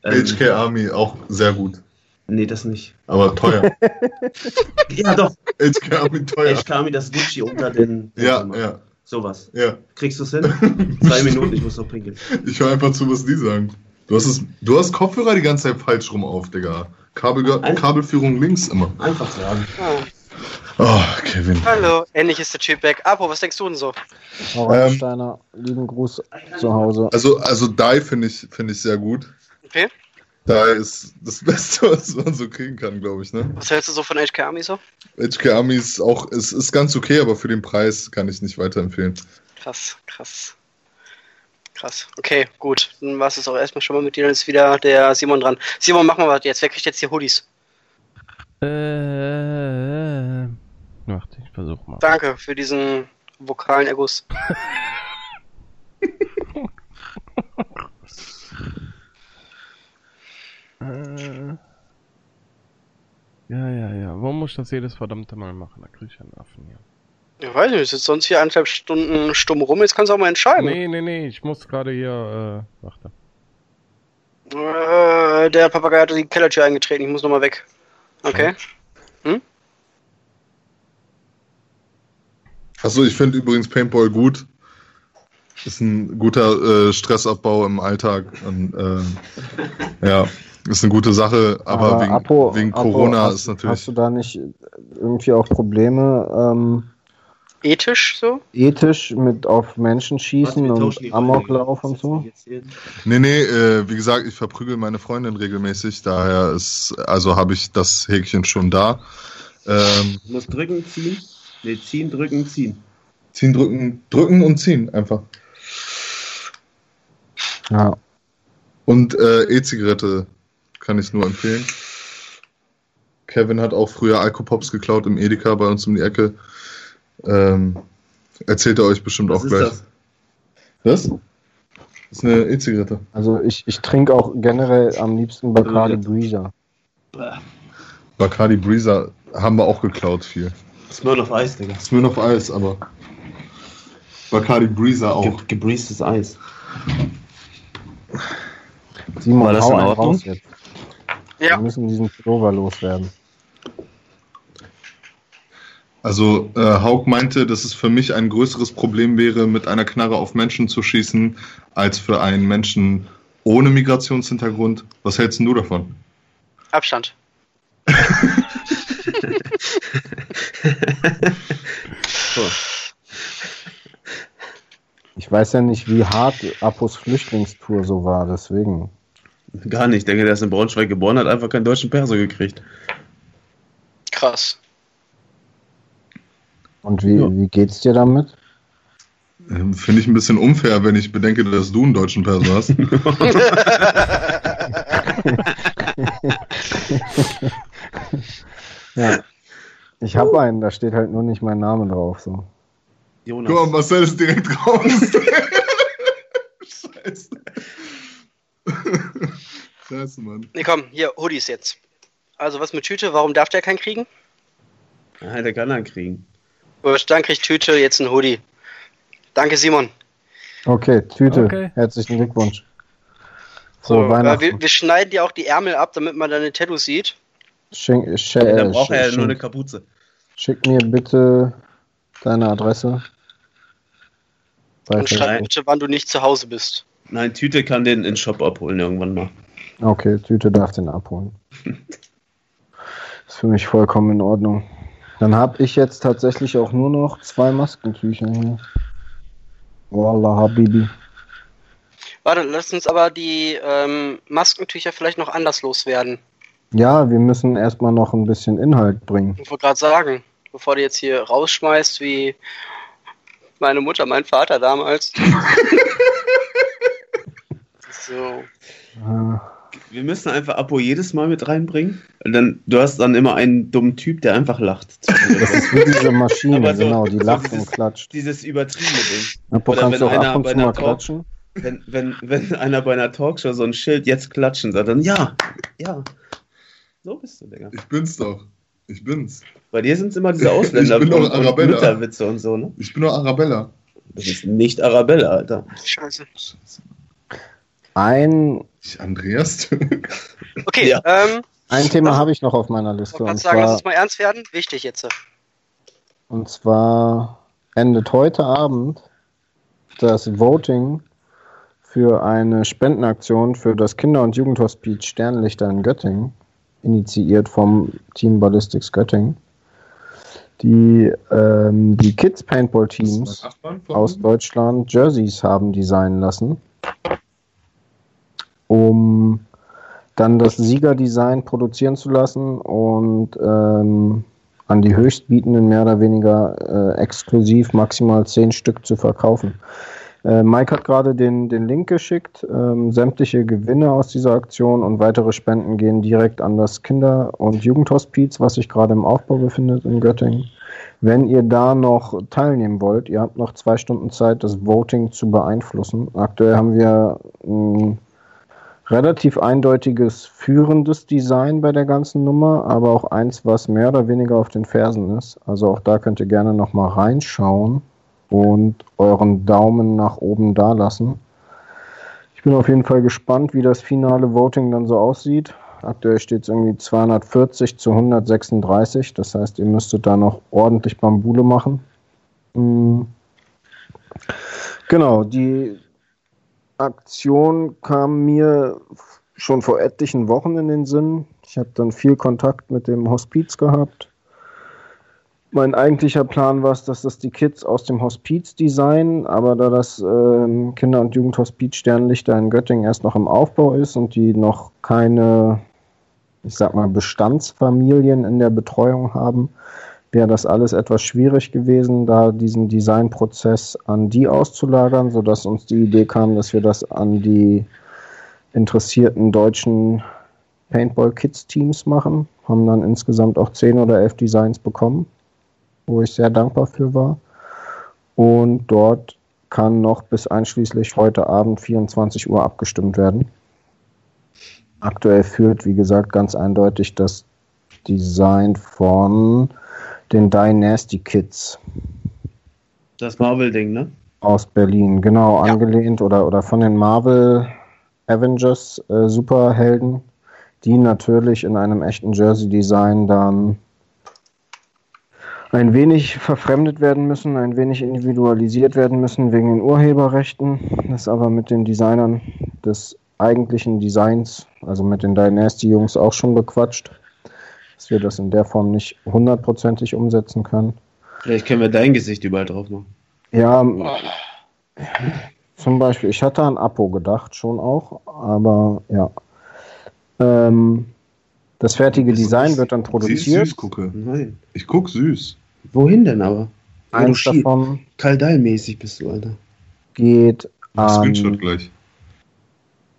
Beste. Ähm, HK Army auch sehr gut. nee, das nicht. Aber teuer. *laughs* Ja, doch. HK Army teuer. Kam mir das Gucci unter den. Ja, ja, Sowas. ja. Kriegst du es hin? *laughs* Zwei Minuten, ich muss noch pinkeln. Ich höre einfach zu, was die sagen. Du hast, es, du hast Kopfhörer die ganze Zeit falsch rum auf, Digga. Kabel, Kabelführung links immer. Einfach sagen. Ah, Oh, Kevin. hallo, endlich ist der Typ weg. Apo, was denkst du denn so? Alright, Ähm, Steiner, lieben Gruß zu Hause. Also, also Die finde ich, finde ich sehr gut. Okay. Die ist das Beste, *laughs* was man so kriegen kann, glaube ich, ne? Was hältst du so von HK Army so? HK Army ist auch, es ist ganz okay, aber für den Preis kann ich nicht weiterempfehlen. Krass, krass. Krass. Okay, gut. Dann war es auch erstmal schon mal mit dir. Dann ist wieder der Simon dran. Simon, mach mal was jetzt. Wer kriegt jetzt die Hoodies? Äh, warte, ich versuch mal. Danke für diesen vokalen Erguss. *laughs* Äh, ja, ja, ja. Warum muss ich das jedes verdammte Mal machen? Da krieg ich einen Affen hier. Ich weiß nicht, du sitzt sonst hier eineinhalb Stunden stumm rum. Jetzt kannst du auch mal entscheiden. Nee, nee, nee, ich muss gerade hier, äh, warte. Äh, der Papagei hat die Kellertür eingetreten. Ich muss nochmal weg. Okay. Achso, ich finde übrigens Paintball gut. Ist ein guter äh, Stressabbau im Alltag. Und, äh, ja, ist eine gute Sache, aber, wegen, Apo- wegen Apo, Corona hast, ist natürlich. Hast du da nicht irgendwie auch Probleme ähm, Ethisch so? ethisch mit auf Menschen schießen tauschen und Amoklauf und so? Nee, nee, äh, wie gesagt, ich verprügel meine Freundin regelmäßig, daher ist, also habe ich das Häkchen schon da. Ähm, Du musst drücken, ziehen. Nee, ziehen, drücken, ziehen. ziehen, drücken, drücken und ziehen einfach. Ja. Und äh, E-Zigarette kann ich nur empfehlen. Kevin hat auch früher Alkopops geklaut im Edeka bei uns um die Ecke. Ähm, erzählt er euch bestimmt Was auch ist gleich. das? Was? Das ist eine E-Zigarette. Also ich, ich trinke auch generell am liebsten Bacardi. Breezer. Bacardi Breezer haben wir auch geklaut viel. Smirnoff Eis, Digga. Smirnoff Eis, aber Bacardi Breezer auch. Ge gebreestes Eis. Simon, War das hau in Ordnung? raus jetzt. Wir Ja, müssen diesen Pullover loswerden. Also äh, Haug meinte, dass es für mich ein größeres Problem wäre, mit einer Knarre auf Menschen zu schießen, als für einen Menschen ohne Migrationshintergrund. Was hältst du davon? Abstand. Ich weiß ja nicht, wie hart Apos Flüchtlingstour so war, deswegen. Gar nicht. Ich denke, der ist in Braunschweig geboren, hat einfach keinen deutschen Perso gekriegt. Krass. Und wie, Ja. wie geht's dir damit? Ähm, Finde ich ein bisschen unfair, wenn ich bedenke, dass du einen deutschen Perso hast. *laughs* Ja. Ich habe einen, da steht halt nur nicht mein Name drauf. So. Jonas. Guck mal, Marcel ist direkt raus. *laughs* Scheiße. Scheiße, Mann. Nee, komm, hier, Hoodies jetzt. Also was mit Tüte, warum darf der keinen kriegen? Ja, der kann er kriegen. Wurscht, dann kriegt Tüte jetzt ein Hoodie. Danke, Simon. Okay, Tüte. Okay. Herzlichen Glückwunsch. So, Frohe äh, Weihnachten. wir, wir schneiden dir auch die Ärmel ab, damit man deine Tattoos sieht. Schick, sch Ja, äh, dann braucht er ja nur eine Kapuze. schick mir bitte deine Adresse. Und Weiß schreib bitte, wann du nicht zu Hause bist. Nein, Tüte kann den in den Shop abholen irgendwann mal. Okay, Tüte darf den abholen. *laughs* Ist für mich vollkommen in Ordnung. Dann habe ich jetzt tatsächlich auch nur noch zwei Maskentücher hier. Wallah, Habibi. Warte, lass uns aber die ähm, Maskentücher vielleicht noch anders loswerden. Ja, wir müssen erstmal noch ein bisschen Inhalt bringen. Ich wollte gerade sagen, bevor du jetzt hier rausschmeißt, wie meine Mutter, mein Vater damals. *laughs* so. Äh, Wir müssen einfach Apo jedes Mal mit reinbringen. Und dann, du hast dann immer einen dummen Typ, der einfach lacht. Das ist wie diese Maschine, so- genau, die so lacht dieses- und klatscht. Dieses übertriebene Ding. Apo, oder kannst du auch wenn einer ab und bei zu einer mal Talk- klatschen? Wenn, wenn, wenn einer bei einer Talkshow so ein Schild jetzt klatschen sagt, dann ja, ja. So bist du, Digga. Ich bin's doch. Ich bin's. Bei dir sind es immer diese Ausländer *laughs* Ich bin doch und, und Arabella. Mütterwitze und so, ne? Ich bin doch Arabella. Das ist nicht Arabella, Alter. Scheiße. Ein, Ich Andreas? *laughs* Okay, Ja. ähm, ein Thema habe ich noch auf meiner ich Liste. Und gerade sagen, lass zwar, uns mal ernst werden. Wichtig jetzt. und zwar endet heute Abend das Voting für eine Spendenaktion für das Kinder- und Jugendhospiz Sternlichter in Göttingen, initiiert vom Team Ballistics Göttingen. Die, ähm, die Kids Paintball Teams aus Deutschland Jerseys haben designen lassen, um dann das Siegerdesign produzieren zu lassen und ähm, an die Höchstbietenden mehr oder weniger äh, exklusiv maximal zehn Stück zu verkaufen. Äh, Mike hat gerade den, den Link geschickt. Ähm, sämtliche Gewinne aus dieser Aktion und weitere Spenden gehen direkt an das Kinder- und Jugendhospiz, was sich gerade im Aufbau befindet in Göttingen. Wenn ihr da noch teilnehmen wollt, ihr habt noch zwei Stunden Zeit, das Voting zu beeinflussen. Aktuell haben wir ein relativ eindeutiges führendes Design bei der ganzen Nummer, aber auch eins, was mehr oder weniger auf den Fersen ist. Also auch da könnt ihr gerne noch mal reinschauen und euren Daumen nach oben da lassen. Ich bin auf jeden Fall gespannt, wie das finale Voting dann so aussieht. Aktuell steht es irgendwie 240 zu 136. Das heißt, ihr müsstet da noch ordentlich Bambule machen. Mm. Genau, die Aktion kam mir schon vor etlichen Wochen in den Sinn. Ich habe dann viel Kontakt mit dem Hospiz gehabt. Mein eigentlicher Plan war es, dass das die Kids aus dem Hospiz designen, aber da das ähm, Kinder- und Jugendhospiz Sternlichter in Göttingen erst noch im Aufbau ist und die noch keine, ich sag mal, Bestandsfamilien in der Betreuung haben, wäre das alles etwas schwierig gewesen, da diesen Designprozess an die auszulagern, sodass uns die Idee kam, dass wir das an die interessierten deutschen Paintball-Kids-Teams machen. Haben dann insgesamt auch zehn oder elf Designs bekommen, wo ich sehr dankbar für war. Und dort kann noch bis einschließlich heute Abend 24 Uhr abgestimmt werden. Aktuell führt, wie gesagt, ganz eindeutig das Design von den Dynasty Kids Das Marvel-Ding, ne? aus Berlin, genau, Ja. angelehnt oder, oder von den Marvel Avengers äh, Superhelden, die natürlich in einem echten Jersey-Design dann ein wenig verfremdet werden müssen, ein wenig individualisiert werden müssen wegen den Urheberrechten. Das ist aber mit den Designern des eigentlichen Designs, also mit den Dynasty-Jungs auch schon bequatscht, dass wir das in der Form nicht hundertprozentig umsetzen können. Vielleicht können wir dein Gesicht überall drauf machen. Ja, zum Beispiel, ich hatte an Apo gedacht, schon auch, aber ja. Ähm, das fertige Design wird dann produziert. süß, gucke. Nein. Ich guck süß. Wohin denn aber? Ja, du Eins schiel- davon Kaldal-mäßig bist du, Alter. geht an gleich.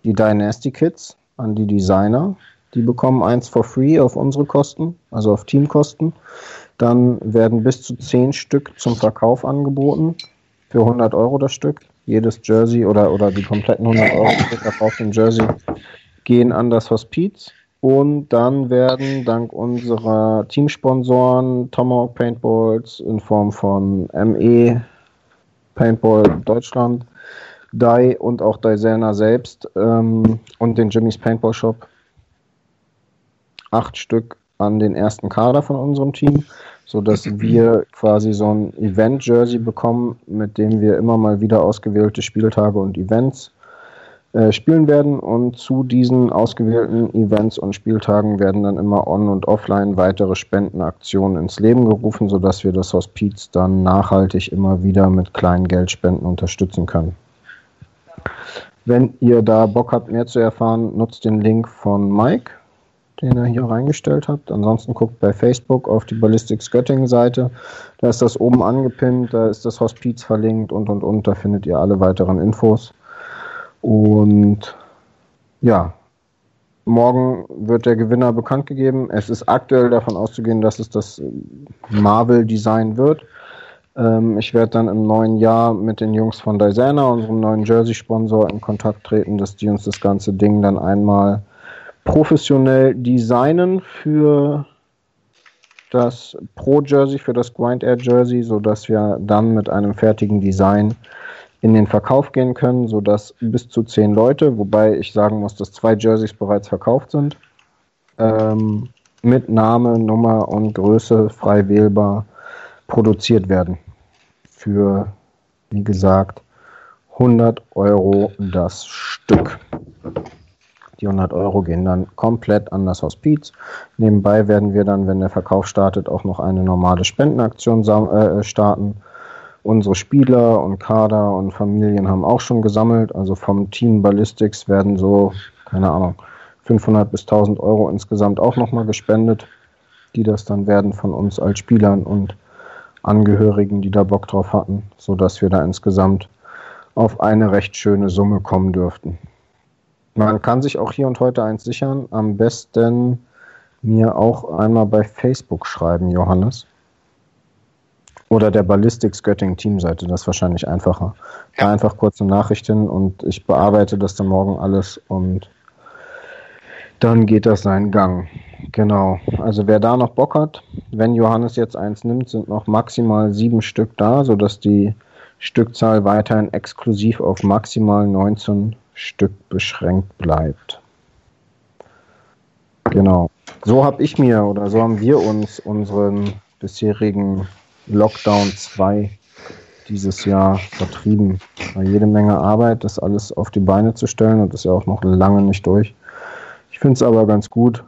die Dynasty Kids, an die Designer. Die bekommen eins for free auf unsere Kosten, also auf Teamkosten. Dann werden bis zu zehn Stück zum Verkauf angeboten für 100 Euro das Stück. Jedes Jersey oder, oder die kompletten 100 Euro für verkauften Jersey gehen an das Hospiz. Und dann werden dank unserer Teamsponsoren Tomahawk Paintballs in Form von ME Paintball Deutschland, Dai und auch Daisena selbst ähm, und den Jimmy's Paintball Shop acht Stück an den ersten Kader von unserem Team, sodass *clears throat* wir quasi so ein Event-Jersey bekommen, mit dem wir immer mal wieder ausgewählte Spieltage und Events äh, spielen werden. Und zu diesen ausgewählten Events und Spieltagen werden dann immer on- und offline weitere Spendenaktionen ins Leben gerufen, sodass wir das Hospiz dann nachhaltig immer wieder mit kleinen Geldspenden unterstützen können. Wenn ihr da Bock habt, mehr zu erfahren, nutzt den Link von Mike, den er hier reingestellt hat. Ansonsten guckt bei Facebook auf die Ballistics Göttingen Seite. Da ist das oben angepinnt, da ist das Hospiz verlinkt und und und. Da findet ihr alle weiteren Infos. Und ja, morgen wird der Gewinner bekannt gegeben. Es ist aktuell davon auszugehen, dass es das Marvel-Design wird. Ähm, ich werde dann im neuen Jahr mit den Jungs von Daisana, unserem neuen Jersey-Sponsor, in Kontakt treten, dass die uns das ganze Ding dann einmal professionell designen für das Pro-Jersey, für das Grind Air Jersey, sodass wir dann mit einem fertigen Design in den Verkauf gehen können, sodass bis zu zehn Leute, wobei ich sagen muss, dass zwei Jerseys bereits verkauft sind, ähm, mit Name, Nummer und Größe frei wählbar produziert werden. Für, wie gesagt, 100 Euro das Stück. Die 100 Euro gehen dann komplett an das Hospiz. Nebenbei werden wir dann, wenn der Verkauf startet, auch noch eine normale Spendenaktion sam- äh, starten. Unsere Spieler und Kader und Familien haben auch schon gesammelt. Also vom Team Ballistics werden so, keine Ahnung, 500 bis 1000 Euro insgesamt auch nochmal gespendet, die das dann werden von uns als Spielern und Angehörigen, die da Bock drauf hatten, sodass wir da insgesamt auf eine recht schöne Summe kommen dürften. Man kann sich auch hier und heute eins sichern. Am besten mir auch einmal bei Facebook schreiben, Johannes. Oder der Ballistics Göttingen Teamseite, das ist wahrscheinlich einfacher. Da Ja. einfach kurze Nachricht hin und ich bearbeite das dann morgen alles und dann geht das seinen Gang. Genau. Also wer da noch Bock hat, wenn Johannes jetzt eins nimmt, sind noch maximal sieben Stück da, sodass die Stückzahl weiterhin exklusiv auf maximal 19 Stück beschränkt bleibt. Genau. So habe ich mir oder so haben wir uns unseren bisherigen Lockdown 2 dieses Jahr vertrieben. War jede Menge Arbeit, das alles auf die Beine zu stellen und ist ja auch noch lange nicht durch. Ich finde es aber ganz gut,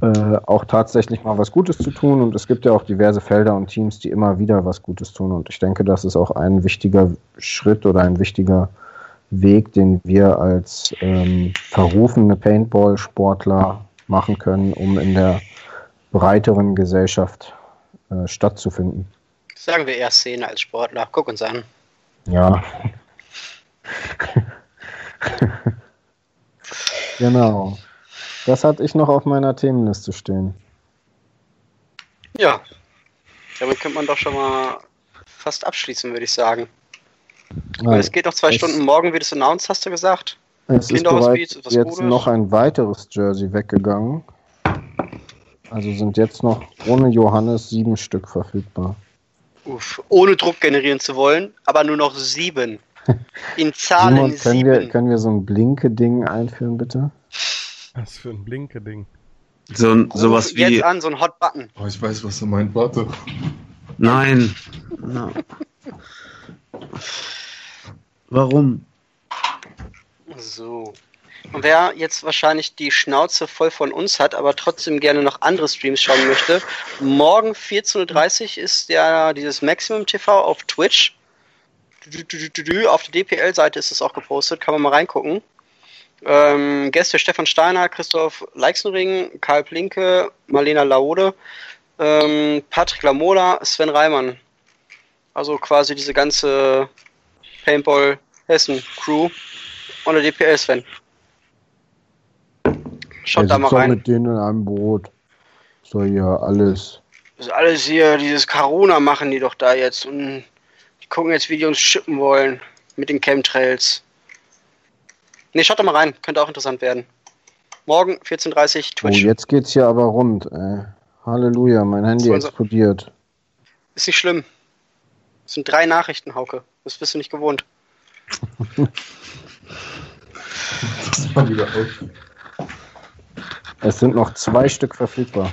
äh, auch tatsächlich mal was Gutes zu tun. Und es gibt ja auch diverse Felder und Teams, die immer wieder was Gutes tun. Und ich denke, das ist auch ein wichtiger Schritt oder ein wichtiger Weg, den wir als ähm, verrufene Paintball-Sportler machen können, um in der breiteren Gesellschaft äh, stattzufinden. Sagen wir eher Szene als Sportler. Guck uns an. Ja. *laughs* genau. Das hatte ich noch auf meiner Themenliste stehen. Ja. Damit könnte man doch schon mal fast abschließen, würde ich sagen. Weil es geht noch zwei es- Stunden morgen, wie du es announced, hast du gesagt. Es ist bereits etwas jetzt Gutes. noch ein weiteres Jersey weggegangen. Also sind jetzt noch ohne Johannes sieben Stück verfügbar. Uff, ohne Druck generieren zu wollen, aber nur noch sieben. *laughs* In Zahlen Simon, können, sieben. wir, können wir so ein Blinke-Ding einführen, bitte? Was für ein Blinke-Ding. So, ein- sowas wie. jetzt an, so ein Hot Button. Oh, ich weiß, was er meint. Warte. Nein. Na. Warum? So. Und wer jetzt wahrscheinlich die Schnauze voll von uns hat, aber trotzdem gerne noch andere Streams schauen möchte, morgen 14.30 Uhr ist ja dieses Maximum TV auf Twitch. Auf der DPL-Seite ist es auch gepostet, kann man mal reingucken. Ähm, Gäste Stefan Steiner, Christoph Leixenring, Karl Plinke, Marlena Laude, ähm, Patrick Lamola, Sven Reimann. Also quasi diese ganze Paintball Hessen Crew und der DPL Sven. Schaut da mal rein. mit denen in einem Boot. So hier alles. Das ist alles hier, dieses Corona machen die doch da jetzt und die gucken jetzt, wie die uns schippen wollen mit den Chemtrails. Ne, schaut da mal rein, könnte auch interessant werden. Morgen 14.30 Oh, Twitch. jetzt geht's hier aber rund. Ey. Halleluja, mein Handy explodiert. Ist nicht schlimm. Das sind drei Nachrichten, Hauke. Das bist du nicht gewohnt. Das mal wieder auf. Es sind noch zwei Stück verfügbar.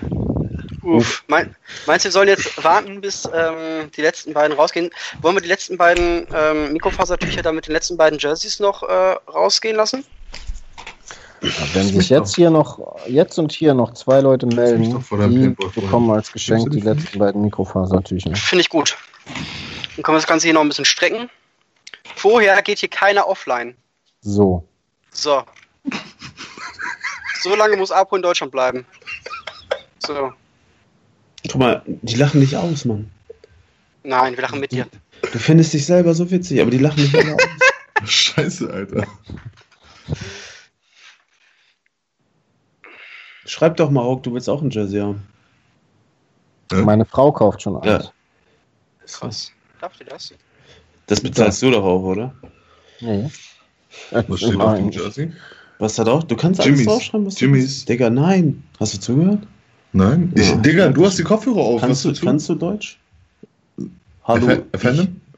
Uff. Mein, meinst du, wir sollen jetzt warten, bis ähm, die letzten beiden rausgehen? Wollen wir die letzten beiden ähm, Mikrofasertücher da mit den letzten beiden Jerseys noch äh, rausgehen lassen? Ja, wenn sich jetzt hier noch, jetzt und hier noch zwei Leute melden, die bekommen als Geschenk die letzten beiden Mikrofasertücher. Finde ich gut. Dann können wir das Ganze hier noch ein bisschen strecken. Vorher geht hier keiner offline. So. So. So lange muss Apo in Deutschland bleiben. So. Guck mal, die lachen dich aus, Mann. Nein, wir lachen mit dir. Du findest dich selber so witzig, aber die lachen dich alle aus. *laughs* Scheiße, Alter. Schreib doch mal, Hauk, du willst auch ein Jersey haben. Ja. Meine Frau kauft schon Ja. eins. Krass. Darf die das? Das bezahlst du doch auch, oder? Nee. Was steht auf dem Jersey? Was da drauf? Du kannst Jimmys. alles draufschreiben, was Jimmys. du willst. Digga, nein. Hast du zugehört? Nein? Ich, Ja. Digga, du hast die Kopfhörer auf. Kannst du, was kannst du Deutsch? Hallo.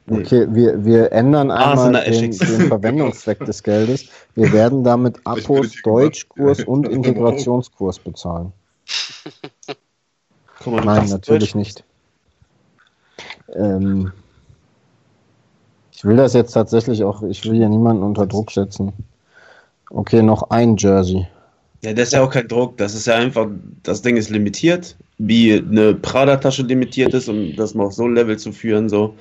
Nee. Okay, wir, wir ändern Ah, einmal eine den, den Verwendungszweck des Geldes. Wir werden damit hier Deutschkurs *laughs* und Integrationskurs bezahlen. Guck mal, du Nein, natürlich nicht. Ähm, ich will das jetzt tatsächlich auch, ich will hier niemanden unter Druck setzen. Okay, noch ein Jersey. Ja, das ist ja auch kein Druck. Das ist ja einfach, das Ding ist limitiert, wie eine Prada-Tasche limitiert ist, um das mal auf so ein Level zu führen. So,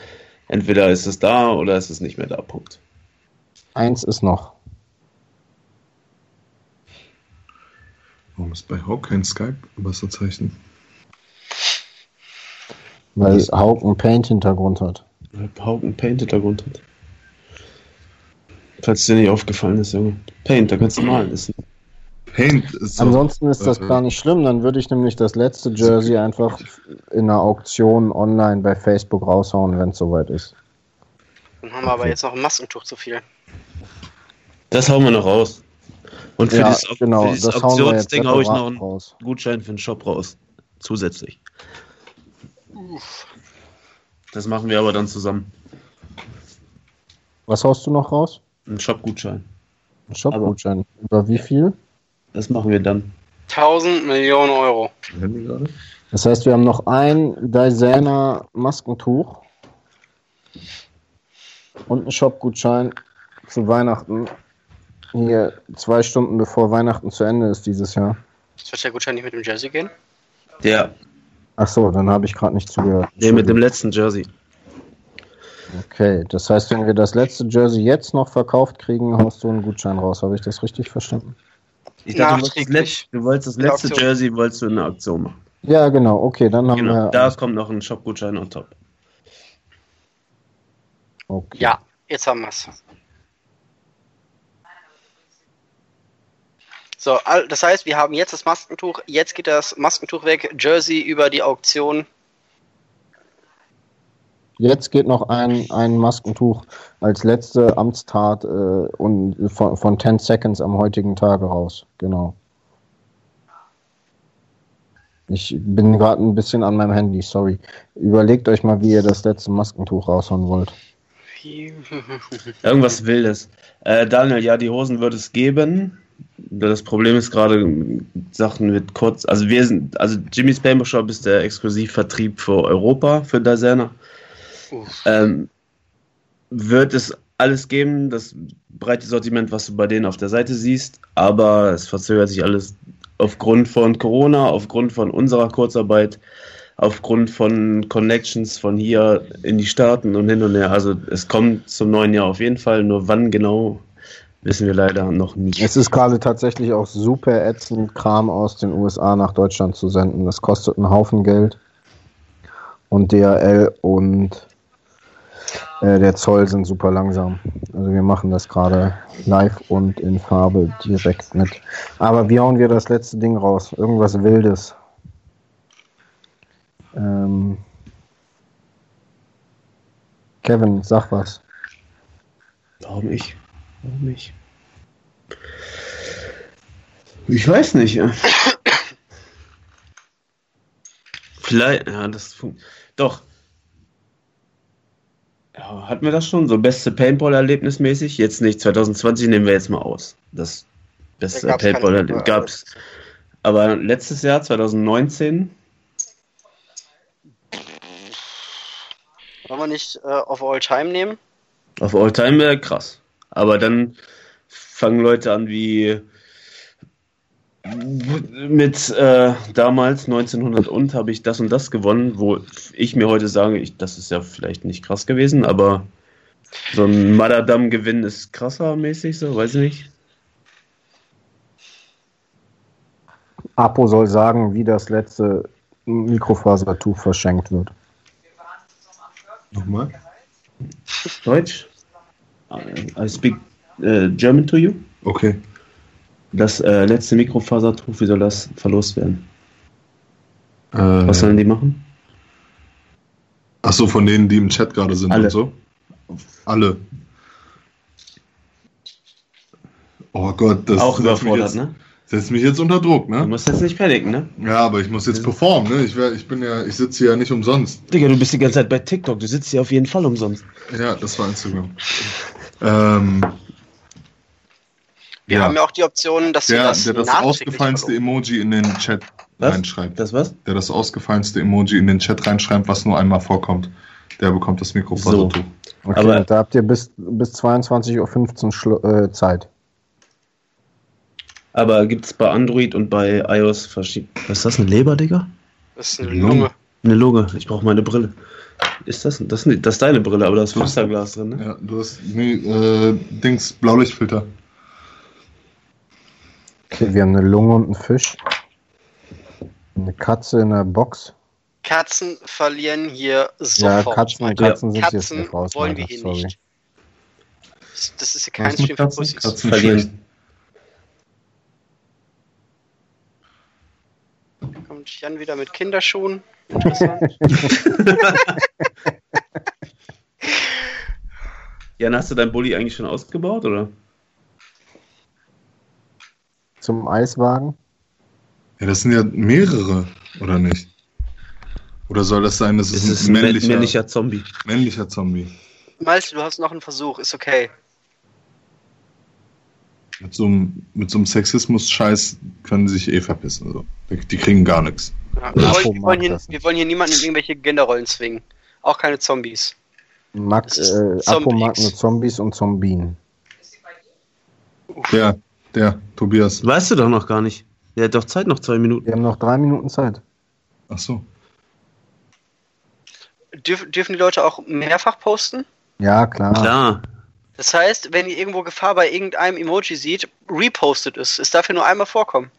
entweder ist es da oder ist es nicht mehr da. Punkt. Eins ist noch. Warum ist bei Hawk kein Skype-Wasserzeichen? Weil Hauk einen Paint-Hintergrund hat. Weil Paint-Hintergrund hat. Falls dir nicht aufgefallen ist, Junge. Paint, da kannst du malen. Ist Paint ist Ansonsten ist das äh, gar nicht schlimm. Dann würde ich nämlich das letzte Jersey einfach in einer Auktion online bei Facebook raushauen, wenn es soweit ist. Dann haben wir aber jetzt noch ein Maskentuch zu viel. das hauen wir noch raus. Und für ja, dieses, genau, für dieses Auktionsding hau ich noch einen raus. Gutschein für den Shop raus. Zusätzlich. Das machen wir aber dann zusammen. Was haust du noch raus? Ein Shop-Gutschein. Ein Shop-Gutschein. Über wie viel? Das machen wir dann. 1000 Millionen Euro. Das heißt, wir haben noch ein Daisana Maskentuch und einen Shop-Gutschein zu Weihnachten. Hier zwei Stunden bevor Weihnachten zu Ende ist dieses Jahr. Das wird der Gutschein nicht mit dem Jersey gehen. Der, Ach so, dann habe ich gerade nicht zugehört. der mit dem letzten Jersey. Okay, das heißt, wenn wir das letzte Jersey jetzt noch verkauft kriegen, haust du einen Gutschein raus. Habe ich das richtig verstanden? Ich dachte, du wolltest, das Nachträglich. letzte, du wolltest das letzte Aktion. Jersey wolltest du in der Aktion machen. Ja, genau. Okay, dann haben Genau. wir. Da kommt noch ein Shop-Gutschein on top. Okay. Ja, jetzt haben wir's. So, all- das heißt, wir haben jetzt das Maskentuch, jetzt geht das Maskentuch weg, Jersey über die Auktion. Jetzt geht noch ein, ein Maskentuch als letzte Amtstat äh, und von, von 10 Seconds am heutigen Tage raus. Genau. Ich bin gerade ein bisschen an meinem Handy, sorry. Überlegt euch mal, wie ihr das letzte Maskentuch raushauen wollt. Irgendwas Wildes. Äh, Daniel, ja, die Hosen wird es geben. Das Problem ist gerade, Sachen wird kurz. Also wir sind, also Jimmy's Paintball Shop ist der Exklusivvertrieb für Europa, für. Uff. Ähm, wird es alles geben, das breite Sortiment, was du bei denen auf der Seite siehst, aber es verzögert sich alles aufgrund von Corona, aufgrund von unserer Kurzarbeit, aufgrund von Connections von hier in die Staaten und hin und her. Also es kommt zum neuen Jahr auf jeden Fall, nur wann genau, wissen wir leider noch nicht. Es ist gerade tatsächlich auch super ätzend, Kram aus den USA nach Deutschland zu senden. Das kostet einen Haufen Geld. Und DHL und äh, der Zoll sind super langsam. Also wir machen das gerade live und in Farbe direkt mit. Aber wie hauen wir das letzte Ding raus? Irgendwas Wildes. Ähm Kevin, sag was. Warum ich? Warum ich? Ich weiß nicht. ja. Vielleicht, ja, das Doch. Ja, hatten wir das schon? So beste Paintball-Erlebnis mäßig? Jetzt nicht. 2020 nehmen wir jetzt mal aus. Das beste Da Paintball-Erlebnis gab's. Aber letztes Jahr, 2019, Wollen wir nicht äh, auf All Time nehmen? Auf Alltime wäre krass. Aber dann fangen Leute an wie mit äh, damals 1900 und habe ich das und das gewonnen, wo ich mir heute sage, ich, das ist ja vielleicht nicht krass gewesen, aber so ein Madadam-Gewinn ist krasser mäßig, so weiß ich nicht. Apo soll sagen, wie das letzte Mikrofasertuch verschenkt wird. Nochmal? Deutsch? I speak äh, German to you. Okay. Das äh, letzte Mikrofasertuch, wie soll das verlost werden? Äh, Was sollen die machen? Achso, von denen, die im Chat gerade sind Alle. und so? Alle. Oh Gott, das Auch setzt mich überfordert, jetzt, ne? setzt mich jetzt unter Druck, Du ne? musst jetzt nicht paniken, ne? Ja, aber ich muss jetzt performen, ne? Ich, wär, ich bin ja, ich sitze hier ja nicht umsonst. Digga, du bist die ganze Zeit bei TikTok. Du sitzt hier auf jeden Fall umsonst. Ja, das war Instagram. Ähm, Wir ja, haben ja auch die Option, dass der, das der das ausgefallenste. Emoji in den Chat Was? reinschreibt. Das was? Der das ausgefallenste Emoji in den Chat reinschreibt, was nur einmal vorkommt. Der bekommt das Mikrofasertuch. Okay, Aber- da habt ihr bis, bis 22.15 Uhr äh, Zeit. Aber gibt es bei Android und bei iOS verschiedene. Was ist das, eine Leber, Digga? Das ist eine Lunge. Lunge. Eine Lunge. Ich brauche meine Brille. Ist das, das, nicht- das ist deine Brille, aber da ist Fensterglas drin, ne? Ja, du hast nee, äh, Dings, Blaulichtfilter. Okay, wir haben eine Lunge und einen Fisch. Eine Katze in der Box. Katzen verlieren hier Ja, sofort. Katzen, Meine Katzen sind jetzt Katzen nicht raus. wollen wir hier sorry. nicht. Das- ist ja kein Stream für Katzen? Pussys. Katzen Verlieren. Kommt Jan wieder mit Kinderschuhen. Interessant. *laughs* *laughs* Jan, hast du dein Bulli eigentlich schon ausgebaut, oder? Zum Eiswagen. Ja, das sind ja mehrere, oder nicht? Oder soll das sein, das Es ist ist ein ein männlicher, männlicher Zombie. männlicher Zombie? Malte, du hast noch einen Versuch, ist okay. Mit so einem, mit so einem Sexismus-Scheiß können die sich eh verpissen. So. Die, die kriegen gar nichts. Ja, wir, wollen, wir, wollen hier, wir wollen hier niemanden in irgendwelche Genderrollen zwingen. Auch keine Zombies. Mag, ist äh, Apo mag Zombies. nur Zombies und Zombien. Der, der, Tobias. Weißt du doch noch gar nicht. Der hat doch Zeit, noch zwei Minuten. Wir haben noch drei Minuten Zeit. Ach so. Dürf, dürfen die Leute auch mehrfach posten? Ja, klar. Klar. Das heißt, wenn ihr irgendwo Gefahr bei irgendeinem Emoji sieht, repostet es. Es darf ja nur einmal vorkommen.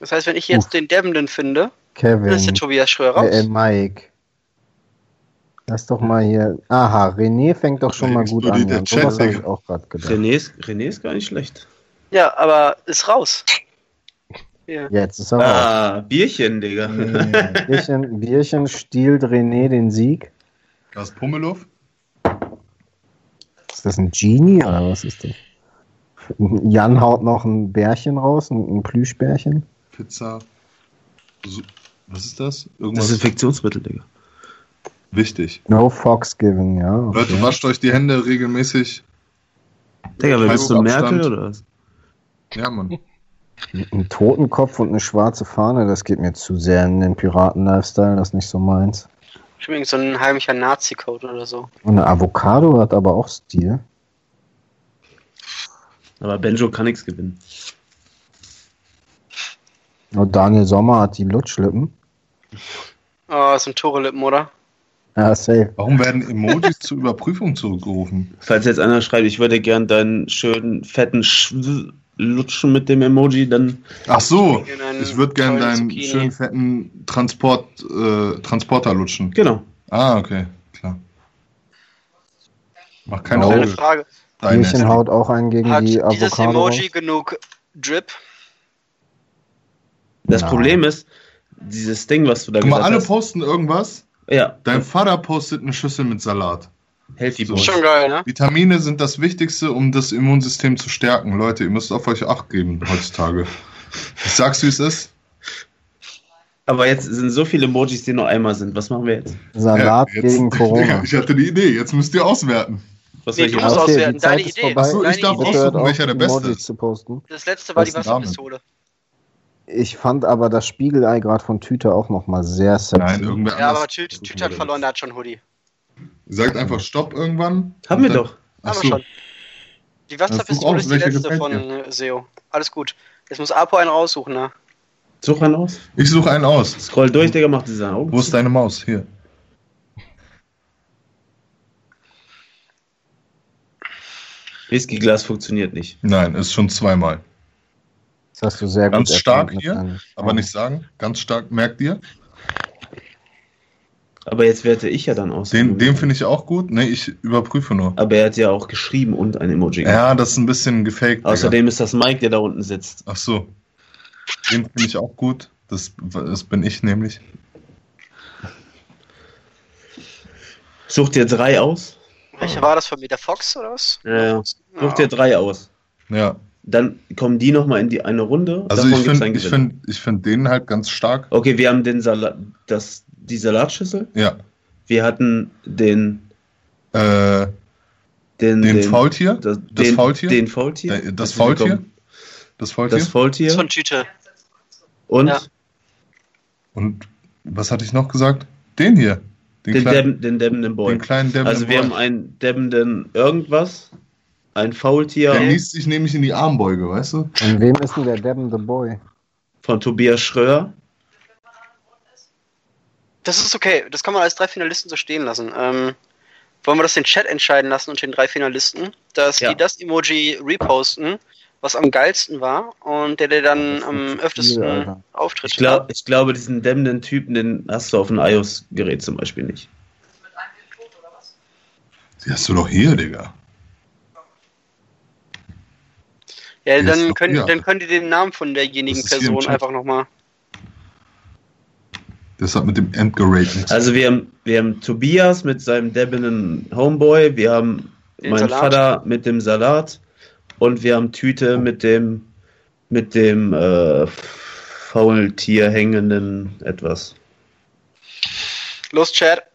Das heißt, wenn ich jetzt Uff. den Debbenden finde, Kevin. dann ist der Tobias Schröer raus. Äh, äh, Mike. Lass doch mal hier. Aha, René fängt doch schon mal gut an. Ja, Chat, sowas habe ich auch gerade gedacht. René ist, René ist gar nicht schlecht. Ja, aber ist raus. Ja. Jetzt ist er raus. Ah, Bierchen, Digga. Bierchen, Bierchen stiehlt René den Sieg. Das ist Pummeluff. Ist das ein Genie oder was ist das? Jan haut noch ein Bärchen raus, ein, ein Plüschbärchen. Pizza. Was ist das? Irgendwas Desinfektionsmittel, Digga. Wichtig. No Fox given, ja. Leute, Okay. wascht euch die Hände regelmäßig. Digga, wer bist du. Merkel oder was? Ja, Mann. Ein Totenkopf und eine schwarze Fahne, das geht mir zu sehr in den Piraten-Lifestyle, das ist nicht so meins. Übrigens so ein heimlicher Nazi-Code oder so. Und eine Avocado hat aber auch Stil. Aber Benjo kann nichts gewinnen. Und Daniel Sommer hat die Lutschlippen. Oh, das sind Tore-Lippen, oder? Ja, safe. Warum werden Emojis zur Überprüfung zurückgerufen? Falls jetzt einer schreibt, ich würde gern deinen schönen, fetten Sch lutschen mit dem Emoji, dann Ach so, ich würde gern deinen Zucchini. schönen fetten Transport, äh, Transporter lutschen. genau. Ah, okay, klar. Mach keine. Eine Augen. Frage. Mädchen haut auch einen gegen Hat die dieses Avocado. Emoji raus. genug Drip? Das Nein. Problem ist, dieses Ding, was du da Guck mal, alle hast. posten irgendwas. Ja, Dein Vater postet eine Schüssel mit Salat. Healthy So. Boy. Schon geil, ne? Vitamine sind das Wichtigste, um das Immunsystem zu stärken. Leute, ihr müsst auf euch Acht geben heutzutage. Ich sag's, wie es ist. Aber jetzt sind so viele Emojis, die nur einmal sind. Was machen wir jetzt? Salat Ja, jetzt- gegen Corona. *laughs* Ich hatte die Idee, jetzt müsst ihr auswerten. Was Nee, soll ich du musst auswerten. die Deine ist Idee. vorbei. Ach so, ich darf aussuchen, welcher der Beste ist. Das letzte war die? Wasserpistole. Ich fand aber das Spiegelei gerade von Tüte auch nochmal sehr sexy. Nein, irgendwer Ja, aber. Tüte Tüte hat verloren, der hat schon Hoodie. Sagt einfach Stopp irgendwann. Haben wir dann- doch. Ach Haben wir schon. Die aus, ist die letzte von SEO. Alles gut. Jetzt muss Apo einen raussuchen, ne? Such einen aus. Ich suche einen aus. Scroll durch, Digga, mach diese Augen. Wo ist deine Maus? Hier. Whiskyglas funktioniert nicht. Nein, ist schon zweimal. Das hast du sehr Ganz gut stark hier, deinen- Aber nicht sagen. Ganz stark. Merkt ihr? Aber jetzt werte ich ja dann aus. Den, den finde ich auch gut. Nee, ich überprüfe nur. Aber er hat ja auch geschrieben und ein Emoji. Ja, das ist ein bisschen gefaked. Digga. Außerdem ist das Mike, der da unten sitzt. Ach so. Den finde ich auch gut. Das, das bin ich nämlich. Such dir drei aus. Welcher war das von mir? Der Fox oder was? Ja, ja. Such dir drei aus. Ja. Dann kommen die nochmal in die eine Runde. Also Davon ich finde ich find, ich find den halt ganz stark. Okay, wir haben den Salat, das, die Salatschüssel. Ja. Wir hatten den, Äh, den, den, Faultier. das, das den, Faultier. Den Faultier. Der- das Herzlich Faultier. Das Faultier. Das Das Faultier. ist von Tüte. Und Ja. Und was hatte ich noch gesagt? Den hier. Den, den, kleinen, Deb, den Boy. den kleinen Devil Also wir haben einen debbenden irgendwas, ein Faultier Der liest sich nämlich in die Armbeuge, weißt du? Und wem ist denn der Devin the Boy? von Tobias Schröer. Das ist okay. Das kann man als drei Finalisten so stehen lassen. Ähm, wollen wir das den Chat entscheiden lassen und den drei Finalisten, dass Ja. die das Emoji reposten, was am geilsten war und der, der dann am öftesten Alter. auftritt. Ich, glaub, ich glaube, diesen dämmenden Typen, den hast du auf einem iOS-Gerät zum Beispiel nicht. Die hast du doch hier, Digga. Ja, dann können, hier. dann können die den Namen von derjenigen Person einfach nochmal. Das hat mit dem Endgerate nichts. Also wir haben, wir haben Tobias mit seinem debbenden Homeboy, wir haben Den meinen Salat. Vater mit dem Salat und wir haben Tüte mit dem mit dem äh, Faultier hängenden etwas. Los, Chat.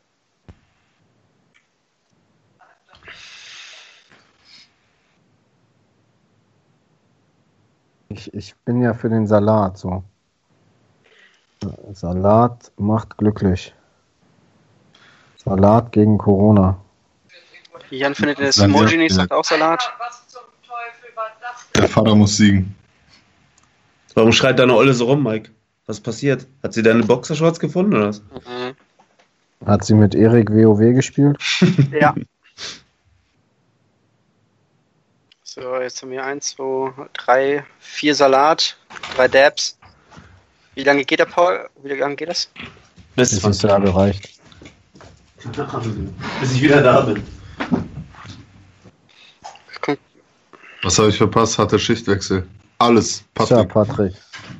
Ich, ich bin ja für den Salat so. Salat macht glücklich. Salat gegen Corona. Jan findet das Emoji nicht, sagt auch Salat. Der Vater muss siegen. Warum schreit deine Olle so rum, Mike? Was passiert? Hat sie deine Boxershorts gefunden oder was? Mhm. Hat sie mit Erik WoW gespielt? Ja. *laughs* So, jetzt haben wir 1, 2, 3, 4 Salat, 3 Dabs. Wie lange geht der Paul? Wie lange geht das? Bis Das ist ja gereicht. Bis ich wieder da bin. Was habe ich verpasst? Hatte Schichtwechsel. Alles. Tja, Patrick. Patrick.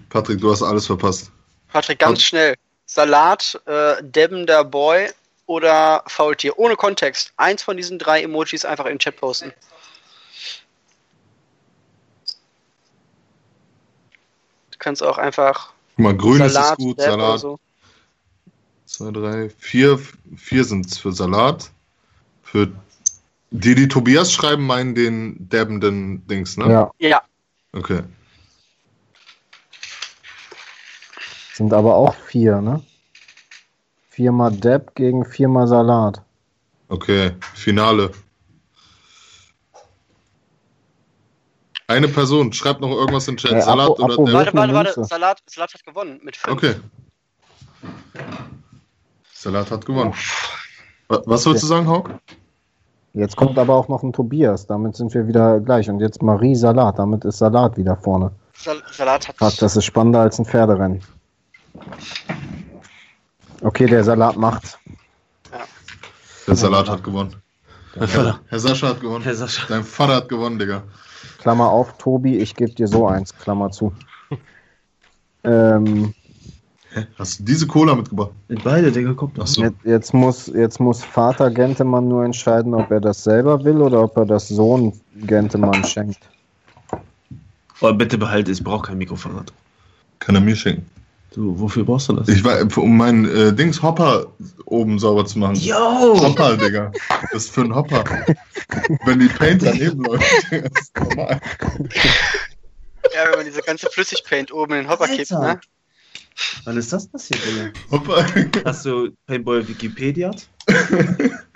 Patrick, du hast alles verpasst. Patrick, ganz Pat- schnell. Salat, äh, debbender Boy oder Faultier. Ohne Kontext. Eins von diesen drei Emojis einfach in den Chat posten. Kannst auch einfach Guck mal, grün Salat, ist gut, Dab Salat. so. zwei, drei, vier. Vier sind's für Salat. Für die, die Tobias schreiben, meinen den derbenden Dings, ne? Ja, Ja, Okay. sind aber auch vier, ne? Viermal Depp gegen viermal Salat. Okay. Finale. Eine Person, schreibt noch irgendwas in Chat. Äh, Salat Apo- oder Apo- warte, warte, warte. Salat, Salat hat gewonnen mit fünf. Okay. Salat hat gewonnen. Wa- Was wolltest du sagen, Hauck? Jetzt kommt aber auch noch ein Tobias, damit sind wir wieder gleich. Und jetzt Marie Salat, damit ist Salat wieder vorne. Sal Salat hat. Fuck, das ist spannender als ein Pferderennen. Okay, der Salat macht's. Der Salat hat gewonnen. Vater. Herr Sascha hat gewonnen. Herr Sascha. Dein Vater hat gewonnen, Digga. Klammer auf, Tobi, ich gebe dir so eins, Klammer zu. *laughs* Ähm, Hast du diese Cola mitgebracht? In beide, Digga, guck doch. Ach so. jetzt, jetzt, muss, jetzt muss Vater Gentemann nur entscheiden, ob er das selber will oder ob er das Sohn Gentemann schenkt. Oh, bitte behalte es, ich brauche kein Mikrofahrrad. Kann er mir schenken. Du, wofür brauchst du das? Ich war, um meinen äh, Dings Hopper oben sauber zu machen. Yo! Hopper, Digga. Das ist für einen Hopper. Wenn die Paint daneben läuft, *laughs* Digga, das ist normal. Ja, wenn man diese ganze Flüssigpaint oben in den Hopper kippt, Alter. ne? Wann ist das passiert, Digga? Hopper. Hast du Paintball Wikipedia? *laughs*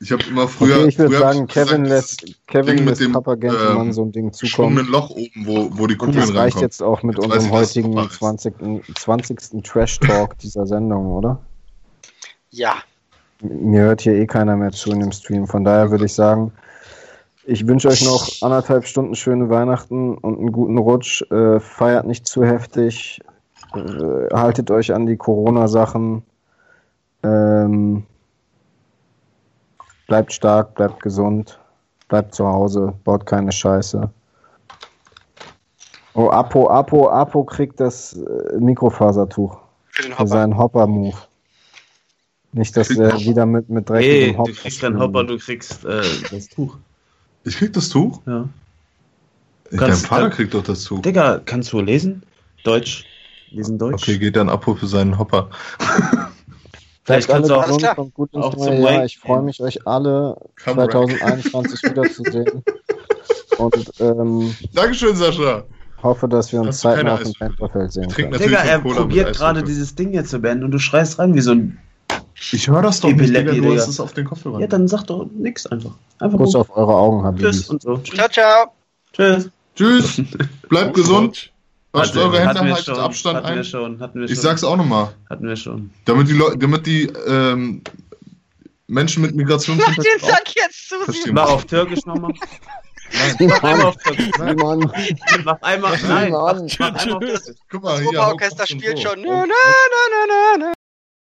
Ich habe immer früher. okay, ich würde sagen, gesagt, Kevin das lässt, Kevin Ding lässt dem, Papa Gentemann ähm, so ein Ding zukommen. geschwungenen Loch oben, wo, wo die Und Kugeln das reicht jetzt auch mit Jetzt unserem heutigen Hopper ist. 20. 20. Trash-Talk dieser Sendung, oder? Ja. Mir hört hier eh keiner mehr zu in dem Stream. Von daher würde ich sagen, ich wünsche euch noch anderthalb Stunden schöne Weihnachten und einen guten Rutsch. Äh, feiert nicht zu heftig. Äh, haltet euch an die Corona-Sachen. Ähm, bleibt stark, bleibt gesund. Bleibt zu Hause, baut keine Scheiße. Oh, Apo, Apo, Apo kriegt das äh, Mikrofasertuch Für den für Hopper. seinen Hopper-Move. Nicht, dass er wieder mit, mit dreckigem Nee, Hopper du kriegst keinen Hopper, du kriegst äh, das Tuch. Ich krieg das Tuch? Ja. Dein Kannst- Vater kann- kriegt doch das Tuch. Digga, kannst du lesen? Deutsch? Lesen Deutsch? Okay, geht dann Apo für seinen Hopper. *laughs* Vielleicht kannst du auch, klar. kommt gut ins Auch neue zum Jahr. Ich freue mich, euch alle Come rank. 2021 wiederzusehen. Und ähm, Dankeschön, Sascha. hoffe, dass wir uns zeitnah auf dem? Panterfeld sehen können. Digga, er Cola probiert gerade dieses Ding jetzt zu beenden und du schreist rein wie so ein. Ich höre das doch nicht, Digga. Du hast es auf den Kopfhörer. Ja, dann sag doch nix einfach. Einfach Kuss auf eure Augen, Tschüss Habibis. und so. Ciao, ciao. Tschüss. Tschüss. Bleibt gesund. Hatten wir haltet schon, Abstand hatten wir ein. schon, hatten wir Ich schon. sag's auch nochmal. Hatten wir schon. Damit die Leute, damit die ähm, Menschen mit Mach den Migrationshintergrund Sack jetzt zu, verstehen. Mach auf Türkisch nochmal. *laughs* Mach einmal auf Türkisch. Simon, Mach einmal. Nein, mach, mach einmal auf Türkisch. Guck mal, hier. Hauck Orchester spielt schon. Na, na, na, na, na.